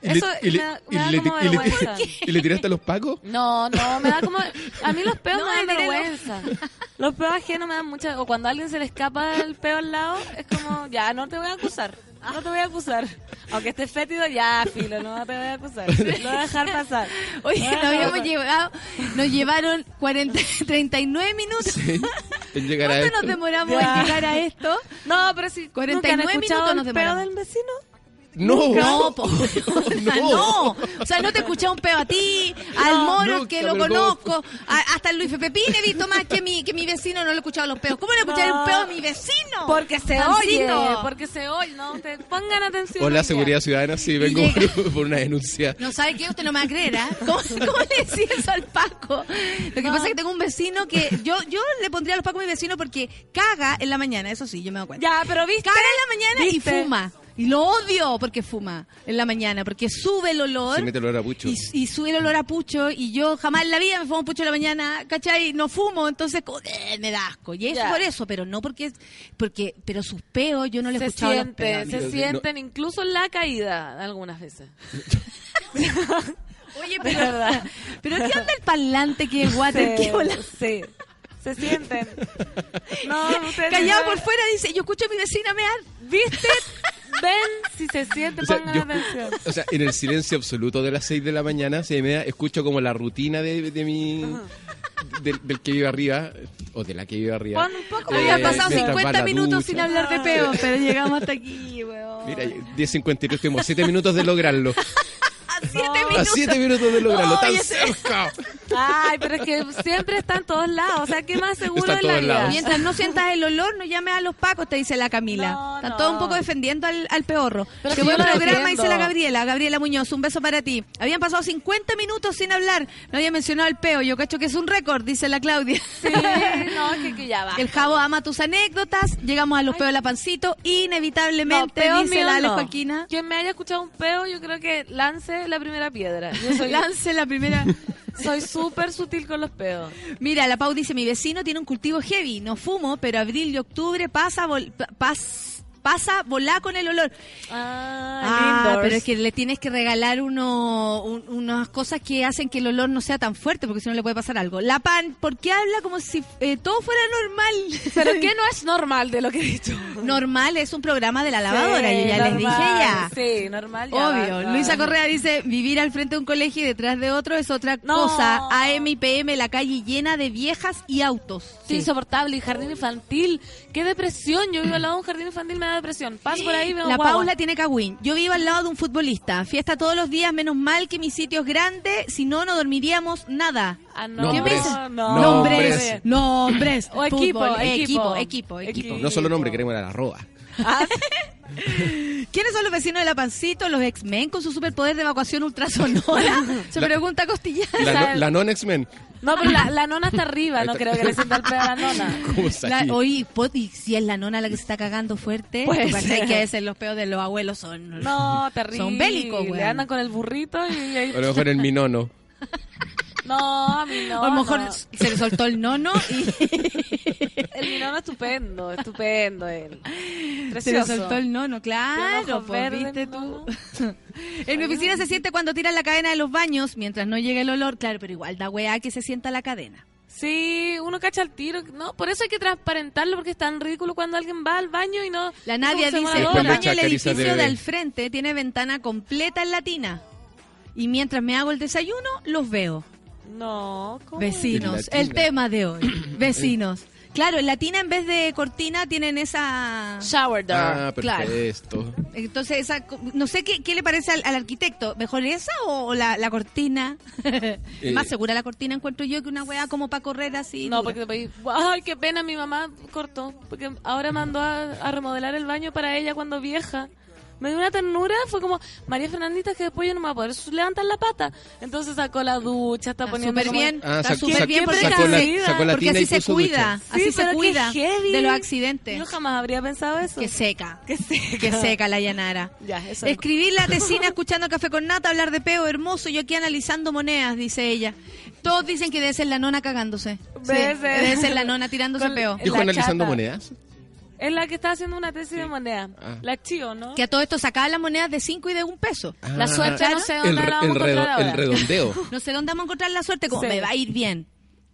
Y le- Eso y le- me da- me como le- vergüenza. ¿Y le tiraste a los pacos? No, no, me da como... A mí los peos No, me dan vergüenza. Los peos ajenos me dan mucha... O cuando a alguien se le escapa el peo al lado, es como, ya, no te voy a acusar. No te voy a acusar. Aunque esté fétido, ya, filo, no te voy a acusar. Lo voy a dejar pasar. Oye, nos habíamos llevado, nos llevaron 40, 39 minutos. En llegar a ¿Cuánto esto. nos demoramos Ya. en llegar a esto? No, pero si 49 ¿nunca han escuchado minutos nos el peo del vecino? No, No, po. no. O sea, no te escuché un peo a ti, al No, moro nunca que lo conozco, a- hasta el Luis Pepín he visto más que mi, que mi vecino, no le he escuchado los peos. ¿Cómo le escuché No. un peo a mi vecino? Porque se oye, porque se oye, no, te pongan atención. Hola, seguridad ciudadana, sí, vengo por, por una denuncia. No sabe qué, usted no me va a creer, ¿ah? ¿Cómo, cómo le decía eso al Paco? Lo que No. pasa es que tengo un vecino que yo yo le pondría a los Pacos a mi vecino porque caga en la mañana, eso sí, yo me doy cuenta. Ya, pero viste. Caga en la mañana ¿Viste? y fuma. Y lo odio porque fuma en la mañana, porque sube el olor. Se mete el olor a pucho. Y, y sube el olor a pucho y yo jamás en la vida me fumo un pucho en la mañana, ¿cachai? No fumo, entonces como, eh, me da asco. Y es Ya. por eso, pero no porque, porque pero sus peos yo no le he Se escuchado los siente, peos. se No. sienten incluso en la caída algunas veces. Oye, pero, verdad. pero ¿qué onda el parlante que es water? Sí, ¿Qué bola? sí. Se sienten. No, ustedes Callado no- por fuera dice, yo escucho a mi vecina mear. ¿Viste? Ven si se siente, O sea, pongan yo- atención. o sea, en el silencio absoluto de las 6 de la mañana, se me da- escucho como la rutina de, de mi. Del, del que vive arriba, o de la que vive arriba. Un poco Eh, Había pasado mientras va a 50 la minutos ducha. sin hablar de peo, pero llegamos hasta aquí, weón. Mira, 10.53, estuvimos 7 minutos de lograrlo. A 7 A minutos. 7 minutos de lograrlo, tan cerca. Ay, pero es que siempre está en todos lados. O sea, ¿qué más seguro Está en la vida? lados. Mientras no sientas el olor, no llames a los pacos, te dice la Camila. No, Están no. todos un poco defendiendo al, al peorro. Pero Qué si buen programa, defiendo. dice la Gabriela. Gabriela Muñoz, un beso para ti. Habían pasado 50 minutos sin hablar. No había mencionado el peo. Yo cacho que es un récord, dice la Claudia. Sí, no, es que, que ya va. El Javo ama tus anécdotas. Llegamos a los peos de la pancito. Inevitablemente, peo dice la Ale no. Joaquina. Quien me haya escuchado un peo, yo creo que lance la primera piedra. Yo soy, Lance la primera. soy súper sutil con los peos. Mira, la Pau dice, mi vecino tiene un cultivo heavy, no fumo, pero abril y octubre pasa vol- pa- pas- pasa volá con el olor. Ah, Ah, pero es que le tienes que regalar uno, un- unas cosas que hacen que el olor no sea tan fuerte, porque si no le puede pasar algo. La Pan, ¿por qué habla como si eh, todo fuera normal? Pero que no es normal de lo que he dicho. normal es un programa de la lavadora, yo ya les dije ya. Sí, normal. ya Obvio. basta. Luisa Correa dice, vivir al frente de un colegio y detrás de otro es otra No. cosa. AM y PM, la calle llena de viejas y autos. Sí, insoportable. Y jardín infantil. Qué depresión. Yo vivo al lado de un jardín infantil, me da depresión. Paso por ahí, veo La guagua. Paula tiene cagüín. Yo vivo al lado de un futbolista. Fiesta todos los días, menos mal que mi sitio es grande, si no, no dormiríamos nada. Ah, no. ¿Qué me Nombres. No. Nombres. Nombres. O equipo, Fútbol. equipo. equipo, equipo, equipo. No solo nombre, queremos la arroba. Ah, ¿Quiénes son los vecinos de La Pancito? Los X-Men con su superpoder de evacuación ultrasonora. Se La- pregunta Costilla. La, no- la non-X-Men. No, pero la, la nona está arriba, no creo que le sienta el pedo a la nona. ¿Cómo La, oye, y si es la nona la que se está cagando fuerte, Puede ¿tú cachai ser. que a veces los peos de los abuelos son... No, terrible. Son bélicos, Le weón. andan con el burrito y, y ahí- A lo mejor el minono. No, a mí no. o a lo mejor no. se le soltó el nono y El minono estupendo, estupendo él. se le soltó el nono, claro, pues, viste no, tú. en mi oficina se siente cuando tiran la cadena de los baños mientras no llega el olor, claro, pero igual da weá que se sienta la cadena. Sí, uno cacha el tiro. No, por eso hay que transparentarlo porque es tan ridículo cuando alguien va al baño y no. La Nadia dice, el Después le ahora". baño del de edificio de al frente tiene ventana completa en la tina. Y mientras me hago el desayuno, los veo. No, ¿cómo? Vecinos, el tema de hoy. Vecinos. Claro, en la tina en vez de cortina tienen esa... Shower door. Ah, Claro. Entonces, esa, no sé qué, qué le parece al, al arquitecto. ¿Mejor esa o la, la cortina? Eh. Más segura la cortina encuentro yo que una weá como para correr así. No, dura. porque ay, qué pena, mi mamá cortó, porque ahora mandó a, a remodelar el baño para ella cuando vieja. Me dio una ternura, fue como, María Fernandita, que después yo no me voy a poder levantar la pata. Entonces sacó la ducha, está, Está poniendo súper como- bien, Ah, está sacó- súper sacó- bien porque, sacó la- así- sacó la porque así se cuida, ducha. así Sí, se cuida de los accidentes. Yo jamás habría pensado eso. Que seca, Que seca. que seca la llanara. Ya, eso es- Escribir la tesina escuchando Café con Nata, hablar de peo hermoso, yo aquí analizando monedas, dice ella. Todos dicen que debe ser la nona cagándose. Sí, Debe ser. la nona tirándose Con- peo. ¿Dijo analizando chata. monedas? Es la que está haciendo una tesis de moneda. Ah. La Chío, ¿no? Que a todo esto sacaba las monedas de 5 y de un peso. La suerte no sé dónde la vamos el a encontrar redo- ahora. el redondeo. No sé dónde vamos a encontrar la suerte, como Sí. me va a ir bien.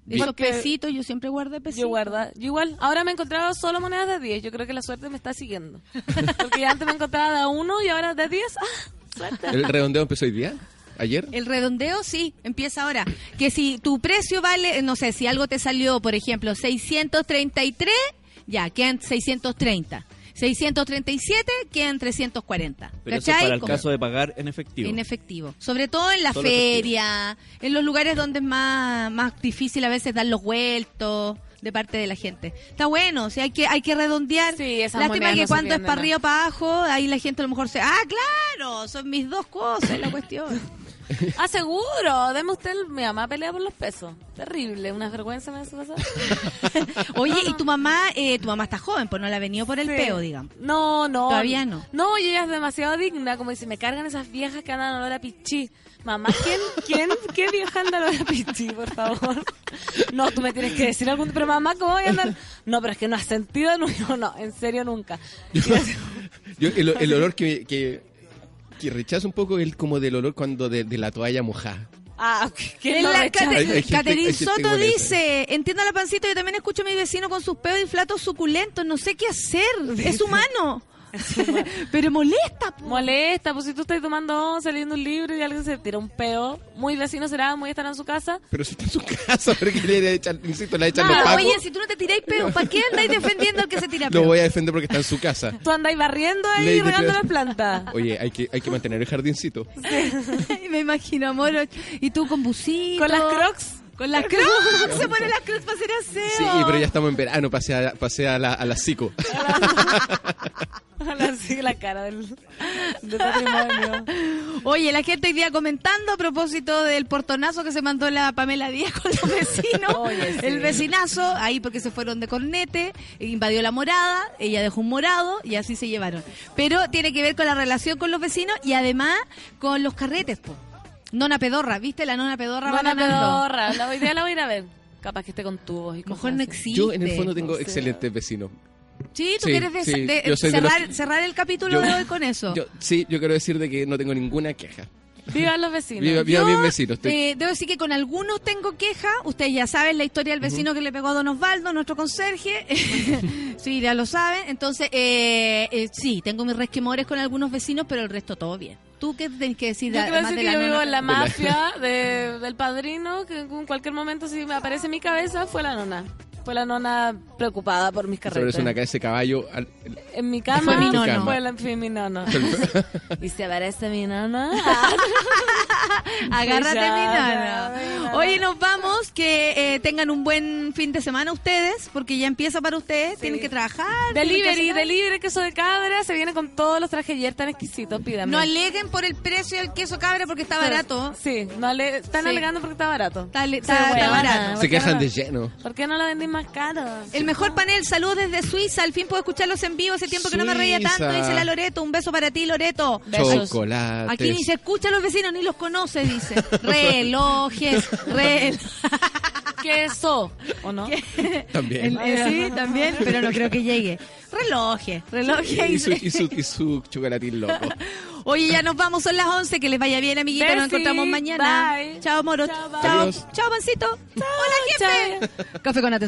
Esos Porque- pesitos, yo siempre guardé pesitos. Yo guarda, yo igual, ahora me he encontrado solo monedas de 10. Yo creo que la suerte me está siguiendo. Porque ya antes me encontraba de a 1 y ahora de 10. ¡Ah! Suerte. ¿El redondeo empezó hoy día? ¿Ayer? El redondeo sí, empieza ahora. Que si tu precio vale, no sé, si algo te salió, por ejemplo, 633, ya, quedan 630. 637 quedan 340. Pero eso es ¿Cachai? para el caso de pagar en efectivo. En efectivo. Sobre todo en la Solo feria, en los lugares donde es más, más difícil a veces dar los vueltos de parte de la gente. Está bueno, o sea, hay que hay que redondear. Sí, Lástima que no cuando es para arriba o para abajo, ahí la gente a lo mejor se, ah, claro, son mis dos cosas, la cuestión. Ah, seguro. Deme usted, el- mi mamá pelea por los pesos. Terrible, una vergüenza me hace pasar. Oye, y tu mamá, eh, tu mamá está joven, pues no la ha venido por el Sí. peo, digamos. No, no. Todavía no. No, y ella es demasiado digna. Como dice, me cargan esas viejas que andan a olor a pichí. Mamá, ¿quién, quién, qué vieja anda a olor a pichí, por favor? No, tú me tienes que decir algún... Pero mamá, ¿cómo voy a andar? No, pero es que no has sentido nunca. No, en serio nunca. Y así- Yo, el, el olor que, que, que rechazo un poco el como del olor cuando de, de la toalla mojada. Ah, ¿quién En lo la rechaza? Cate- Hay- hay gente- Caterin hay gente Soto dice, entiendo la pancita, yo también escucho a mi vecino con sus peos y flatos suculentos, no sé qué hacer, es humano. Pero molesta, po. Molesta, pues si tú estás tomando once, leyendo un libro y alguien se tira un peo, muy vecino será, muy estará en su casa. Pero si está en su casa, porque le echan, insisto, le echan Ah, los oye, si tú no te tiráis peo, ¿para qué andáis defendiendo al que se tira Lo peo? voy a defender porque está en su casa. Tú andáis barriendo ahí y regando tres. las plantas. Oye, hay que, hay que mantener el jardincito. Me imagino, amor. Y tú con busito. Con las crocs. Con las crocs. Se ponen las crocs para hacer aseo. Sí, pero ya estamos en verano, pasé a, pasé a la, a la psico. Ojalá sigue la cara del, del matrimonio. Oye, la gente hoy día comentando a propósito del portonazo que se mandó la Pamela Díaz con los vecinos. Oye, sí. El vecinazo, ahí porque se fueron de cornete, invadió la morada, ella dejó un morado y así se llevaron. Pero tiene que ver con la relación con los vecinos y además con los carretes, po. Nona pedorra, ¿viste? La nona pedorra va Nona pedorra. La día la voy a ir a ver. Capaz que esté con tubos y lo mejor cosas no existe. Yo en el fondo tengo excelentes vecinos. Sí, tú Sí, quieres de- sí, de- yo soy de los- cerrar, cerrar el capítulo Yo- de hoy con eso. Yo, sí, yo quiero decir de que no tengo ninguna queja. Vivan los vecinos. Viva, viva Yo, mis vecinos. Estoy- eh, debo decir que con algunos tengo queja. Ustedes ya saben la historia del vecino que le pegó a Don Osvaldo, nuestro conserje. sí, ya lo saben. Entonces, eh, eh, sí, tengo mis resquemores con algunos vecinos, pero el resto todo bien. ¿Tú qué tenés que decir? Yo quiero decir de que yo vivo en la mafia de- del padrino, que en cualquier momento si me aparece en mi cabeza fue la nona. Fue la nona preocupada por mis Sobre carretes. una cabeza de caballo. al- En mi cama Fue mi nono. Fue, la- fue mi nono. y se aparece mi nono. Agárrate, Ya, mi ya. Oye, nos vamos. Que eh, tengan un buen fin de semana ustedes, porque ya empieza para ustedes. Tienen que trabajar. tienen que Delivery, delivery, queso de cabra. Se viene con todos los trajes ayer tan exquisitos. Pídame. No aleguen por el precio del queso cabra porque está barato. Sí, no ale- están Sí. alegando porque está barato. Está, Sí, está- está huevona, barato. ¿por Se quejan de lleno. ¿Por qué no lo vendís más caro? El mejor panel, saludos desde Suiza. Al fin puedo escucharlos en vivo. Hace tiempo que no me reía tanto. Dice la Loreto. Un beso para ti, Loreto. Chocolate. Aquí ni se escucha a los vecinos ni los conoce, dice. Relojes, rel... Queso, ¿o no? También. El- eh, sí, también, pero no creo que llegue. Relojes, relojes. Y su, y su, y su chocolatín loco. Oye, ya nos vamos, son las 11. Que les vaya bien, amiguitos. Nos encontramos mañana. bye. Chao, moro. Chao. Chao, chao, pancito. Hola, jefe. Café con Nata,